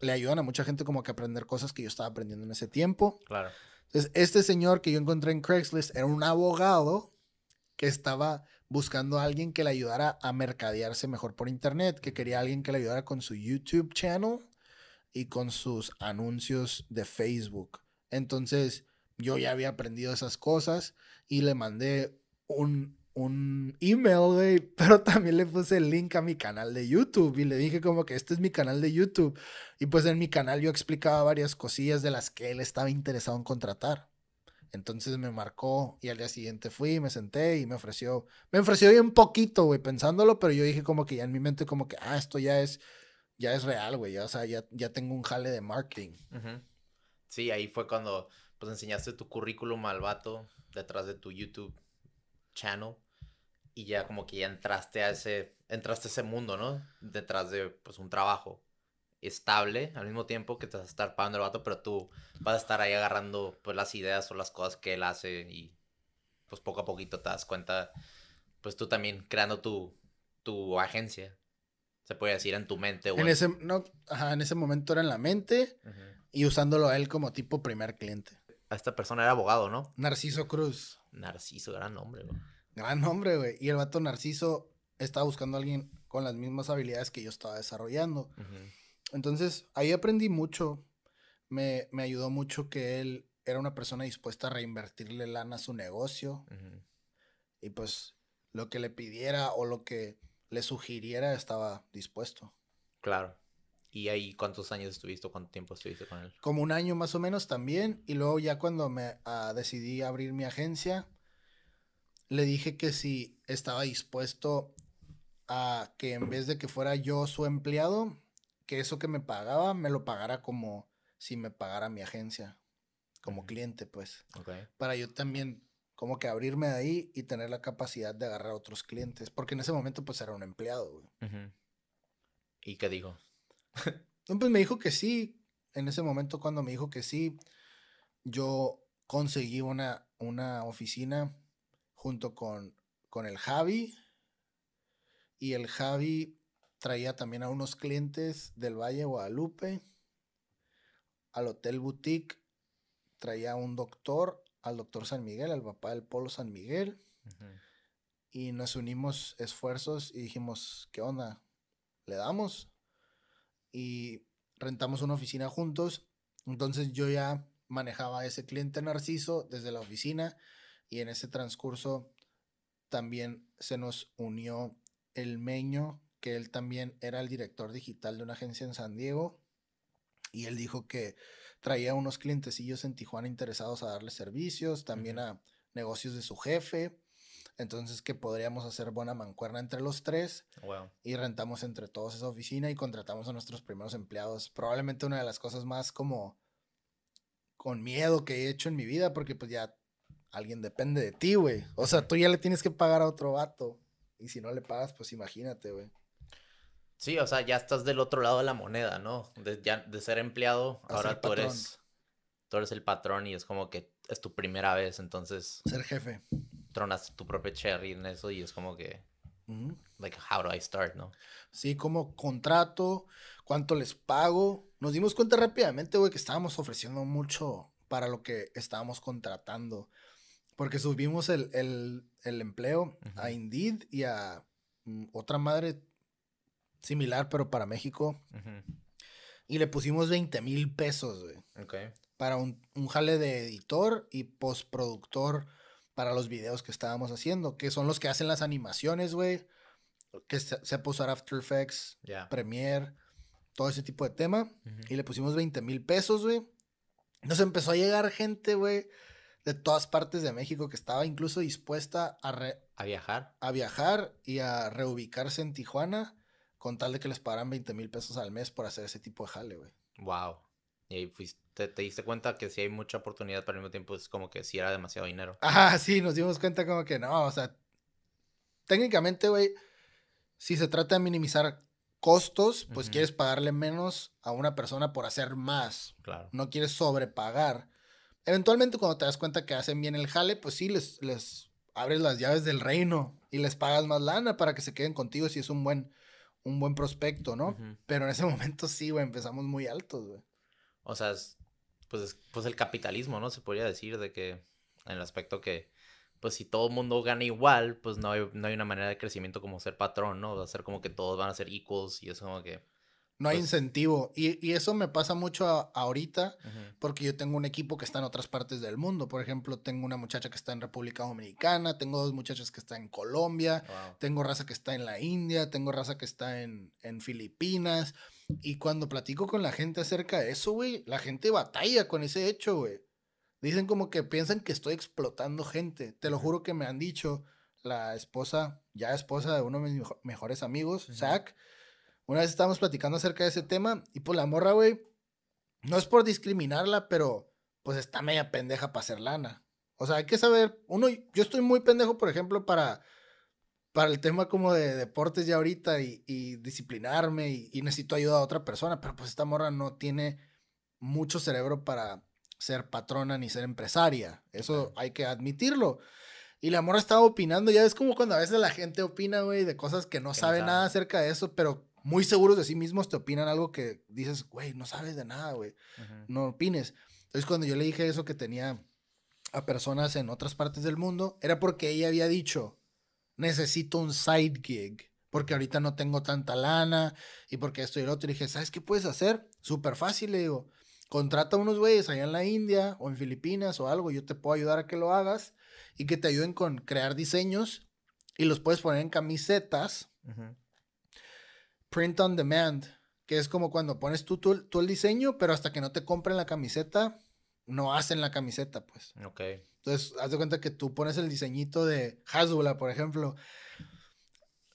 le ayudan a mucha gente como que aprender cosas que yo estaba aprendiendo en ese tiempo. Claro. Entonces, este señor que yo encontré en Craigslist era un abogado que estaba buscando a alguien que le ayudara a mercadearse mejor por internet, que quería a alguien que le ayudara con su YouTube channel y con sus anuncios de Facebook. Entonces, yo ya había aprendido esas cosas y le mandé un, un email, güey, pero también le puse el link a mi canal de YouTube y le dije como que este es mi canal de YouTube. Y pues en mi canal yo explicaba varias cosillas de las que él estaba interesado en contratar. Entonces me marcó y al día siguiente fui, me senté y me ofreció, me ofreció bien poquito, güey, pensándolo, pero yo dije como que ya en mi mente como que, ah, esto ya es, ya es real, güey, o sea, ya, ya tengo un jale de marketing. Sí, ahí fue cuando pues enseñaste tu currículum al vato detrás de tu YouTube channel y ya como que ya entraste a ese entraste a ese mundo, ¿no? Detrás de pues un trabajo estable al mismo tiempo que te vas a estar pagando el vato, pero tú vas a estar ahí agarrando pues las ideas o las cosas que él hace y pues poco a poquito te das cuenta pues tú también creando tu tu agencia. Se puede decir en tu mente o En ese, no, ajá, en ese momento era en la mente y usándolo a él como tipo primer cliente. A esta persona era abogado, ¿no? Narciso Cruz. Narciso, gran nombre, güey. Gran nombre, güey. Y el vato Narciso estaba buscando a alguien con las mismas habilidades que yo estaba desarrollando. Entonces, ahí aprendí mucho. Me, me ayudó mucho que él era una persona dispuesta a reinvertirle lana a su negocio. Y pues lo que le pidiera o lo que le sugiriera estaba dispuesto. Claro. ¿Y ahí cuántos años estuviste cuánto tiempo estuviste con él? Como un año más o menos también. Y luego ya cuando me ah, decidí abrir mi agencia, le dije que si estaba dispuesto a que en vez de que fuera yo su empleado, que eso que me pagaba me lo pagara como si me pagara mi agencia, como cliente, pues. Para yo también como que abrirme de ahí y tener la capacidad de agarrar a otros clientes. Porque en ese momento pues era un empleado, güey. ¿Y qué dijo? Pues me dijo que sí. En ese momento cuando me dijo que sí, yo conseguí una, una oficina junto con, con el Javi. Y el Javi traía también a unos clientes del Valle de Guadalupe. Al Hotel Boutique traía a un doctor, al doctor San Miguel, al papá del Polo San Miguel. Y nos unimos esfuerzos y dijimos, ¿qué onda? ¿Le damos? Y rentamos una oficina juntos. Entonces yo ya manejaba a ese cliente narciso desde la oficina y en ese transcurso también se nos unió el Meño, que él también era el director digital de una agencia en San Diego. Y él dijo que traía unos clientecillos en Tijuana interesados a darle servicios, también a negocios de su jefe. Entonces que podríamos hacer buena mancuerna entre los tres Wow. y rentamos entre todos esa oficina y contratamos a nuestros primeros empleados. Probablemente una de las cosas más como con miedo que he hecho en mi vida porque pues ya alguien depende de ti, güey. O sea, tú ya le tienes que pagar a otro vato y si no le pagas, pues imagínate, güey. Sí, o sea, ya estás del otro lado de la moneda, ¿no? De, ya, de ser empleado, A ahora ser tú patrón. eres, tú eres el patrón y es como que es tu primera vez, entonces Ser jefe. tronas tu propio cherry en eso y es como que, like, how do I start, no? Sí, como contrato, cuánto les pago. Nos dimos cuenta rápidamente, güey, que estábamos ofreciendo mucho para lo que estábamos contratando. Porque subimos el, el- el empleo a. Indeed y a mm, otra madre similar, pero para México. Y le pusimos 20 mil pesos, güey. Ok. Para un, un jale de editor y postproductor para los videos que estábamos haciendo. Que son los que hacen las animaciones, güey. Que se, sepa usar After Effects. Premiere, todo ese tipo de tema. Y le pusimos 20 mil pesos, güey. Nos empezó a llegar gente, güey, de todas partes de México que estaba incluso dispuesta a, re- A viajar. a viajar y a reubicarse en Tijuana con tal de que les pagaran 20 mil pesos al mes por hacer ese tipo de jale, güey. Wow. Y ahí fuiste, te diste cuenta que si hay mucha oportunidad, pero al mismo tiempo es como que si era demasiado dinero. Ajá, sí, nos dimos cuenta como que no, o sea, técnicamente, güey, si se trata de minimizar costos, pues quieres pagarle menos a una persona por hacer más. Claro. no quieres sobrepagar. Eventualmente cuando te das cuenta que hacen bien el jale, pues sí, les, les abres las llaves del reino y les pagas más lana para que se queden contigo si es un buen, un buen prospecto, ¿no? Pero en ese momento sí, güey, empezamos muy altos, güey. O sea, es, pues, es- pues el capitalismo, ¿no? Se podría decir de que en el aspecto que, pues si todo el mundo gana igual, pues no hay, no hay una manera de crecimiento como ser patrón, ¿no? Va a ser como que todos van a ser equals y es como que... No hay Pues- incentivo. Y, y eso me pasa mucho a- ahorita porque yo tengo un equipo que está en otras partes del mundo. Por ejemplo, tengo una muchacha que está en República Dominicana, tengo dos muchachas que están en Colombia, wow. Tengo raza que está en la India, tengo raza que está en, en Filipinas. Y cuando platico con la gente acerca de eso, güey, la gente batalla con ese hecho, güey. Dicen como que piensan que estoy explotando gente. Te lo juro que me han dicho la esposa, ya esposa de uno de mis mejo- mejores amigos, Ujú. Zach. Una vez estábamos platicando acerca de ese tema y pues la morra, güey, no es por discriminarla, pero pues está media pendeja para hacer lana. O sea, hay que saber, uno, yo estoy muy pendejo, por ejemplo, para, para el tema como de deportes ya ahorita y, y disciplinarme y, y necesito ayuda a otra persona, pero pues esta morra no tiene mucho cerebro para ser patrona ni ser empresaria. Eso hay que admitirlo. Y la morra estaba opinando, ya es como cuando a veces la gente opina, güey, de cosas que no sabe. nada acerca de eso, pero muy seguros de sí mismos te opinan algo que dices, güey, no sabes de nada, güey no opines. Entonces, cuando yo le dije eso que tenía a personas en otras partes del mundo, era porque ella había dicho, necesito un side gig, porque ahorita no tengo tanta lana y porque esto y lo otro. Y dije, ¿sabes qué puedes hacer? Súper fácil, le digo, contrata a unos güeyes allá en la India o en Filipinas o algo, yo te puedo ayudar a que lo hagas y que te ayuden con crear diseños y los puedes poner en camisetas ujú. Print on demand, que es como cuando pones tú, tú, tú el diseño, pero hasta que no te compren la camiseta, no hacen la camiseta, pues. Ok. Entonces, haz de cuenta que tú pones el diseñito de Hasbula, por ejemplo.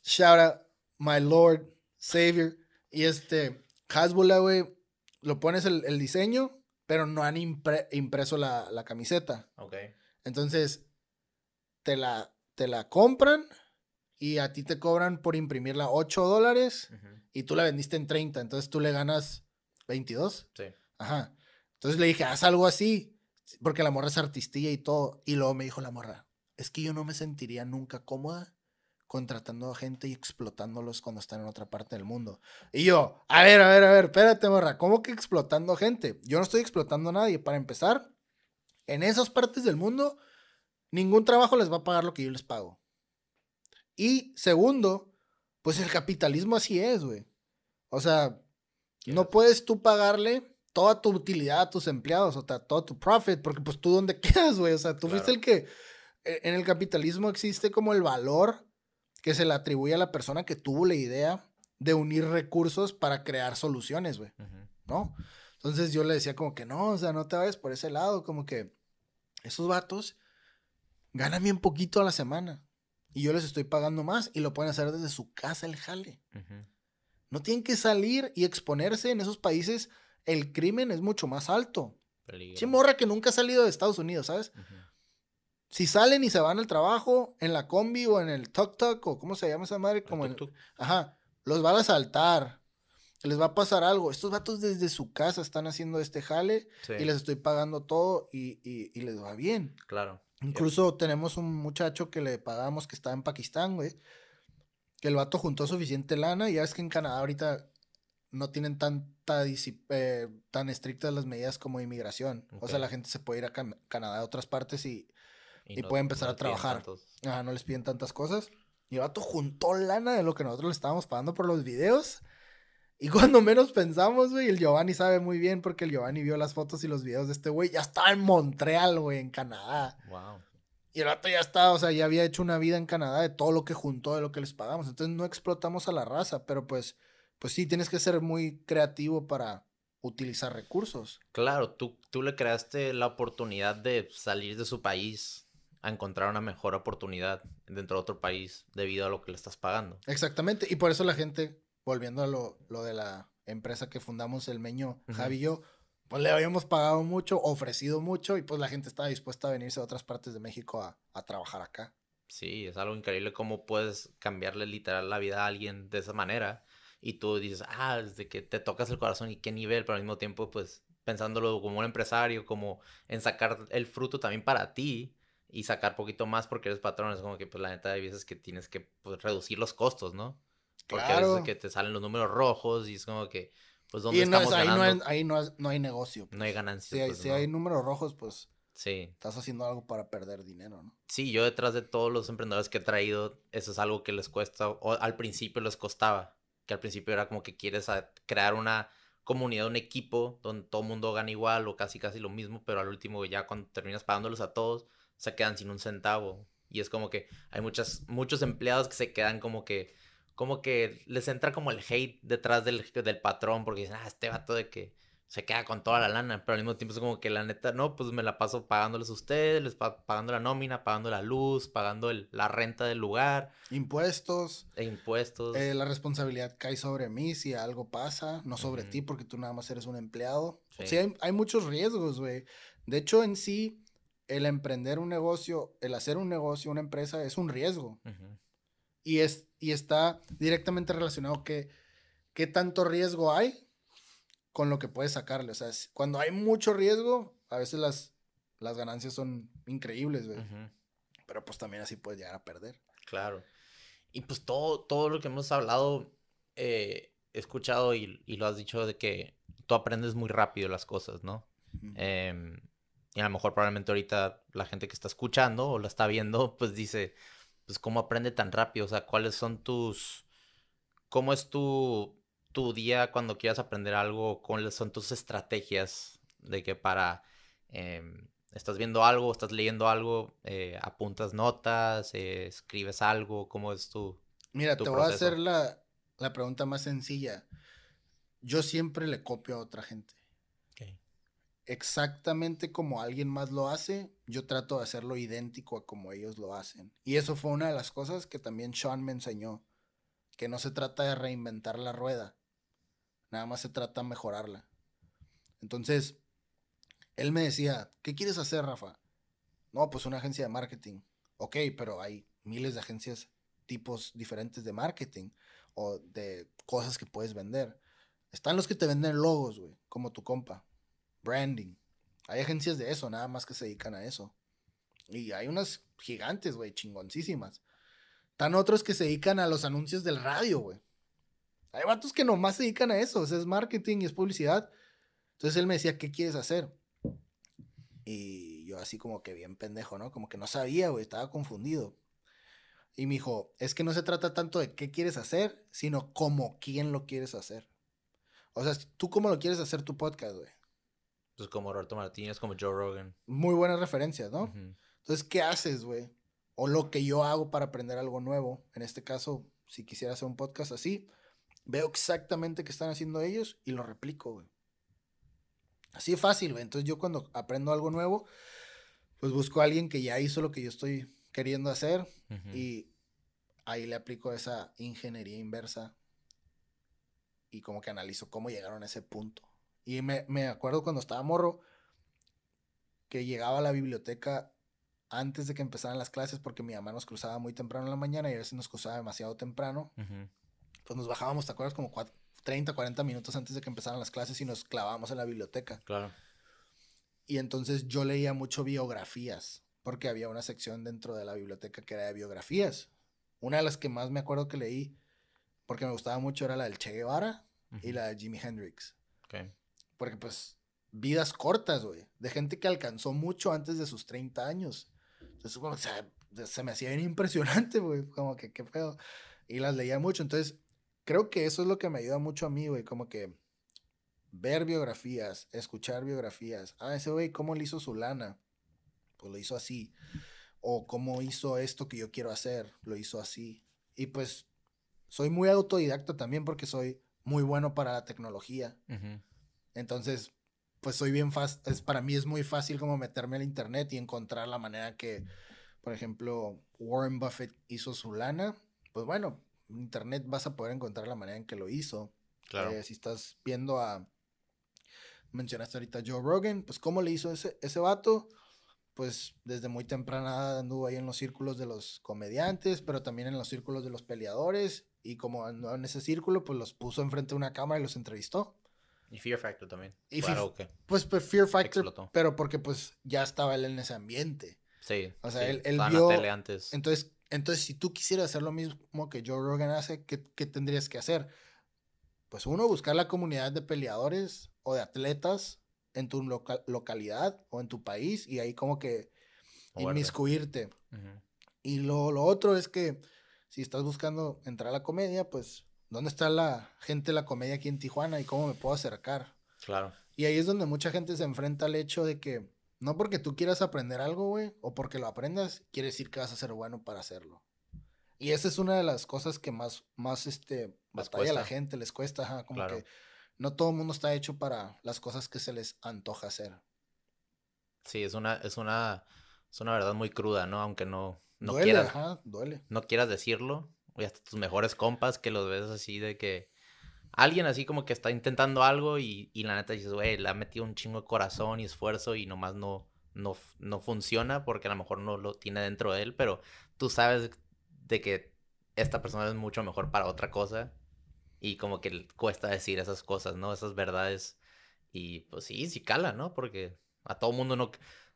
Shout out, my Lord, Savior. Y este, Hasbula, güey, lo pones el, el diseño, pero no han impre- impreso la, la camiseta. Ok. Entonces, te la, te la compran y a ti te cobran por imprimirla 8 dólares y tú la vendiste en 30, entonces tú le ganas 22. Sí. Ajá. Entonces le dije, haz algo así, porque la morra es artistilla y todo. Y luego me dijo la morra, es que yo no me sentiría nunca cómoda contratando a gente y explotándolos cuando están en otra parte del mundo. Y yo, a ver, a ver, a ver, espérate, morra, ¿cómo que explotando gente? Yo no estoy explotando a nadie. Para empezar, en esas partes del mundo, ningún trabajo les va a pagar lo que yo les pago. Y segundo, pues el capitalismo así es, güey. O sea, no puedes tú pagarle toda tu utilidad a tus empleados, o sea, todo tu profit, porque pues tú dónde quedas, güey. O sea, tú fuiste el que e- en el capitalismo existe como el valor que se le atribuye a la persona que tuvo la idea de unir recursos para crear soluciones, güey. ¿no? Entonces yo le decía como que no, o sea, no te vayas por ese lado, como que esos vatos ganan bien poquito a la semana y yo les estoy pagando más y lo pueden hacer desde su casa el jale. No tienen que salir y exponerse en esos países. El crimen es mucho más alto. Peligro. Che morra que nunca ha salido de Estados Unidos, ¿sabes? Si salen y se van al trabajo, en la combi o en el tuk tuk o cómo se llama esa madre, El como tuk-tuk. ajá, los van a asaltar, les va a pasar algo. Estos vatos desde su casa están haciendo este jale y les estoy pagando todo y, y, les va bien. Claro. Incluso tenemos un muchacho que le pagamos que está en Pakistán, güey. Que el vato juntó suficiente lana y ya es que en Canadá ahorita no tienen tanta eh, tan estrictas las medidas como inmigración. O sea, la gente se puede ir a Canadá a otras partes y, y, puede empezar a trabajar. Ajá, no les piden tantas cosas. Y el vato juntó lana de lo que nosotros le estábamos pagando por los videos. Y cuando menos pensamos, güey, el Giovanni sabe muy bien porque el Giovanni vio las fotos y los videos de este güey. Ya estaba en Montreal, güey, en Canadá. Wow. Y el vato ya estaba, o sea, ya había hecho una vida en Canadá de todo lo que juntó, de lo que les pagamos. Entonces no explotamos a la raza, pero pues pues sí, tienes que ser muy creativo para utilizar recursos. Claro, tú, tú le creaste la oportunidad de salir de su país a encontrar una mejor oportunidad dentro de otro país debido a lo que le estás pagando. Exactamente, y por eso la gente, volviendo a lo, de la empresa que fundamos, el Meño, Javi y yo, pues le habíamos pagado mucho, ofrecido mucho, y pues la gente estaba dispuesta a venirse a otras partes de México a, a trabajar acá. Sí, es algo increíble cómo puedes cambiarle literal la vida a alguien de esa manera y tú dices, ah, desde que te tocas el corazón y qué nivel, pero al mismo tiempo, pues pensándolo como un empresario, como en sacar el fruto también para ti y sacar poquito más porque eres patrón, es como que pues la neta hay veces que tienes que pues, reducir los costos, ¿no? Porque a veces que te salen los números rojos y es como que, pues, ¿dónde estamos ahí No hay, ahí no, no hay negocio. No hay ganancia. Si, hay, pues, si hay números rojos, pues... Sí. Estás haciendo algo para perder dinero, ¿no? Sí, yo detrás de todos los emprendedores que he traído, eso es algo que les cuesta, o al principio les costaba que al principio era como que quieres crear una comunidad, un equipo donde todo el mundo gana igual o casi casi lo mismo, pero al último ya cuando terminas pagándolos a todos, se quedan sin un centavo. Y es como que hay muchas, muchos empleados que se quedan como que, como que les entra como el hate detrás del, del patrón porque dicen, ah, este vato de que se queda con toda la lana, pero al mismo tiempo es como que la neta, no, pues me la paso pagándoles a ustedes, les pagando la nómina, pagando la luz, pagando la renta del lugar. Impuestos. E impuestos. Eh, la responsabilidad cae sobre mí si algo pasa, no sobre ti porque tú nada más eres un empleado. Sí, hay, muchos riesgos, güey. De hecho, en sí, el emprender un negocio, el hacer un negocio, una empresa, es un riesgo. Y, es, y está directamente relacionado que qué tanto riesgo hay con lo que puedes sacarle. O sea, cuando hay mucho riesgo, a veces las, las ganancias son increíbles, güey. Pero pues también así puedes llegar a perder. Claro. Y pues todo, todo lo que hemos hablado, eh, he escuchado y, lo has dicho de que tú aprendes muy rápido las cosas, ¿no? Em, y a lo mejor probablemente ahorita la gente que está escuchando o la está viendo, pues dice, pues cómo aprende tan rápido, o sea, cuáles son tus, cómo es tu tu día cuando quieras aprender algo? ¿Cuáles son tus estrategias de que para... Em, estás viendo algo, estás leyendo algo, eh, apuntas notas, eh, escribes algo, ¿cómo es tu... Mira, te voy a hacer la, la, pregunta más sencilla. Yo siempre le copio a otra gente. Exactamente como alguien más lo hace, yo trato de hacerlo idéntico a como ellos lo hacen. Y eso fue una de las cosas que también Sean me enseñó, que no se trata de reinventar la rueda, Nada más se trata de mejorarla. Entonces, él me decía, ¿qué quieres hacer, Rafa? No, pues una agencia de marketing. Ok, pero hay miles de agencias, tipos diferentes de marketing o de cosas que puedes vender. Están los que te venden logos, güey, como tu compa. Branding. Hay agencias de eso, nada más que se dedican a eso. Y hay unas gigantes, güey, chingoncísimas. Están otros que se dedican a los anuncios del radio, güey. Hay vatos que nomás se dedican a eso, o sea, es marketing y es publicidad. Entonces él me decía, ¿qué quieres hacer? Y yo así como que bien pendejo, ¿no? Como que no sabía, güey, estaba confundido. Y me dijo, es que no se trata tanto de qué quieres hacer, sino como quién lo quieres hacer. O sea, tú cómo lo quieres hacer tu podcast, güey. Pues como Roberto Martínez, como Joe Rogan. Muy buenas referencias, ¿no? Entonces, ¿qué haces, güey? O lo que yo hago para aprender algo nuevo. En este caso, si quisiera hacer un podcast así, Veo exactamente qué están haciendo ellos y lo replico, güey. Así es fácil, güey. Entonces yo cuando aprendo algo nuevo, pues busco a alguien que ya hizo lo que yo estoy queriendo hacer y ahí le aplico esa ingeniería inversa y como que analizo cómo llegaron a ese punto. Y me, me acuerdo cuando estaba morro que llegaba a la biblioteca antes de que empezaran las clases porque mi mamá nos cruzaba muy temprano en la mañana y a veces nos cruzaba demasiado temprano. pues nos bajábamos, ¿te acuerdas? Como 30, 40 minutos antes de que empezaran las clases y nos clavábamos en la biblioteca. Claro. Y entonces yo leía mucho biografías, porque había una sección dentro de la biblioteca que era de biografías. Una de las que más me acuerdo que leí, porque me gustaba mucho, era la del Che Guevara y la de Jimi Hendrix. Okay. Porque pues vidas cortas, güey, de gente que alcanzó mucho antes de sus 30 años. Entonces, bueno, o se me hacía bien impresionante, güey, como que qué feo. Y las leía mucho, entonces creo que eso es lo que me ayuda mucho a mí, güey, como que ver biografías, escuchar biografías. Ah, ese güey, ¿cómo le hizo su lana? Pues lo hizo así. O cómo hizo esto que yo quiero hacer, lo hizo así. Y pues soy muy autodidacta también porque soy muy bueno para la tecnología. Entonces, pues soy bien fácil, es, para mí es muy fácil como meterme al internet y encontrar la manera que, por ejemplo, Warren Buffett hizo su lana. Pues bueno, en internet vas a poder encontrar la manera en que lo hizo. Claro. Eh, si estás viendo a, mencionaste ahorita a Joe Rogan, pues cómo le hizo ese, ese vato, pues desde muy temprana anduvo ahí en los círculos de los comediantes, pero también en los círculos de los peleadores, y como andó en ese círculo, pues los puso enfrente de una cámara y los entrevistó. Y Fear Factor también. Y claro, pues, pues, Fear Factor, pero porque pues ya estaba él en ese ambiente. Sí. O sea, él, él vio... antes. Entonces, entonces, si tú quisieras hacer lo mismo que Joe Rogan hace, ¿qué, ¿qué, tendrías que hacer? Pues uno, buscar la comunidad de peleadores o de atletas en tu localidad o en tu país y ahí como que inmiscuirte. Y lo, lo otro es que si estás buscando entrar a la comedia, pues ¿dónde está la gente de la comedia aquí en Tijuana y cómo me puedo acercar? Claro. Y ahí es donde mucha gente se enfrenta al hecho de que no porque tú quieras aprender algo, güey, o porque lo aprendas, quiere decir que vas a ser bueno para hacerlo. Y esa es una de las cosas que más, más, este, batalla a la gente, les cuesta, como que no todo el mundo está hecho para las cosas que se les antoja hacer. Sí, es una, es una, es una verdad muy cruda, ¿no? Aunque no, no duele, quieras, ajá, duele. no quieras decirlo, y hasta tus mejores compas que los ves así de que alguien así como que está intentando algo y, y la neta dices, güey, le ha metido un chingo de corazón y esfuerzo y nomás no, no, no funciona porque a lo mejor no lo tiene dentro de él, pero tú sabes de que esta persona es mucho mejor para otra cosa y como que cuesta decir esas cosas, ¿no? Esas verdades y pues sí, sí cala, ¿no? Porque a todo mundo no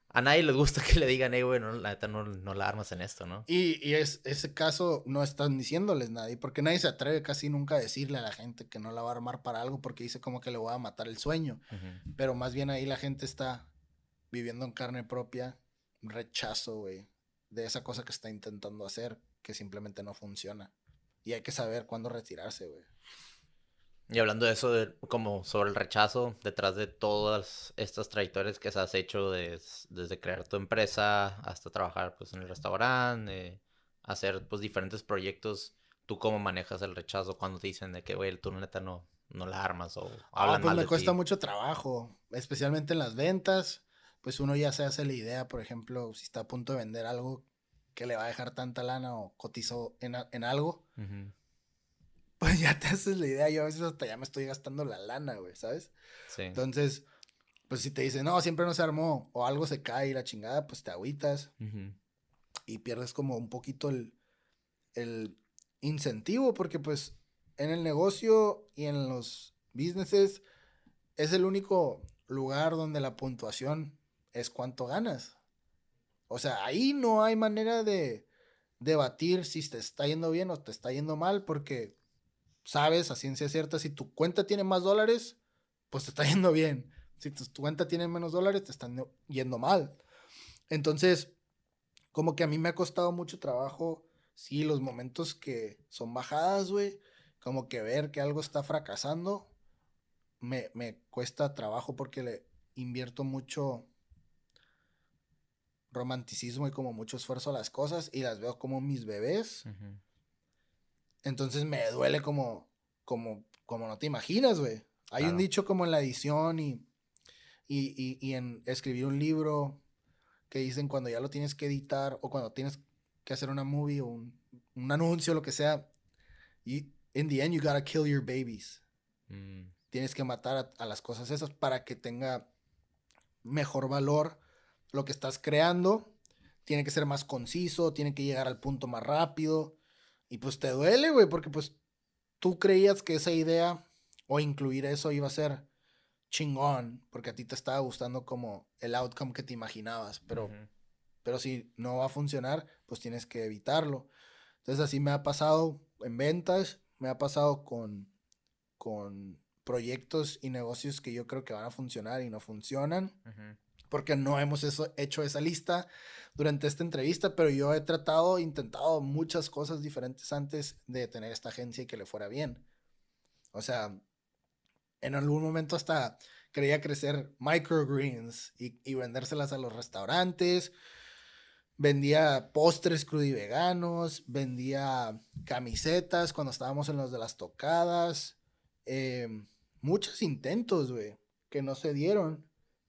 a nadie le gusta que le digan, hey, güey, no, la neta no, no, la armas en esto, ¿no? Y, y es, ese caso no están diciéndoles nadie, porque nadie se atreve casi nunca a decirle a la gente que no la va a armar para algo porque dice como que le voy a matar el sueño. Pero más bien ahí la gente está viviendo en carne propia un rechazo, güey, de esa cosa que está intentando hacer, que simplemente no funciona. Y hay que saber cuándo retirarse, güey. Y hablando de eso, de, como sobre el rechazo, detrás de todas estas trayectorias que has hecho, desde crear tu empresa hasta trabajar pues, en el restaurante, hacer pues, diferentes proyectos, ¿tú cómo manejas el rechazo cuando te dicen de que, güey, tú neta no, no la armas o ah, hablan pues me cuesta mucho trabajo, especialmente en las ventas. Pues uno ya se hace la idea, por ejemplo, si está a punto de vender algo que le va a dejar tanta lana o cotizó en, en algo pues ya te haces la idea. Yo a veces hasta ya me estoy gastando la lana, güey, ¿sabes? Sí. Entonces, pues si te dicen, no, siempre no se armó, o algo se cae y la chingada, pues te agüitas y pierdes como un poquito el, el incentivo, porque pues en el negocio y en los businesses es el único lugar donde la puntuación es cuánto ganas. O sea, ahí no hay manera de debatir si te está yendo bien o te está yendo mal, porque sabes a ciencia cierta, si tu cuenta tiene más dólares, pues te está yendo bien. Si tu, cuenta tiene menos dólares, te están yendo mal. Entonces, como que a mí me ha costado mucho trabajo, sí, los momentos que son bajadas, güey, como que ver que algo está fracasando, me, cuesta trabajo porque le invierto mucho romanticismo y como mucho esfuerzo a las cosas y las veo como mis bebés. Entonces me duele como, como, como no te imaginas, güey. Hay un dicho como en la edición y, y, y, en escribir un libro que dicen cuando ya lo tienes que editar o cuando tienes que hacer una movie o un, un anuncio, lo que sea, y in the end you gotta kill your babies. Mm. Tienes que matar a, a, las cosas esas para que tenga mejor valor lo que estás creando. Tiene que ser más conciso, tiene que llegar al punto más rápido. Y pues te duele, güey, porque pues tú creías que esa idea o incluir eso iba a ser chingón, porque a ti te estaba gustando como el outcome que te imaginabas, pero, pero si no va a funcionar, pues tienes que evitarlo. Entonces así me ha pasado en ventas, me ha pasado con, con proyectos y negocios que yo creo que van a funcionar y no funcionan, porque no hemos hecho esa lista durante esta entrevista, pero yo he tratado, intentado muchas cosas diferentes antes de tener esta agencia y que le fuera bien. O sea, en algún momento hasta quería crecer microgreens y, y vendérselas a los restaurantes. Vendía postres crudiveganos, vendía camisetas cuando estábamos en los de las tocadas. Em, muchos intentos, güey, que no se dieron.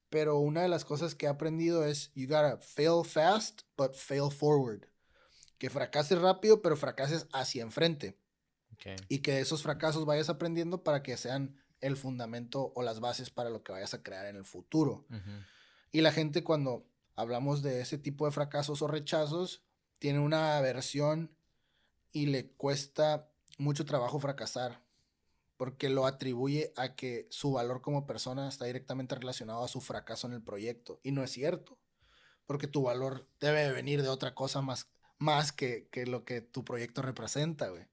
Pero una de las cosas que he aprendido es, you gotta fail fast, but fail forward. Que fracases rápido, pero fracases hacia enfrente. Y que de esos fracasos vayas aprendiendo para que sean el fundamento o las bases para lo que vayas a crear en el futuro. Y la gente cuando hablamos de ese tipo de fracasos o rechazos, tiene una aversión y le cuesta mucho trabajo fracasar, porque lo atribuye a que su valor como persona está directamente relacionado a su fracaso en el proyecto. Y no es cierto, porque tu valor debe venir de otra cosa más, más que, que lo que tu proyecto representa, güey.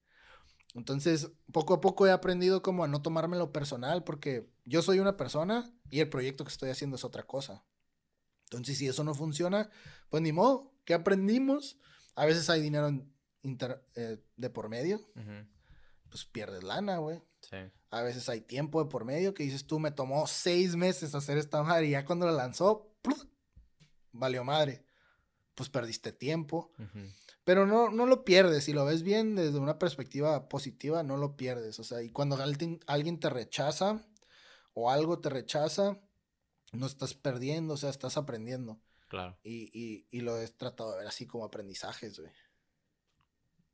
Entonces, poco a poco he aprendido como a no tomármelo personal porque yo soy una persona y el proyecto que estoy haciendo es otra cosa. Entonces, si eso no funciona, pues ni modo, ¿qué aprendimos? A veces hay dinero eh, de por medio, pues pierdes lana, güey. Sí. A veces hay tiempo de por medio que dices tú, me tomó seis meses hacer esta madre y ya cuando la lanzó, valió madre. Pues perdiste tiempo. Pero no, no lo pierdes. Si lo ves bien desde una perspectiva positiva, no lo pierdes. O sea, y cuando alguien, alguien te rechaza o algo te rechaza, no estás perdiendo, o sea, estás aprendiendo. Claro. Y, y, y lo he tratado de ver así como aprendizajes, güey.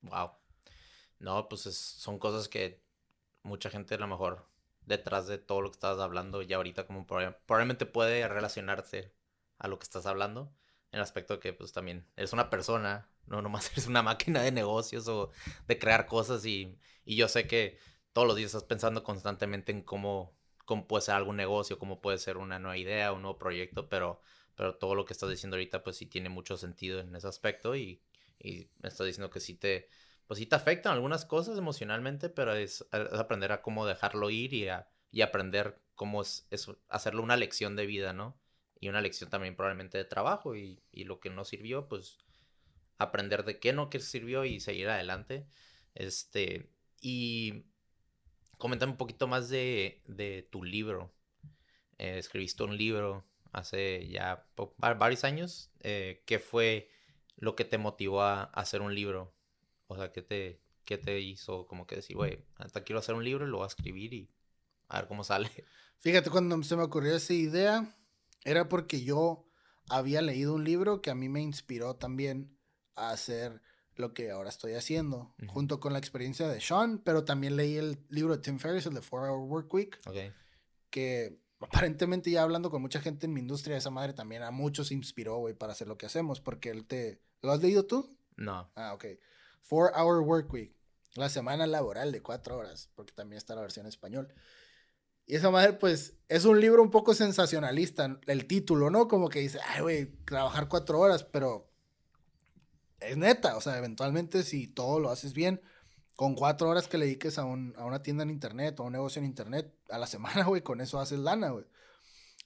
Wow. No, pues son cosas que mucha gente a lo mejor detrás de todo lo que estás hablando ya ahorita como probablemente puede relacionarse a lo que estás hablando en el aspecto de que pues también eres una persona no nomás eres una máquina de negocios o de crear cosas y, yo sé que todos los días estás pensando constantemente en cómo, cómo puede ser algún negocio, cómo puede ser una nueva idea, un nuevo proyecto, pero, pero todo lo que estás diciendo ahorita pues sí tiene mucho sentido en ese aspecto y, y me estás diciendo que sí te, pues sí te afectan algunas cosas emocionalmente, pero es, aprender a cómo dejarlo ir y, a, y aprender cómo es, es, hacerlo una lección de vida, ¿no? Y una lección también probablemente de trabajo y, y lo que no sirvió, pues aprender de qué no que sirvió y seguir adelante. Este, y comentame un poquito más de, de tu libro. Eh, escribiste un libro hace ya varios años. Eh, ¿Qué fue lo que te motivó a, hacer un libro? O sea, ¿qué te, qué te hizo como que decir, güey, hasta quiero hacer un libro y lo voy a escribir y a ver cómo sale? Fíjate, cuando se me ocurrió esa idea, era porque yo había leído un libro que a mí me inspiró también a hacer lo que ahora estoy haciendo, junto con la experiencia de Sean, pero también leí el libro de Tim Ferriss, el de Four Hour Work Week, que aparentemente ya hablando con mucha gente en mi industria, esa madre también a muchos inspiró, güey, para hacer lo que hacemos, porque él te... ¿Lo has leído tú? No. Ah, ok. Four Hour Work Week, la semana laboral de cuatro horas, porque también está la versión en español. Y esa madre, pues, es un libro un poco sensacionalista, el título, ¿no? Como que dice, ay, güey, trabajar cuatro horas, pero es neta, o sea, eventualmente si todo lo haces bien, con cuatro horas que le dediques a, una tienda en internet o a un negocio en internet a la semana, güey, con eso haces lana, güey.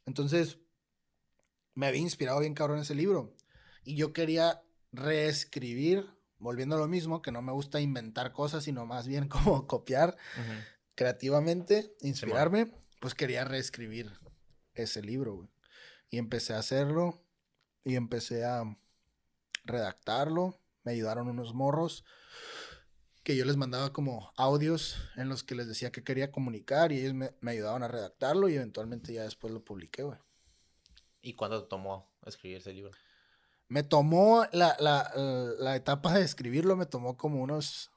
Entonces, me había inspirado bien cabrón ese libro. Y yo quería reescribir, volviendo a lo mismo, que no me gusta inventar cosas, sino más bien como copiar creativamente, inspirarme, pues quería reescribir ese libro, güey. Y empecé a hacerlo y empecé a redactarlo. Me ayudaron unos morros que yo les mandaba como audios en los que les decía que quería comunicar y ellos me, ayudaban a redactarlo y eventualmente ya después lo publiqué, güey. ¿Y cuándo te tomó escribir ese libro? Me tomó, la, la, la, etapa de escribirlo me tomó como unos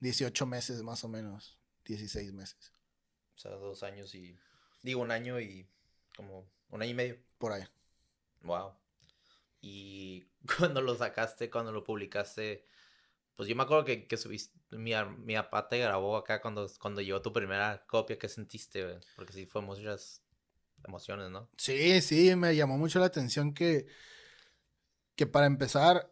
18 meses más o menos, 16 meses. O sea, dos años y, digo, un año y como un año y medio. Por ahí. Wow. Y cuando lo sacaste, cuando lo publicaste, pues yo me acuerdo que, que subiste, mi, mi papá te grabó acá cuando, cuando llegó tu primera copia, ¿qué sentiste? Porque sí fue muchas emociones, ¿no? Sí, sí, me llamó mucho la atención que, que para empezar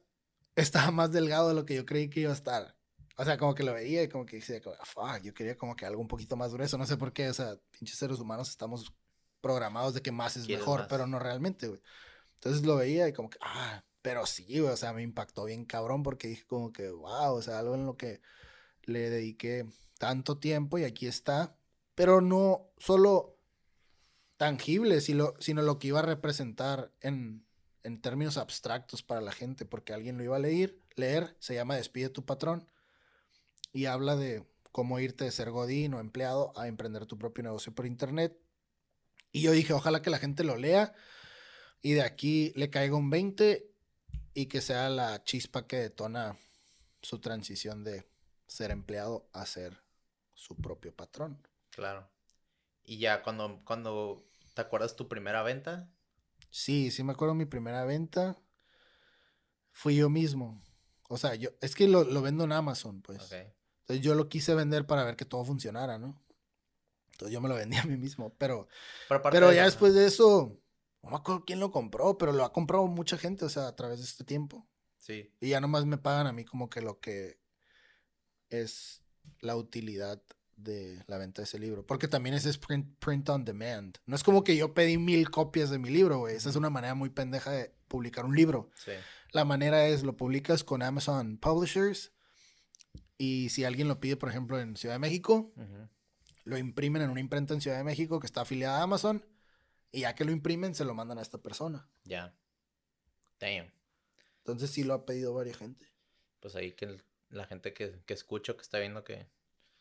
estaba más delgado de lo que yo creí que iba a estar. O sea, como que lo veía y como que decía, como, fuck, yo quería como que algo un poquito más grueso. No sé por qué, o sea, pinches seres humanos estamos programados de que más es mejor, más. pero no realmente, güey. Entonces lo veía y como que, ah, pero sí, güey, o sea, me impactó bien cabrón porque dije como que, wow, o sea, algo en lo que le dediqué tanto tiempo y aquí está, pero no solo tangible, sino, sino lo que iba a representar en, en términos abstractos para la gente, porque alguien lo iba a leer, leer, se llama Despide tu patrón, y habla de cómo irte de ser godín o empleado a emprender tu propio negocio por internet. Y yo dije, ojalá que la gente lo lea y de aquí le caiga un 20 y que sea la chispa que detona su transición de ser empleado a ser su propio patrón. Claro. Y ya cuando, cuando te acuerdas tu primera venta, Sí, sí me acuerdo mi primera venta. Fui yo mismo. O sea, yo, es que lo, lo vendo en Amazon, pues. Entonces yo lo quise vender para ver que todo funcionara, ¿no? Entonces yo me lo vendí a mí mismo. Pero, Pero, aparte pero de ya después de eso, no me acuerdo quién lo compró, pero lo ha comprado mucha gente, o sea, a través de este tiempo. Sí, Y ya nomás me pagan a mí como que lo que es la utilidad de la venta de ese libro. Porque también ese es print, print on demand. No es como que yo pedí mil copias de mi libro, güey. Esa es una manera muy pendeja de publicar un libro. sí. La manera es, lo publicas con Amazon Publishers. Y si alguien lo pide, por ejemplo, en Ciudad de México, lo imprimen en una imprenta en Ciudad de México que está afiliada a Amazon. Y ya que lo imprimen, se lo mandan a esta persona. Ya. Damn. Entonces sí lo ha pedido varias gente. Pues ahí que el- la gente que, que escucho, que está viendo que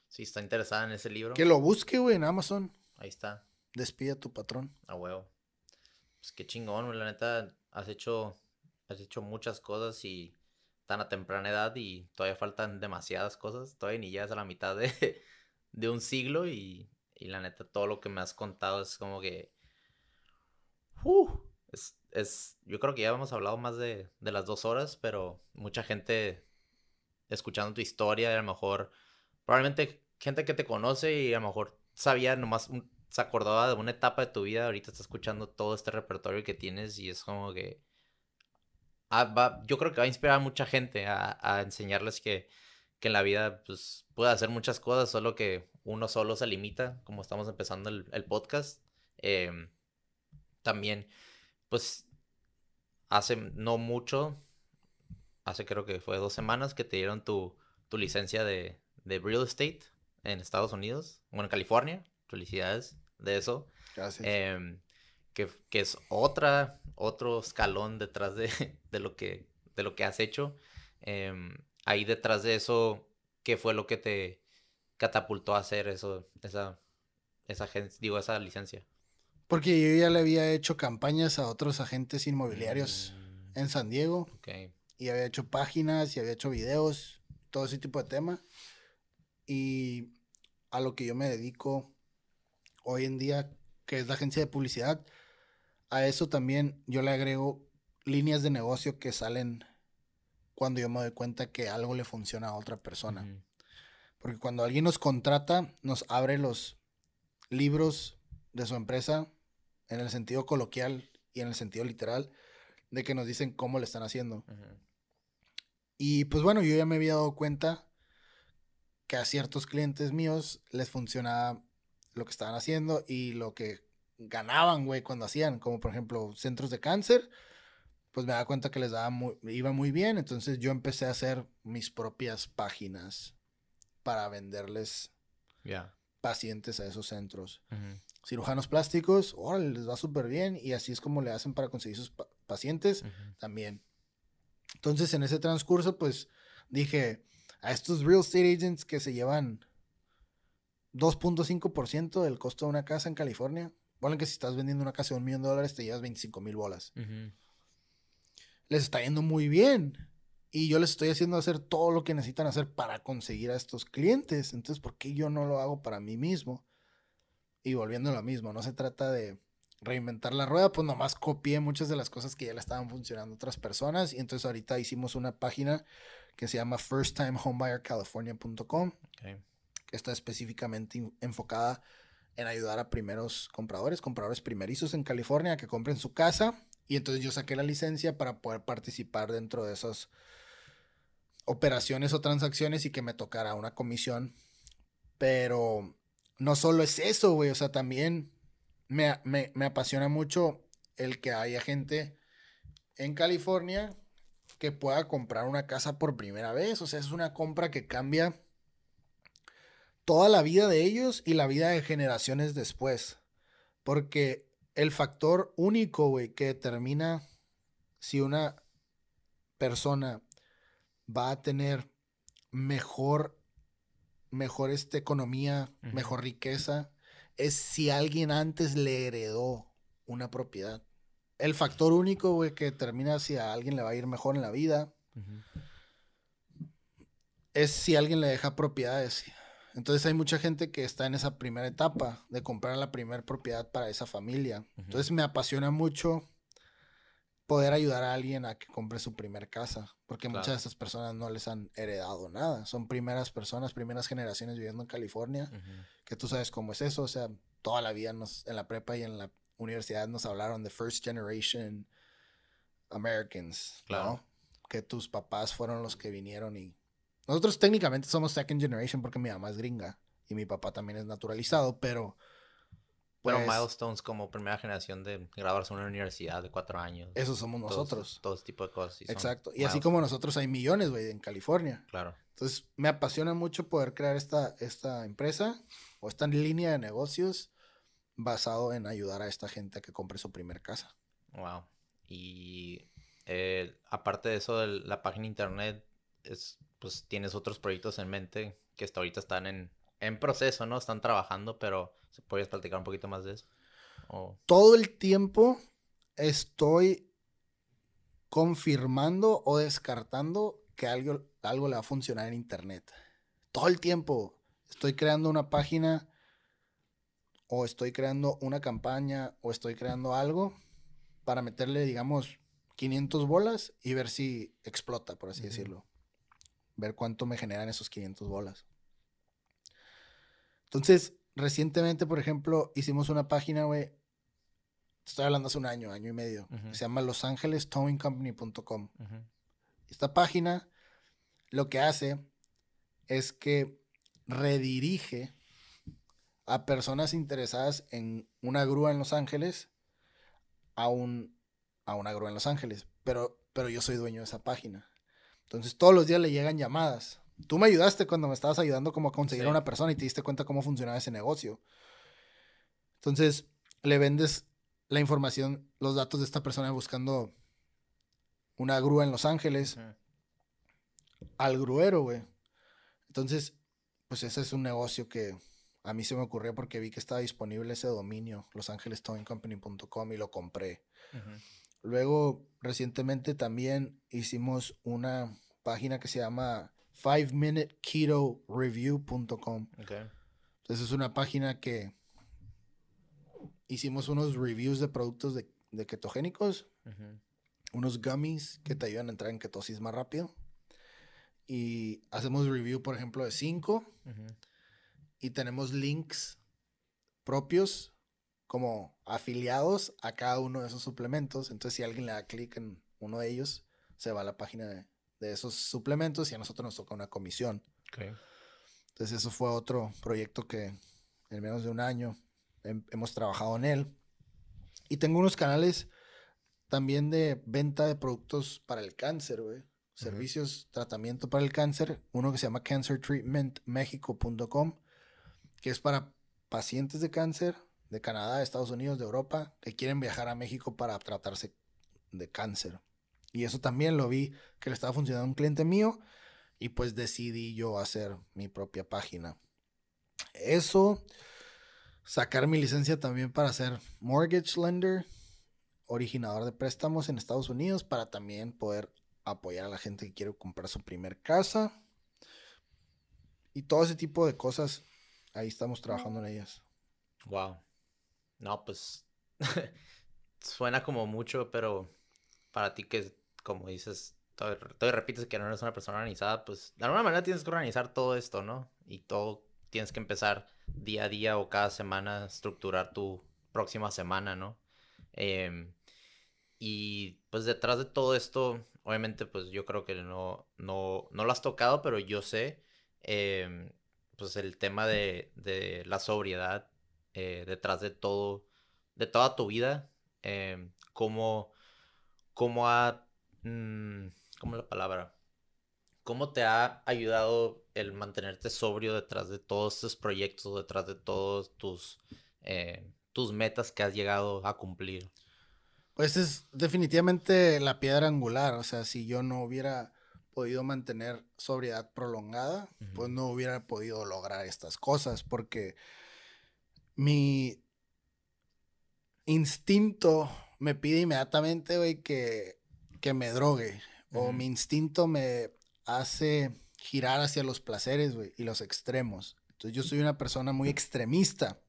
sí está interesada en ese libro, Que lo busque, güey, en Amazon. ahí está, Despide a tu patrón. a huevo. Pues qué chingón, güey, la neta, has hecho, has hecho muchas cosas y tan a temprana edad y todavía faltan demasiadas cosas, todavía ni llegas a la mitad de, de un siglo y, y la neta todo lo que me has contado es como que... ¡uh! es, es, yo creo que ya hemos hablado más de, de las dos horas, pero mucha gente escuchando tu historia y a lo mejor, probablemente gente que te conoce y a lo mejor sabía nomás, se acordaba de una etapa de tu vida, ahorita está escuchando todo este repertorio que tienes y es como que... ah, va- yo creo que va a inspirar a mucha gente a, a enseñarles que, que en la vida pues puede hacer muchas cosas, solo que uno solo se limita, como estamos empezando el, el podcast. Em, también, pues, hace no mucho, hace creo que fue dos semanas que te dieron tu, tu licencia de, de real estate en Estados Unidos, bueno, en California. Felicidades de eso. Gracias. Em, que, que es otra, otro escalón detrás de, de lo, que, de lo que has hecho. Em, ahí detrás de eso, ¿qué fue lo que te catapultó a hacer eso, esa, esa, digo, esa licencia? Porque yo ya le había hecho campañas a otros agentes inmobiliarios Mm, en San Diego. ok, Y había hecho páginas y había hecho videos, todo ese tipo de tema. Y a lo que yo me dedico hoy en día, que es la agencia de publicidad, a eso también yo le agrego líneas de negocio que salen cuando yo me doy cuenta que algo le funciona a otra persona. Porque cuando alguien nos contrata, nos abre los libros de su empresa en el sentido coloquial y en el sentido literal de que nos dicen cómo le están haciendo. Y pues bueno, yo ya me había dado cuenta que a ciertos clientes míos les funcionaba lo que estaban haciendo y lo que ganaban, güey, cuando hacían, como por ejemplo centros de cáncer, pues me daba cuenta que les daba muy, iba muy bien, entonces yo empecé a hacer mis propias páginas para venderles Ya. pacientes a esos centros. Cirujanos plásticos, órale, les va súper bien y así es como le hacen para conseguir sus pa- pacientes también. Entonces, en ese transcurso, pues dije a estos real estate agents que se llevan 2.5% del costo de una casa en California. Bueno, que si estás vendiendo una casa de un millón de dólares, te llevas 25 mil bolas. Les está yendo muy bien. Y yo les estoy haciendo hacer todo lo que necesitan hacer para conseguir a estos clientes. Entonces, ¿por qué yo no lo hago para mí mismo? Y volviendo a lo mismo, no se trata de reinventar la rueda, pues nomás copié muchas de las cosas que ya le estaban funcionando a otras personas. Y entonces ahorita hicimos una página que se llama firsttimehomebuyercalifornia.com, Okay. que está específicamente enfocada en ayudar a primeros compradores, compradores primerizos en California que compren su casa. Y entonces yo saqué la licencia para poder participar dentro de esas operaciones o transacciones y que me tocara una comisión. Pero no solo es eso, güey. O sea, también me, me- me apasiona mucho el que haya gente en California que pueda comprar una casa por primera vez. O sea, es una compra que cambia toda la vida de ellos y la vida de generaciones después. Porque el factor único, güey, que determina si una persona va a tener mejor, mejor este, economía, mejor riqueza, es si alguien antes le heredó una propiedad. El factor único, güey, que determina si a alguien le va a ir mejor en la vida es si alguien le deja propiedades. Entonces hay mucha gente que está en esa primera etapa de comprar la primera propiedad para esa familia. Entonces me apasiona mucho poder ayudar a alguien a que compre su primer casa, porque muchas de estas personas no les han heredado nada. Son primeras personas, primeras generaciones viviendo en California, que tú sabes cómo es eso. O sea, toda la vida nos, en la prepa y en la universidad nos hablaron de First Generation Americans, Claro. ¿no? Que tus papás fueron los que vinieron y... Nosotros técnicamente somos Second Generation porque mi mamá es gringa y mi papá también es naturalizado, pero... Bueno, pues, milestones como primera generación de graduarse en una universidad de cuatro años. Esos somos nosotros. Todo tipo de cosas. Exacto. Y así como nosotros hay millones, güey, en California. Claro. Entonces, me apasiona mucho poder crear esta, esta empresa o esta línea de negocios basado en ayudar a esta gente a que compre su primer casa. Wow. Y eh, aparte de eso, de la página internet, es, pues tienes otros proyectos en mente que hasta ahorita están en, en proceso, ¿no? Están trabajando, pero ¿se puedes platicar un poquito más de eso? O- Todo el tiempo estoy confirmando o descartando que algo, algo le va a funcionar en internet. Todo el tiempo estoy creando una página o estoy creando una campaña o estoy creando algo para meterle, digamos, 500 bolas y ver si explota, por así decirlo. Ver cuánto me generan esos 500 bolas. Entonces, recientemente, por ejemplo, hicimos una página, güey. Estoy hablando hace un año, año y medio. Que Se llama losangelestowingcompany.com. Esta página lo que hace es que redirige a personas interesadas en una grúa en Los Ángeles a, un, a una grúa en Los Ángeles. Pero, pero yo soy dueño de esa página. Entonces todos los días le llegan llamadas. Tú me ayudaste cuando me estabas ayudando como a conseguir Sí. a una persona y te diste cuenta cómo funcionaba ese negocio. Entonces le vendes la información, los datos de esta persona buscando una grúa en Los Ángeles al gruero, güey. Entonces, pues ese es un negocio que a mí se me ocurrió porque vi que estaba disponible ese dominio, losangelestowingcompany.com y lo compré. Luego, recientemente también hicimos una página que se llama 5minuteketoReview.com. Ok. Entonces es una página que hicimos unos reviews de productos de, de ketogénicos unos gummies que te ayudan a entrar en ketosis más rápido. Y hacemos review, por ejemplo, de 5 Ujú. Y tenemos links propios como afiliados a cada uno de esos suplementos. Entonces, si alguien le da clic en uno de ellos, se va a la página de, de esos suplementos y a nosotros nos toca una comisión. Entonces, eso fue otro proyecto que en menos de un año hem- hemos trabajado en él. Y tengo unos canales también de venta de productos para el cáncer, güey. Servicios, tratamiento para el cáncer. Uno que se llama cancertreatmentmexico.com, que es para pacientes de cáncer de Canadá, de Estados Unidos, de Europa, que quieren viajar a México para tratarse de cáncer. Y eso también lo vi que le estaba funcionando a un cliente mío y pues decidí yo hacer mi propia página. Eso, sacar mi licencia también para ser mortgage lender, originador de préstamos en Estados Unidos, para también poder apoyar a la gente que quiere comprar su primer casa. Y todo ese tipo de cosas, ahí estamos trabajando en ellas. Wow. No, pues suena como mucho, pero para ti que, como dices, todo, repites que no eres una persona organizada, pues de alguna manera tienes que organizar todo esto, ¿no? Y todo tienes que empezar día a día o cada semana estructurar tu próxima semana, ¿no? Em, y pues detrás de todo esto, obviamente, pues yo creo que no, no, no lo has tocado, pero yo sé, em, pues el tema de, de la sobriedad eh, detrás de todo, de toda tu vida, em, cómo, cómo ha, mm, ¿cómo la palabra? ¿Cómo te ha ayudado el mantenerte sobrio detrás de todos estos proyectos, detrás de todos tus, eh, tus metas que has llegado a cumplir? Pues es definitivamente la piedra angular. O sea, si yo no hubiera podido mantener sobriedad prolongada, pues no hubiera podido lograr estas cosas. Porque mi instinto me pide inmediatamente, güey, que, que me drogue. O mi instinto me hace girar hacia los placeres, güey, y los extremos. Entonces yo soy una persona muy extremista.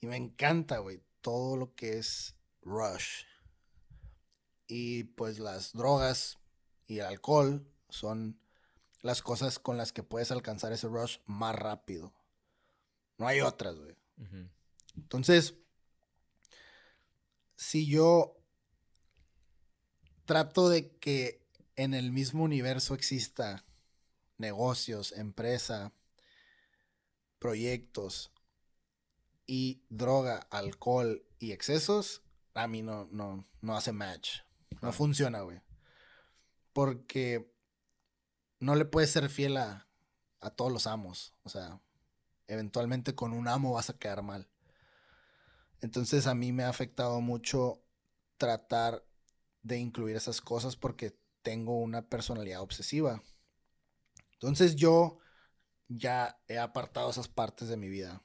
Y me encanta, güey, todo lo que es rush. Y pues las drogas y el alcohol son las cosas con las que puedes alcanzar ese rush más rápido. No hay otras, güey. Entonces, si yo trato de que en el mismo universo exista negocios, empresa, proyectos y droga, alcohol y excesos, a mí no, no, no hace match. No funciona, güey. Porque no le puedes ser fiel a, a todos los amos. O sea, eventualmente con un amo vas a quedar mal. Entonces a mí me ha afectado mucho tratar de incluir esas cosas porque tengo una personalidad obsesiva. Entonces yo ya he apartado esas partes de mi vida.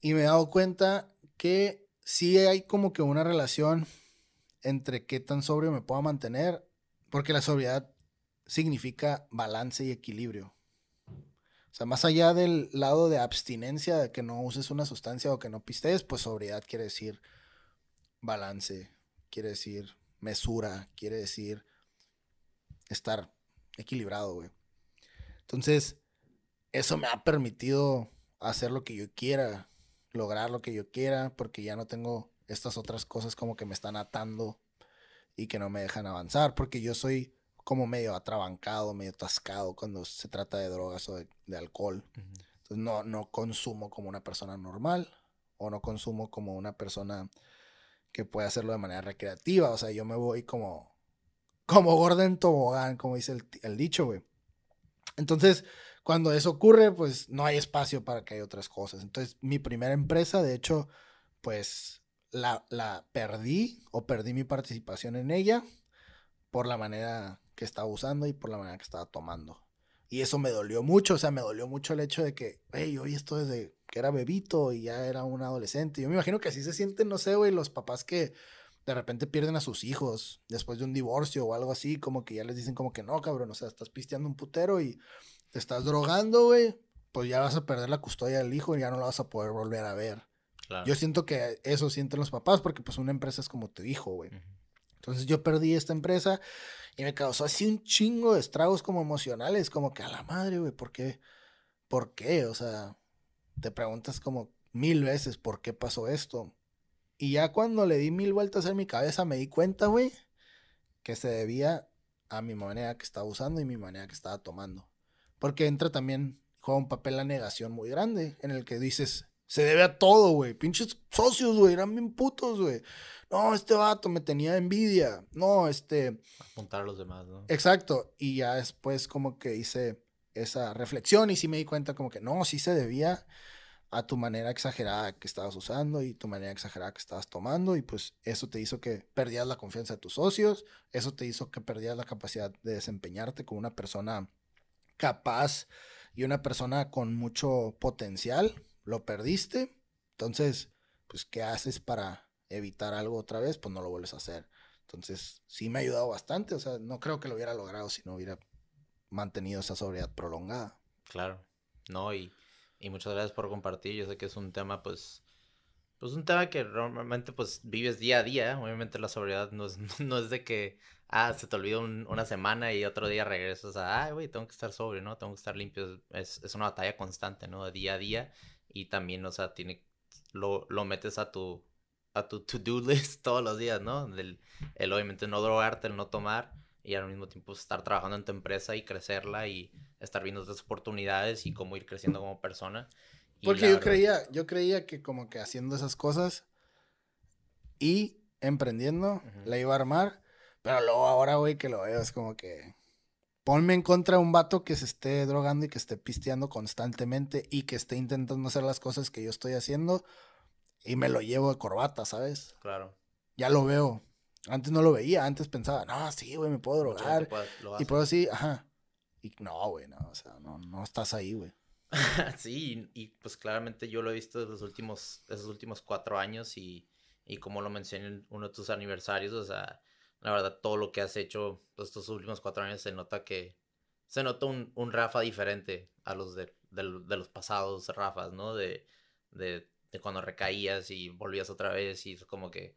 Y me he dado cuenta que sí hay como que una relación entre qué tan sobrio me puedo mantener, porque la sobriedad significa balance y equilibrio. O sea, más allá del lado de abstinencia, de que no uses una sustancia o que no pistes, pues sobriedad quiere decir balance, quiere decir mesura, quiere decir estar equilibrado, güey. Entonces, eso me ha permitido hacer lo que yo quiera, lograr lo que yo quiera, porque ya no tengo estas otras cosas como que me están atando y que no me dejan avanzar, porque yo soy como medio atrabancado, medio atascado cuando se trata de drogas o de, alcohol. Entonces no, no consumo como una persona normal o no consumo como una persona que puede hacerlo de manera recreativa. O sea, yo me voy como, como Gordon Tobogán, como dice el, el dicho, güey. Entonces, cuando eso ocurre, pues no hay espacio para que haya otras cosas. Entonces, mi primera empresa, de hecho, pues la, la perdí o perdí mi participación en ella por la manera que estaba usando y por la manera que estaba tomando. Y eso me dolió mucho, o sea, me dolió mucho el hecho de que, hey, hoy esto desde que era bebito y ya era un adolescente. Yo me imagino que así se sienten, no sé, güey, los papás que de repente pierden a sus hijos después de un divorcio o algo así, como que ya les dicen como que no, cabrón, o sea, estás pisteando un putero y te estás drogando, güey, pues ya vas a perder la custodia del hijo y ya no lo vas a poder volver a ver. Yo siento que eso sienten los papás porque pues una empresa es como tu hijo, güey. Entonces yo perdí esta empresa y me causó así un chingo de estragos como emocionales, como que a la madre, güey, ¿por qué? ¿Por qué? O sea, te preguntas como mil veces por qué pasó esto. Y ya cuando le di mil vueltas en mi cabeza me di cuenta, güey, que se debía a mi manera que estaba usando y mi manera que estaba tomando. Porque entra también, juega un papel la negación muy grande, en el que dices, se debe a todo, güey. Pinches socios, güey, eran bien putos, güey. No, este vato me tenía envidia. No, este... Apuntar a los demás, ¿no? Exacto. Y ya después como que hice esa reflexión y sí me di cuenta como que no, sí se debía a tu manera exagerada que estabas usando y tu manera exagerada que estabas tomando y pues eso te hizo que perdías la confianza de tus socios, eso te hizo que perdías la capacidad de desempeñarte como una persona capaz y una persona con mucho potencial, lo perdiste, entonces pues ¿qué haces para evitar algo otra vez? Pues no lo vuelves a hacer. Entonces sí me ha ayudado bastante, o sea, no creo que lo hubiera logrado si no hubiera mantenido esa sobriedad prolongada. Claro, no, y, y muchas gracias por compartir. Yo sé que es un tema, pues, Pues un tema que normalmente pues vives día a día. Obviamente la sobriedad no es, no es de que, ah, se te olvidó una semana y otro día regresas a, ah, güey, tengo que estar sobrio, ¿no? Tengo que estar limpio. Es, es una batalla constante, ¿no? Día a día. Y también, o sea, tiene, lo, lo metes a tu, a tu to-do list todos los días, ¿no? El, el, obviamente no drogarte, el no tomar y al mismo tiempo estar trabajando en tu empresa y crecerla y estar viendo otras oportunidades y cómo ir creciendo como persona. Porque yo creía, yo creía que como que haciendo esas cosas y emprendiendo la iba a armar, pero luego ahora, güey, que lo veo es como que ponme en contra de un vato que se esté drogando y que esté pisteando constantemente y que esté intentando hacer las cosas que yo estoy haciendo y me lo llevo de corbata, ¿sabes? Claro. Ya lo veo. Antes no lo veía, antes pensaba, no, sí, güey, me puedo drogar. y puedo así, ajá. Y no, güey, no, o sea, no, no estás ahí, güey. sí, y, pues claramente yo lo he visto los últimos, esos últimos cuatro años y, y como lo mencioné en uno de tus aniversarios, o sea, la verdad todo lo que has hecho estos últimos cuatro años se nota que, se nota un, un Rafa diferente a los de, de, los pasados Rafas, ¿no? De, de, de, cuando recaías y volvías otra vez y es como que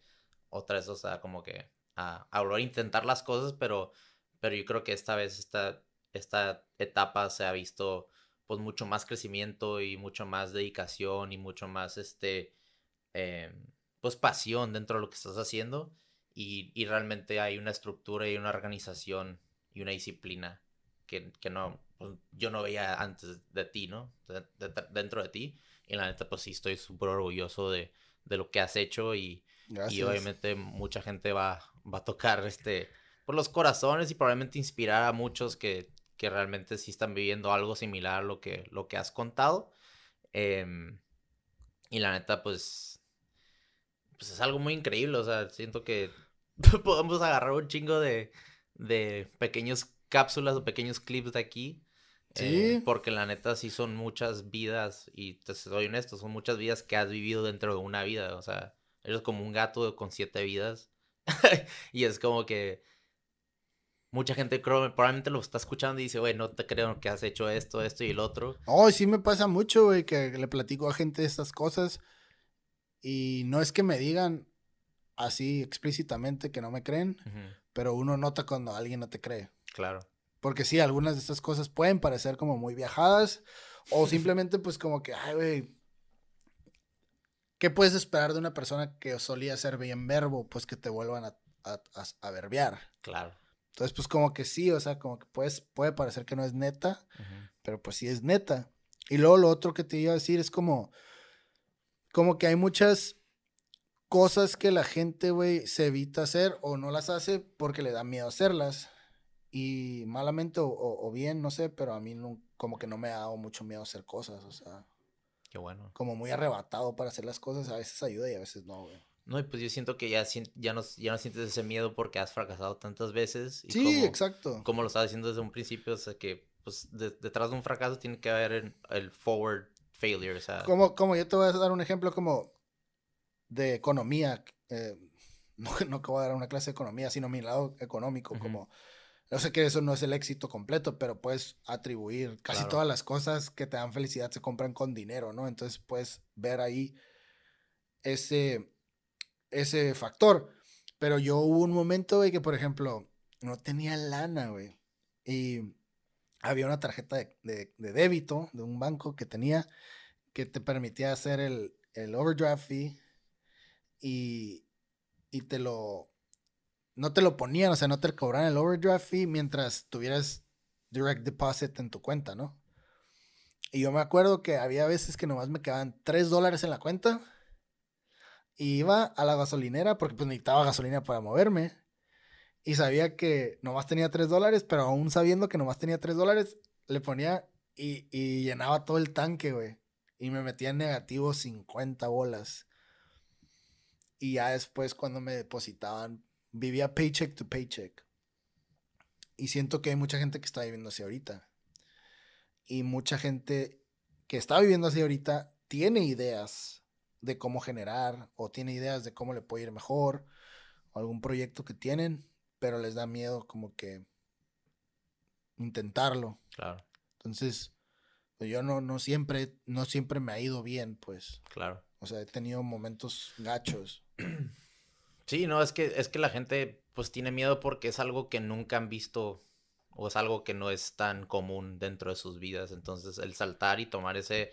otra vez, o sea, como que a, a intentar las cosas, pero, pero yo creo que esta vez esta, esta etapa se ha visto pues mucho más crecimiento y mucho más dedicación y mucho más este em, pues pasión dentro de lo que estás haciendo y, y, realmente hay una estructura y una organización y una disciplina que, que no pues, yo no veía antes de ti, ¿no? dentro de ti y la neta pues sí estoy súper orgulloso de, de, lo que has hecho y, y obviamente mucha gente va, va a tocar este por los corazones y probablemente inspirar a muchos que que realmente sí están viviendo algo similar a lo que, lo que has contado. Em, y la neta, pues, pues es algo muy increíble. O sea, siento que podemos agarrar un chingo de, de pequeños cápsulas o pequeños clips de aquí. Eh, sí. porque la neta sí son muchas vidas, y te soy honesto, son muchas vidas que has vivido dentro de una vida. O sea, eres como un gato con siete vidas. y es como que mucha gente creo, probablemente lo está escuchando y dice, güey, no te creo que has hecho esto, esto y el otro. Oh, sí me pasa mucho, güey, que le platico a gente estas cosas y no es que me digan así explícitamente que no me creen, pero uno nota cuando alguien no te cree. Claro. Porque sí, algunas de estas cosas pueden parecer como muy viajadas o simplemente pues como que, ay, güey, ¿qué puedes esperar de una persona que solía ser bien verbo? Pues que te vuelvan a, a, a verbear. Claro. Entonces, pues como que sí, o sea, como que puedes, puede parecer que no es neta, pero pues sí es neta. Y luego lo otro que te iba a decir es como, como que hay muchas cosas que la gente, güey, se evita hacer o no las hace porque le da miedo hacerlas. Y malamente o, o, bien, no sé, pero a mí no, como que no me ha dado mucho miedo hacer cosas, o sea. Qué bueno. Como muy arrebatado para hacer las cosas, a veces ayuda y a veces no, güey. No, y pues yo siento que ya, ya, no, ya no sientes ese miedo porque has fracasado tantas veces. sí, exacto. Como lo estaba diciendo desde un principio, o sea que pues detrás de un fracaso tiene que haber el, forward failure, o sea. Como, como yo te voy a dar un ejemplo como de economía, eh, no, no que voy a dar una clase de economía, sino mi lado económico, como, yo sé que eso no es el éxito completo, pero puedes atribuir casi todas las cosas que te dan felicidad se compran con dinero, ¿no? Entonces puedes ver ahí ese ese factor. Pero yo hubo un momento, güey, que por ejemplo, no tenía lana, güey. Y había una tarjeta de, débito de un banco que tenía que te permitía hacer el, el overdraft fee y, y te lo... No te lo ponían, o sea, no te cobraban el overdraft fee mientras tuvieras direct deposit en tu cuenta, ¿no? Y yo me acuerdo que había veces que nomás me quedaban 3 dólares en la cuenta y iba a la gasolinera porque pues necesitaba gasolina para moverme. Y sabía que nomás tenía 3 dólares, pero aún sabiendo que nomás tenía 3 dólares, le ponía y, y, llenaba todo el tanque, güey. Y me metía en negativo 50 bolas. Y ya después cuando me depositaban, vivía paycheck to paycheck. Y siento que hay mucha gente que está viviendo así ahorita. Y mucha gente que está viviendo así ahorita tiene ideas de cómo generar o tiene ideas de cómo le puede ir mejor o algún proyecto que tienen, pero les da miedo como que intentarlo. Claro. Entonces, pues yo no, no siempre, no siempre me ha ido bien, pues. Claro. O sea, he tenido momentos gachos. Sí, no, es que, es que la gente pues tiene miedo porque es algo que nunca han visto o es algo que no es tan común dentro de sus vidas. Entonces, el saltar y tomar ese,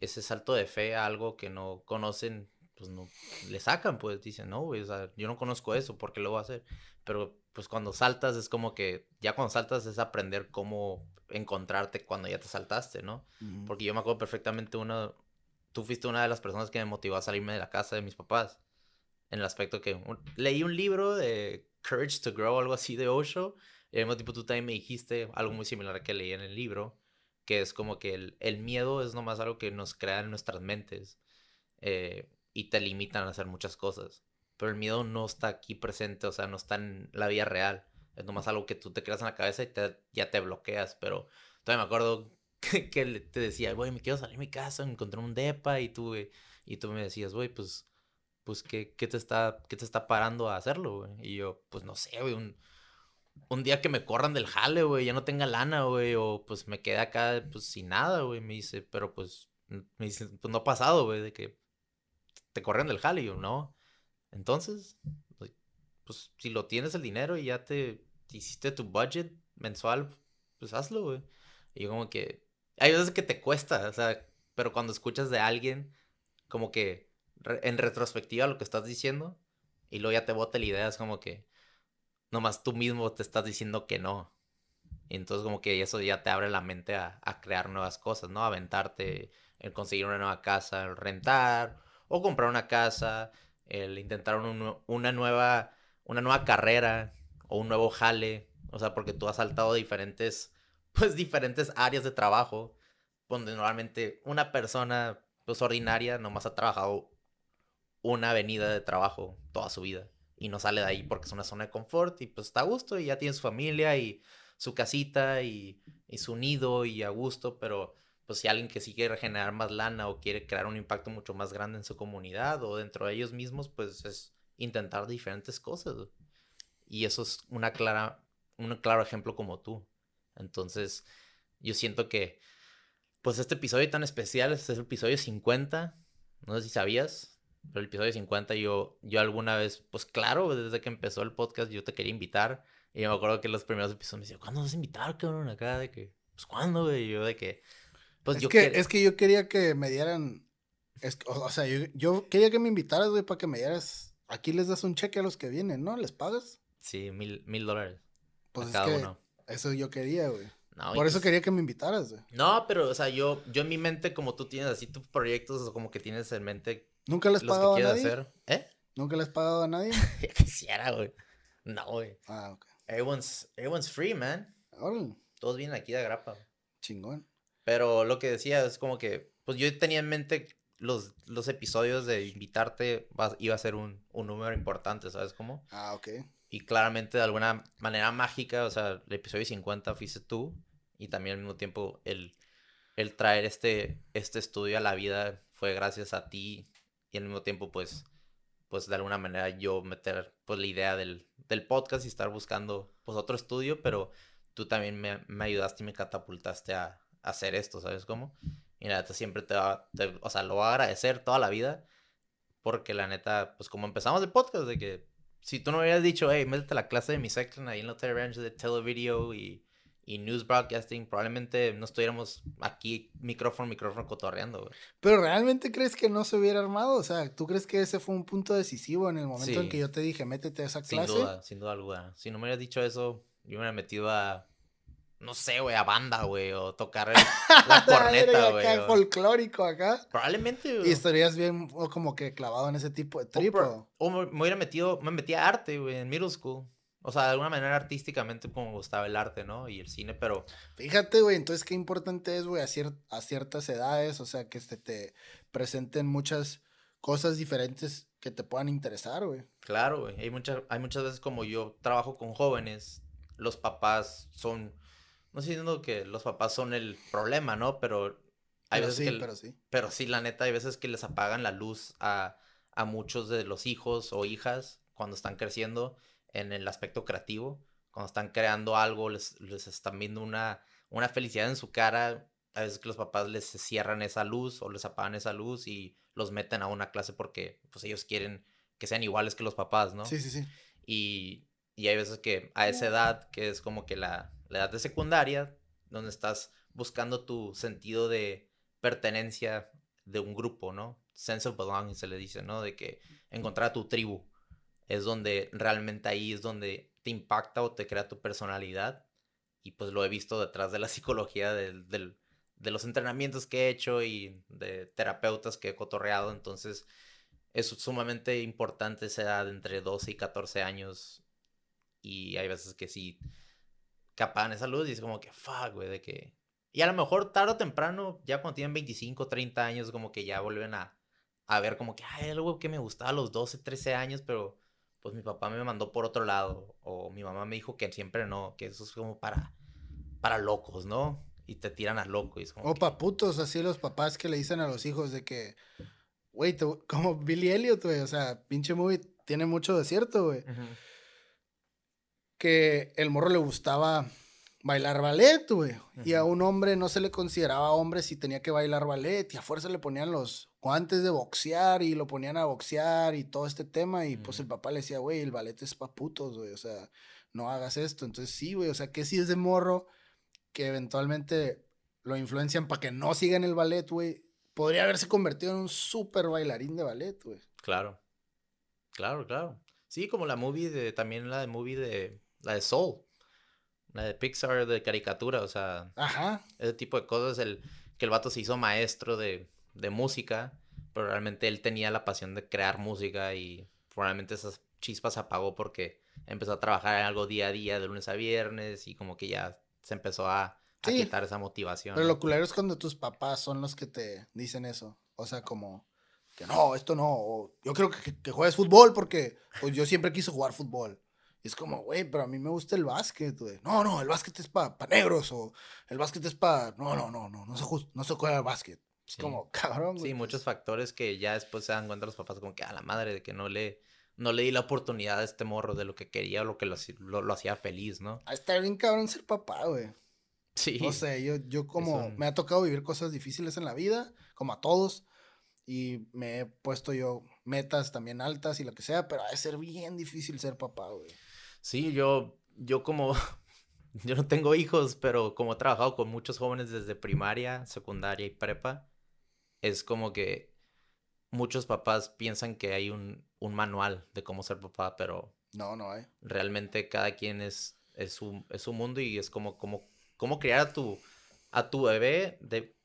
ese salto de fe a algo que no conocen, pues no, le sacan, pues dicen, no, güey, o sea, yo no conozco eso, ¿por qué lo voy a hacer? Pero pues cuando saltas es como que, ya cuando saltas es aprender cómo encontrarte cuando ya te saltaste, ¿no? Porque yo me acuerdo perfectamente una, tú fuiste una de las personas que me motivó a salirme de la casa de mis papás. En el aspecto que leí un libro de Courage to Grow, algo así de Osho, y al mismo tiempo tú también me dijiste algo muy similar que leí en el libro, que es como que el, el miedo es nomás algo que nos crea en nuestras mentes eh, y te limitan a hacer muchas cosas. Pero el miedo no está aquí presente, o sea, no está en la vida real. Es nomás algo que tú te creas en la cabeza y te, ya te bloqueas. Pero todavía me acuerdo que, te decía, güey, me quiero salir de mi casa, encontré un depa y tú, y tú me decías, güey, pues, pues, ¿qué, qué, te está, ¿qué te está parando a hacerlo, güey? Y yo, pues, no sé, güey, un, un día que me corran del jale, güey, ya no tenga lana, güey, o pues me quede acá, pues sin nada, güey, me dice, pero pues, me dice, pues no ha pasado, güey, de que te corren del jale, y yo, no. Entonces, pues si lo tienes el dinero y ya te, hiciste tu budget mensual, pues hazlo, güey. Y yo como que, hay veces que te cuesta, o sea, pero cuando escuchas de alguien, como que en retrospectiva lo que estás diciendo, y luego ya te bota la idea, es como que, nomás tú mismo te estás diciendo que no. Y entonces como que eso ya te abre la mente a, crear nuevas cosas, ¿no? Aventarte, el conseguir una nueva casa, el rentar o comprar una casa, el intentar una, nueva, una nueva carrera o un nuevo jale. O sea, porque tú has saltado diferentes, pues diferentes áreas de trabajo, donde normalmente una persona, pues ordinaria, nomás ha trabajado una avenida de trabajo toda su vida y no sale de ahí porque es una zona de confort y pues está a gusto y ya tiene su familia y su casita y, su nido y a gusto, pero pues si alguien que sí quiere generar más lana o quiere crear un impacto mucho más grande en su comunidad o dentro de ellos mismos, pues es intentar diferentes cosas. Y eso es una clara, un claro ejemplo como tú. Entonces, yo siento que, pues este episodio tan especial, este es el episodio 50, no sé si sabías, pero el episodio 50 yo, yo alguna vez, pues claro, desde que empezó el podcast yo te quería invitar. Y me acuerdo que los primeros episodios me decían, ¿cuándo vas a invitar, cabrón? Acá de que, pues ¿cuándo, güey? Y yo de que, pues es yo que, Es que yo quería que me dieran, o, sea, yo, quería que me invitaras, güey, para que me dieras, aquí les das un cheque a los que vienen, ¿no? ¿Les pagas? Sí, mil, mil dólares. Pues cada uno. Eso yo quería, güey. Por eso quería que me invitaras, güey. No, pero, o sea, yo, yo en mi mente, como tú tienes así tus proyectos, o como que tienes en mente ¿Nunca les has pagado a nadie? Hacer. ¿Eh? ¿Nunca les has pagado a nadie? Quisiera, güey. No, güey. Ah, ok. Everyone's, everyone's free, man. Todos vienen aquí de grapa. Chingón. Pero lo que decía es como que, pues yo tenía en mente los, los episodios de invitarte iba a ser un, un número importante, ¿sabes cómo? Ah, ok. Y claramente de alguna manera mágica, o sea, el episodio 50 fuiste tú y también al mismo tiempo el, el traer este, este estudio a la vida fue gracias a ti y al mismo tiempo pues pues de alguna manera yo meter pues la idea del, del podcast y estar buscando pues otro estudio, pero tú también me, me ayudaste y me catapultaste a, hacer esto, ¿sabes cómo? Y la neta siempre te va, o sea, lo voy a agradecer toda la vida, porque la neta, pues como empezamos el podcast, de que si tú no hubieras dicho, hey, métete a la clase de mi section ahí en la Ranch de televideo y y news broadcasting, probablemente no estuviéramos aquí micrófono, micrófono cotorreando, güey. Pero realmente crees que no se hubiera armado, o sea, ¿tú crees que ese fue un punto decisivo en el momento en que yo te dije, métete a esa clase? Sin duda, sin duda alguna. Si no me hubieras dicho eso, yo me hubiera metido a, no sé, güey, a banda, güey, o tocar la corneta, güey. acá folclórico acá. Probablemente, güey. Y estarías bien como que clavado en ese tipo de trip. O, me, me hubiera metido, me metí a arte, güey, en middle school. O sea, de alguna manera artísticamente como gustaba el arte, ¿no? Y el cine, pero... Fíjate, güey, entonces qué importante es, güey, a, a, ciertas edades, o sea, que este, te presenten muchas cosas diferentes que te puedan interesar, güey. Claro, güey. Hay, muchas hay muchas veces como yo trabajo con jóvenes, los papás son... No estoy diciendo que los papás son el problema, ¿no? Pero... Hay veces sí, que, pero sí. Pero sí, la neta, hay veces que les apagan la luz a, a muchos de los hijos o hijas cuando están creciendo en el aspecto creativo. Cuando están creando algo, les, les están viendo una, una felicidad en su cara a veces que los papás les cierran esa luz o les apagan esa luz y los meten a una clase porque pues ellos quieren que sean iguales que los papás, ¿no? Sí, sí, sí. Y, y hay veces que a esa edad, que es como que la, la edad de secundaria, donde estás buscando tu sentido de pertenencia de un grupo, ¿no? Sense of belonging se le dice, ¿no? De que encontrar a tu tribu es donde realmente ahí es donde te impacta o te crea tu personalidad. Y pues lo he visto detrás de la psicología del, del, de los entrenamientos que he hecho y de terapeutas que he cotorreado. Entonces es sumamente importante esa edad entre 12 y 14 años. Y hay veces que sí que apagan esa luz y es como que, fuck, güey, de que... Y a lo mejor tarde o temprano, ya cuando tienen 25, 30 años, como que ya vuelven a, a ver como que, ay, algo que me gustaba a los 12, 13 años, pero pues mi papá me mandó por otro lado. O mi mamá me dijo que siempre no, que eso es como para, para locos, ¿no? Y te tiran a loco. Y es como o pa' putos, así los papás que le dicen a los hijos de que, güey, como Billy Elliot, güey, o sea, pinche movie tiene mucho de cierto, güey. Que el morro le gustaba bailar ballet, güey. Y a un hombre no se le consideraba hombre si tenía que bailar ballet. Y a fuerza le ponían los guantes de boxear y lo ponían a boxear y todo este tema. Y pues el papá le decía, güey, el ballet es pa' putos, güey. O sea, no hagas esto. Entonces sí, güey. O sea, que si es de morro que eventualmente lo influencian para que no siga en el ballet, güey. Podría haberse convertido en un súper bailarín de ballet, güey. Claro. Claro, claro. Sí, como la movie de, también la de movie de, la de Soul. La de Pixar de caricatura, o sea. Ajá. Ese tipo de cosas, el que el vato se hizo maestro de, de música, pero realmente él tenía la pasión de crear música y probablemente esas chispas apagó porque empezó a trabajar en algo día a día, de lunes a viernes, y como que ya se empezó a, a quitar esa motivación. Pero lo culero es cuando tus papás son los que te dicen eso. O sea, como que no, esto no. yo creo que, que, juegues fútbol porque pues, yo siempre quise jugar fútbol es como, güey, pero a mí me gusta el básquet, güey. No, no, el básquet es para pa negros o el básquet es para... No, no, no, no, no se, no se juega el básquet. Es como, cabrón, güey. Sí, muchos factores que ya después se dan cuenta los papás como que a la madre de que no le, no le di la oportunidad a este morro de lo que quería o lo que lo, lo, hacía feliz, ¿no? Ah, está bien cabrón ser papá, güey. Sí. No sé, yo, yo como me ha tocado vivir cosas difíciles en la vida, como a todos, y me he puesto yo metas también altas y lo que sea, pero ha de ser bien difícil ser papá, güey. Sí, yo, yo como, yo no tengo hijos, pero como he trabajado con muchos jóvenes desde primaria, secundaria y prepa, es como que muchos papás piensan que hay un, un manual de cómo ser papá, pero... No, no hay. Realmente cada quien es, es, su, es su mundo y es como, como, como criar a tu, a tu bebé de,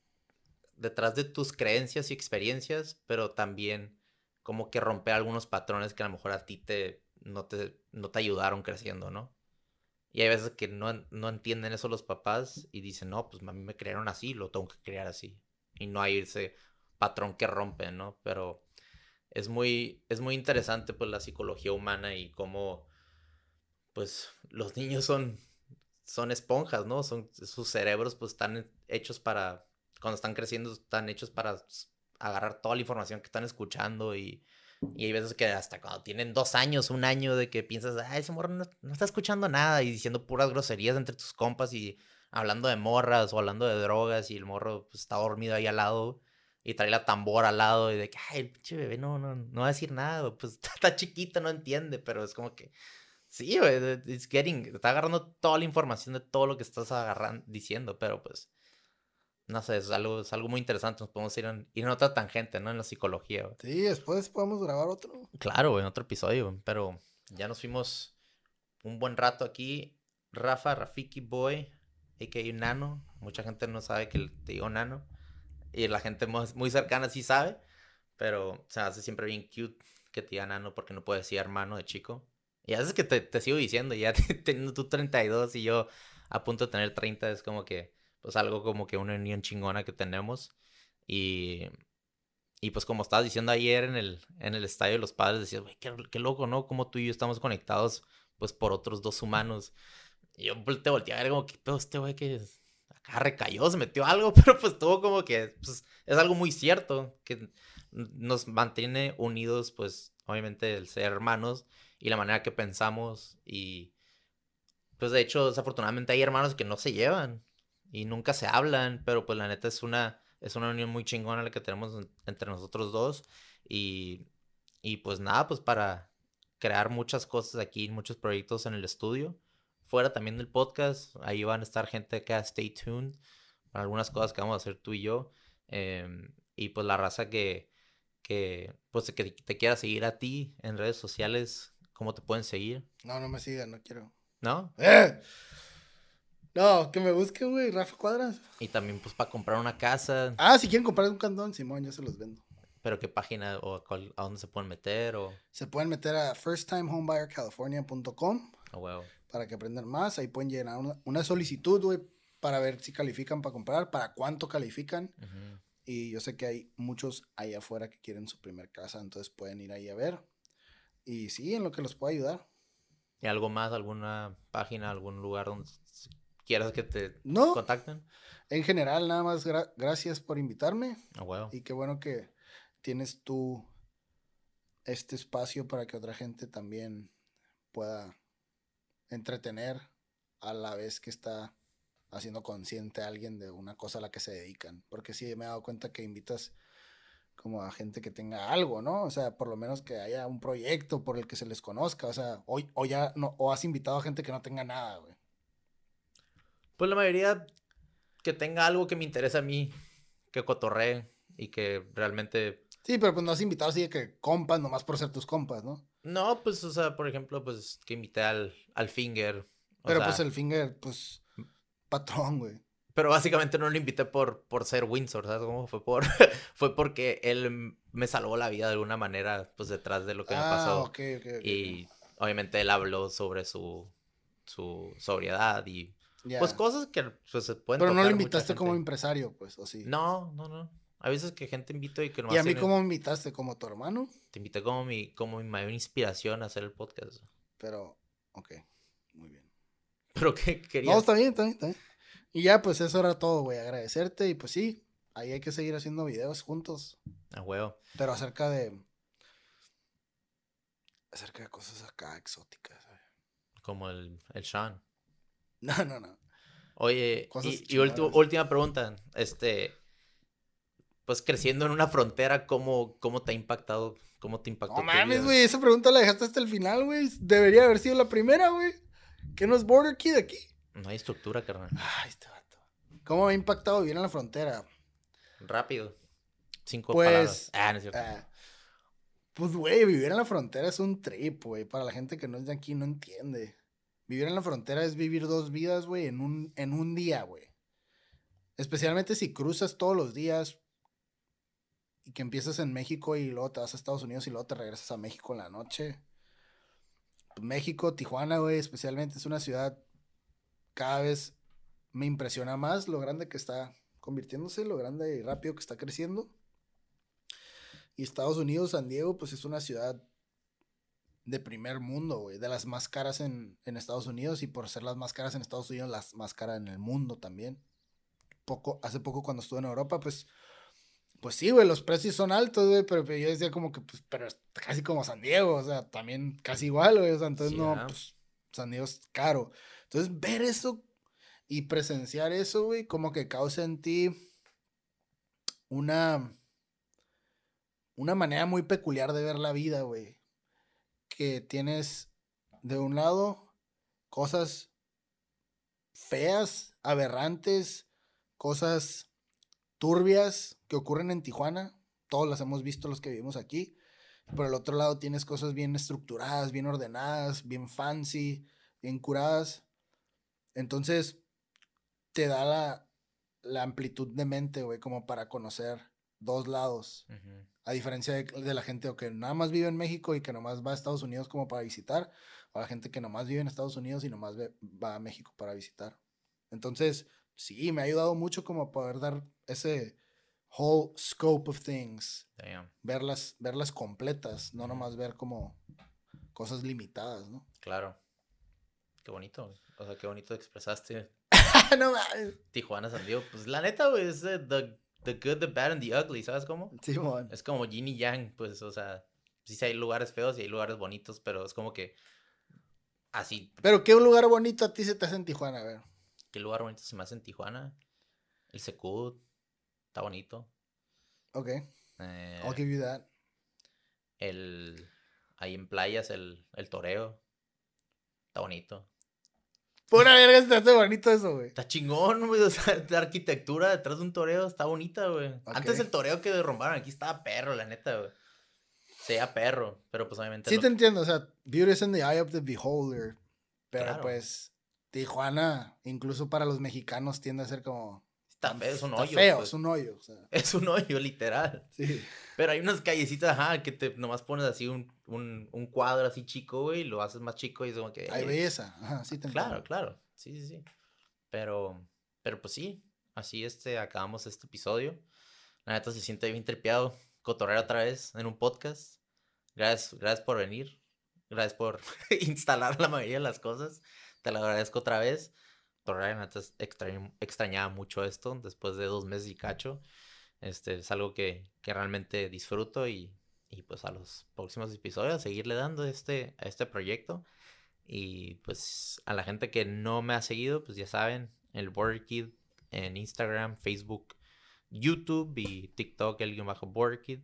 detrás de tus creencias y experiencias, pero también como que romper algunos patrones que a lo mejor a ti te, no te, no te ayudaron creciendo, ¿no? Y hay veces que no, no entienden eso los papás y dicen, no, pues a mí me crearon así, lo tengo que crear así. Y no hay ese patrón que rompe, ¿no? Pero es muy, es muy interesante pues la psicología humana y cómo pues los niños son, son esponjas, ¿no? Son, sus cerebros pues están hechos para, cuando están creciendo, están hechos para agarrar toda la información que están escuchando y y hay veces que hasta cuando tienen dos años, un año, de que piensas, ah, ese morro no, está escuchando nada y diciendo puras groserías entre tus compas y hablando de morras o hablando de drogas y el morro pues, está dormido ahí al lado y trae la tambora al lado y de que, ay, el pinche bebé no, no, no va a decir nada, pues está chiquito, no entiende, pero es como que, sí, güey, it's getting, está agarrando toda la información de todo lo que estás agarrando, diciendo, pero pues no sé, es algo, es algo muy interesante. Nos podemos ir en, ir en otra tangente, ¿no? En la psicología. Sí, después podemos grabar otro. Claro, en otro episodio, pero ya nos fuimos un buen rato aquí. Rafa, Rafiki Boy, a.k.a. Nano. Mucha gente no sabe que te digo Nano. Y la gente muy cercana sí sabe. Pero se hace siempre bien cute que te diga Nano porque no puede decir hermano de chico. Y a veces que te, te sigo diciendo, ya teniendo tú 32 y yo a punto de tener 30, es como que pues algo como que una unión chingona que tenemos. Y, y pues como estabas diciendo ayer en el, en el estadio de los padres, decías, güey, qué, qué, loco, ¿no? Como tú y yo estamos conectados pues por otros dos humanos. Y yo te volteé a ver como, ¿qué pedo este güey que acá recayó, se metió algo? Pero pues todo como que pues, es algo muy cierto, que nos mantiene unidos pues obviamente el ser hermanos y la manera que pensamos y pues de hecho desafortunadamente hay hermanos que no se llevan y nunca se hablan, pero pues la neta es una, es una unión muy chingona la que tenemos en- entre nosotros dos y, y pues nada, pues para crear muchas cosas aquí, muchos proyectos en el estudio, fuera también del podcast, ahí van a estar gente acá, stay tuned, para algunas cosas que vamos a hacer tú y yo, em, y pues la raza que, que, pues que te quiera seguir a ti en redes sociales, ¿cómo te pueden seguir? No, no me sigan, no quiero. ¿No? ¡Eh! No, que me busquen, güey, Rafa Cuadras. Y también pues para comprar una casa, Ah, si quieren comprar un candón, Simón, yo se los vendo. pero qué página o a, cuál- a dónde se pueden meter o Se pueden meter a firsttimehomebuyercalifornia.com a huevo. para que aprendan más. Ahí pueden llenar una, una solicitud, güey, para ver si califican para comprar, para cuánto califican. Y yo sé que hay muchos ahí afuera que quieren su primer casa, entonces pueden ir ahí a ver. Y sí, en lo que los pueda ayudar. ¿Y algo más? ¿Alguna página, algún lugar donde quieras que te No, contacten? en general, nada más gra- gracias por invitarme. Y qué bueno que tienes tú este espacio para que otra gente también pueda entretener a la vez que está haciendo consciente a alguien de una cosa a la que se dedican. Porque sí me he dado cuenta que invitas como a gente que tenga algo, ¿no? O sea, por lo menos que haya un proyecto por el que se les conozca. O sea, o, o ya no, o has invitado a gente que no tenga nada, güey. Pues la mayoría que tenga algo que me interesa a mí, que cotorree y que realmente... Sí, pero pues no has invitado así de que compas nomás por ser tus compas, ¿no? No, pues, o sea, por ejemplo, pues que invité al, al Finger. o Pero sea, pues el finger, pues, patrón, güey. Pero básicamente no lo invité por, por ser Windsor, ¿sabes cómo? Fue por fue porque él me salvó la vida de alguna manera, pues detrás de lo que me ah, pasó. ok, ok, ok. Y obviamente él habló sobre su, su sobriedad y Pues cosas que pues, se pueden Pero no lo invitaste como empresario, pues, o sí. No, no, no. A veces que gente invito y que no ¿Y a mí cómo me invitaste? ¿Como tu hermano? Te invité como mi, como mi mayor inspiración a hacer el podcast. Pero, ok, muy bien. Pero que quería. No, está bien, está bien, está bien. Y ya, pues eso era todo, güey. Agradecerte y pues sí, ahí hay que seguir haciendo videos juntos. A huevo. Pero acerca de... Acerca de cosas acá exóticas. güey. Como el, el Sean. No, no, no. Oye, Cosas y, última pregunta. Este, pues creciendo en una frontera, ¿cómo, cómo te ha impactado? ¿Cómo te impactó? No mames, güey, esa pregunta la dejaste hasta el final, güey. Debería haber sido la primera, güey. ¿Qué no es Border Kid aquí? No hay estructura, carnal. Ay, este vato. ¿Cómo me ha impactado vivir en la frontera? Rápido. Cinco Pues, palabras. Ah, no es cierto. Ah, pues, güey, vivir en la frontera es un trip, güey. Para la gente que no es de aquí no entiende. Vivir en la frontera es vivir dos vidas, güey, en un, en un día, güey. Especialmente si cruzas todos los días y que empiezas en México y luego te vas a Estados Unidos y luego te regresas a México en la noche. Pues, México, Tijuana, güey, especialmente es una ciudad cada vez me impresiona más lo grande que está convirtiéndose, lo grande y rápido que está creciendo. Y Estados Unidos, San Diego, pues es una ciudad de primer mundo, güey, de las más caras en, en Estados Unidos y por ser las más caras en Estados Unidos, las más caras en el mundo también. Poco, hace poco cuando estuve en Europa, pues, pues sí, güey, los precios son altos, güey, pero, pero yo decía como que, pues, pero casi como San Diego, o sea, también casi igual, güey, o sea, entonces no, pues, San Diego es caro. Entonces, ver eso y presenciar eso, güey, como que causa en ti una, una manera muy peculiar de ver la vida, güey. Que tienes de un lado cosas feas, aberrantes, cosas turbias que ocurren en Tijuana. Todos las hemos visto los que vivimos aquí. Por el otro lado tienes cosas bien estructuradas, bien ordenadas, bien fancy, bien curadas. Entonces, te da la, la amplitud de mente, güey, como para conocer dos lados. Ujú. A diferencia de, de la gente que nada más vive en México y que nomás va a Estados Unidos como para visitar, o la gente que nomás vive en Estados Unidos y nomás ve- va a México para visitar. Entonces, sí, me ha ayudado mucho como poder dar ese whole scope of things, Damn. verlas, verlas completas, no nomás ver como cosas limitadas, ¿no? Claro. Qué bonito. O sea, qué bonito expresaste no. Tijuana, San Diego. Pues la neta, güey, es the, the good, the bad and the ugly, ¿sabes cómo? Simón. Es como yin y yang, pues, o sea, sí, sí hay lugares feos y hay lugares bonitos, pero es como que así, Pero qué lugar bonito a ti se te hace en Tijuana, a ver. ¿Qué lugar bonito se me hace en Tijuana? El Secud. Está bonito. Ok. Eh, I'll give you that. el, ahí en playas, el, el toreo. Está bonito. Pura verga, hace bonito eso, güey. Está chingón, güey. O sea, la arquitectura detrás de un toreo está bonita, güey. Antes el toreo que derrumbaron aquí estaba perro, la neta, güey. Se veía perro, pero pues obviamente. Sí lo- te entiendo, o sea, beauty is in the eye of the beholder. Pero Claro. pues, Tijuana, incluso para los mexicanos, tiende a ser como. Está feo, es un está hoyo. feo, pues. es un hoyo. O sea, Es un hoyo, literal. sí. Pero hay unas callecitas, ajá, que te nomás pones así un, un, un cuadro así chico, güey, y lo haces más chico y es como que. Hay "Ey, belleza. Ajá, sí te. Claro, claro. Sí, sí, sí. Pero, pero pues sí, así este, acabamos este episodio. La neta se siente bien tripeado. Cotorrear otra vez en un podcast. Gracias, gracias por venir. Gracias por instalar la mayoría de las cosas. Te lo agradezco otra vez. Cotorrear, la neta, extrañ- extrañaba mucho esto después de dos meses y cacho. Este es algo que, que realmente disfruto y, y pues a los próximos episodios seguirle dando este, a este proyecto. Y pues a la gente que no me ha seguido, pues ya saben, el Border Kid en Instagram, Facebook, YouTube y TikTok, el guion bajo Border Kid.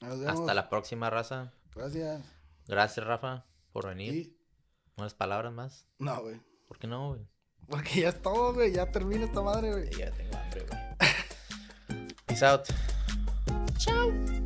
Hasta la próxima raza. Gracias. Gracias, Rafa, por venir. Y... Unas palabras más. No, güey. ¿Por qué no, güey? Porque ya es todo, güey. Ya termina esta madre, güey. Ya tengo hambre, güey. Peace out. Chao.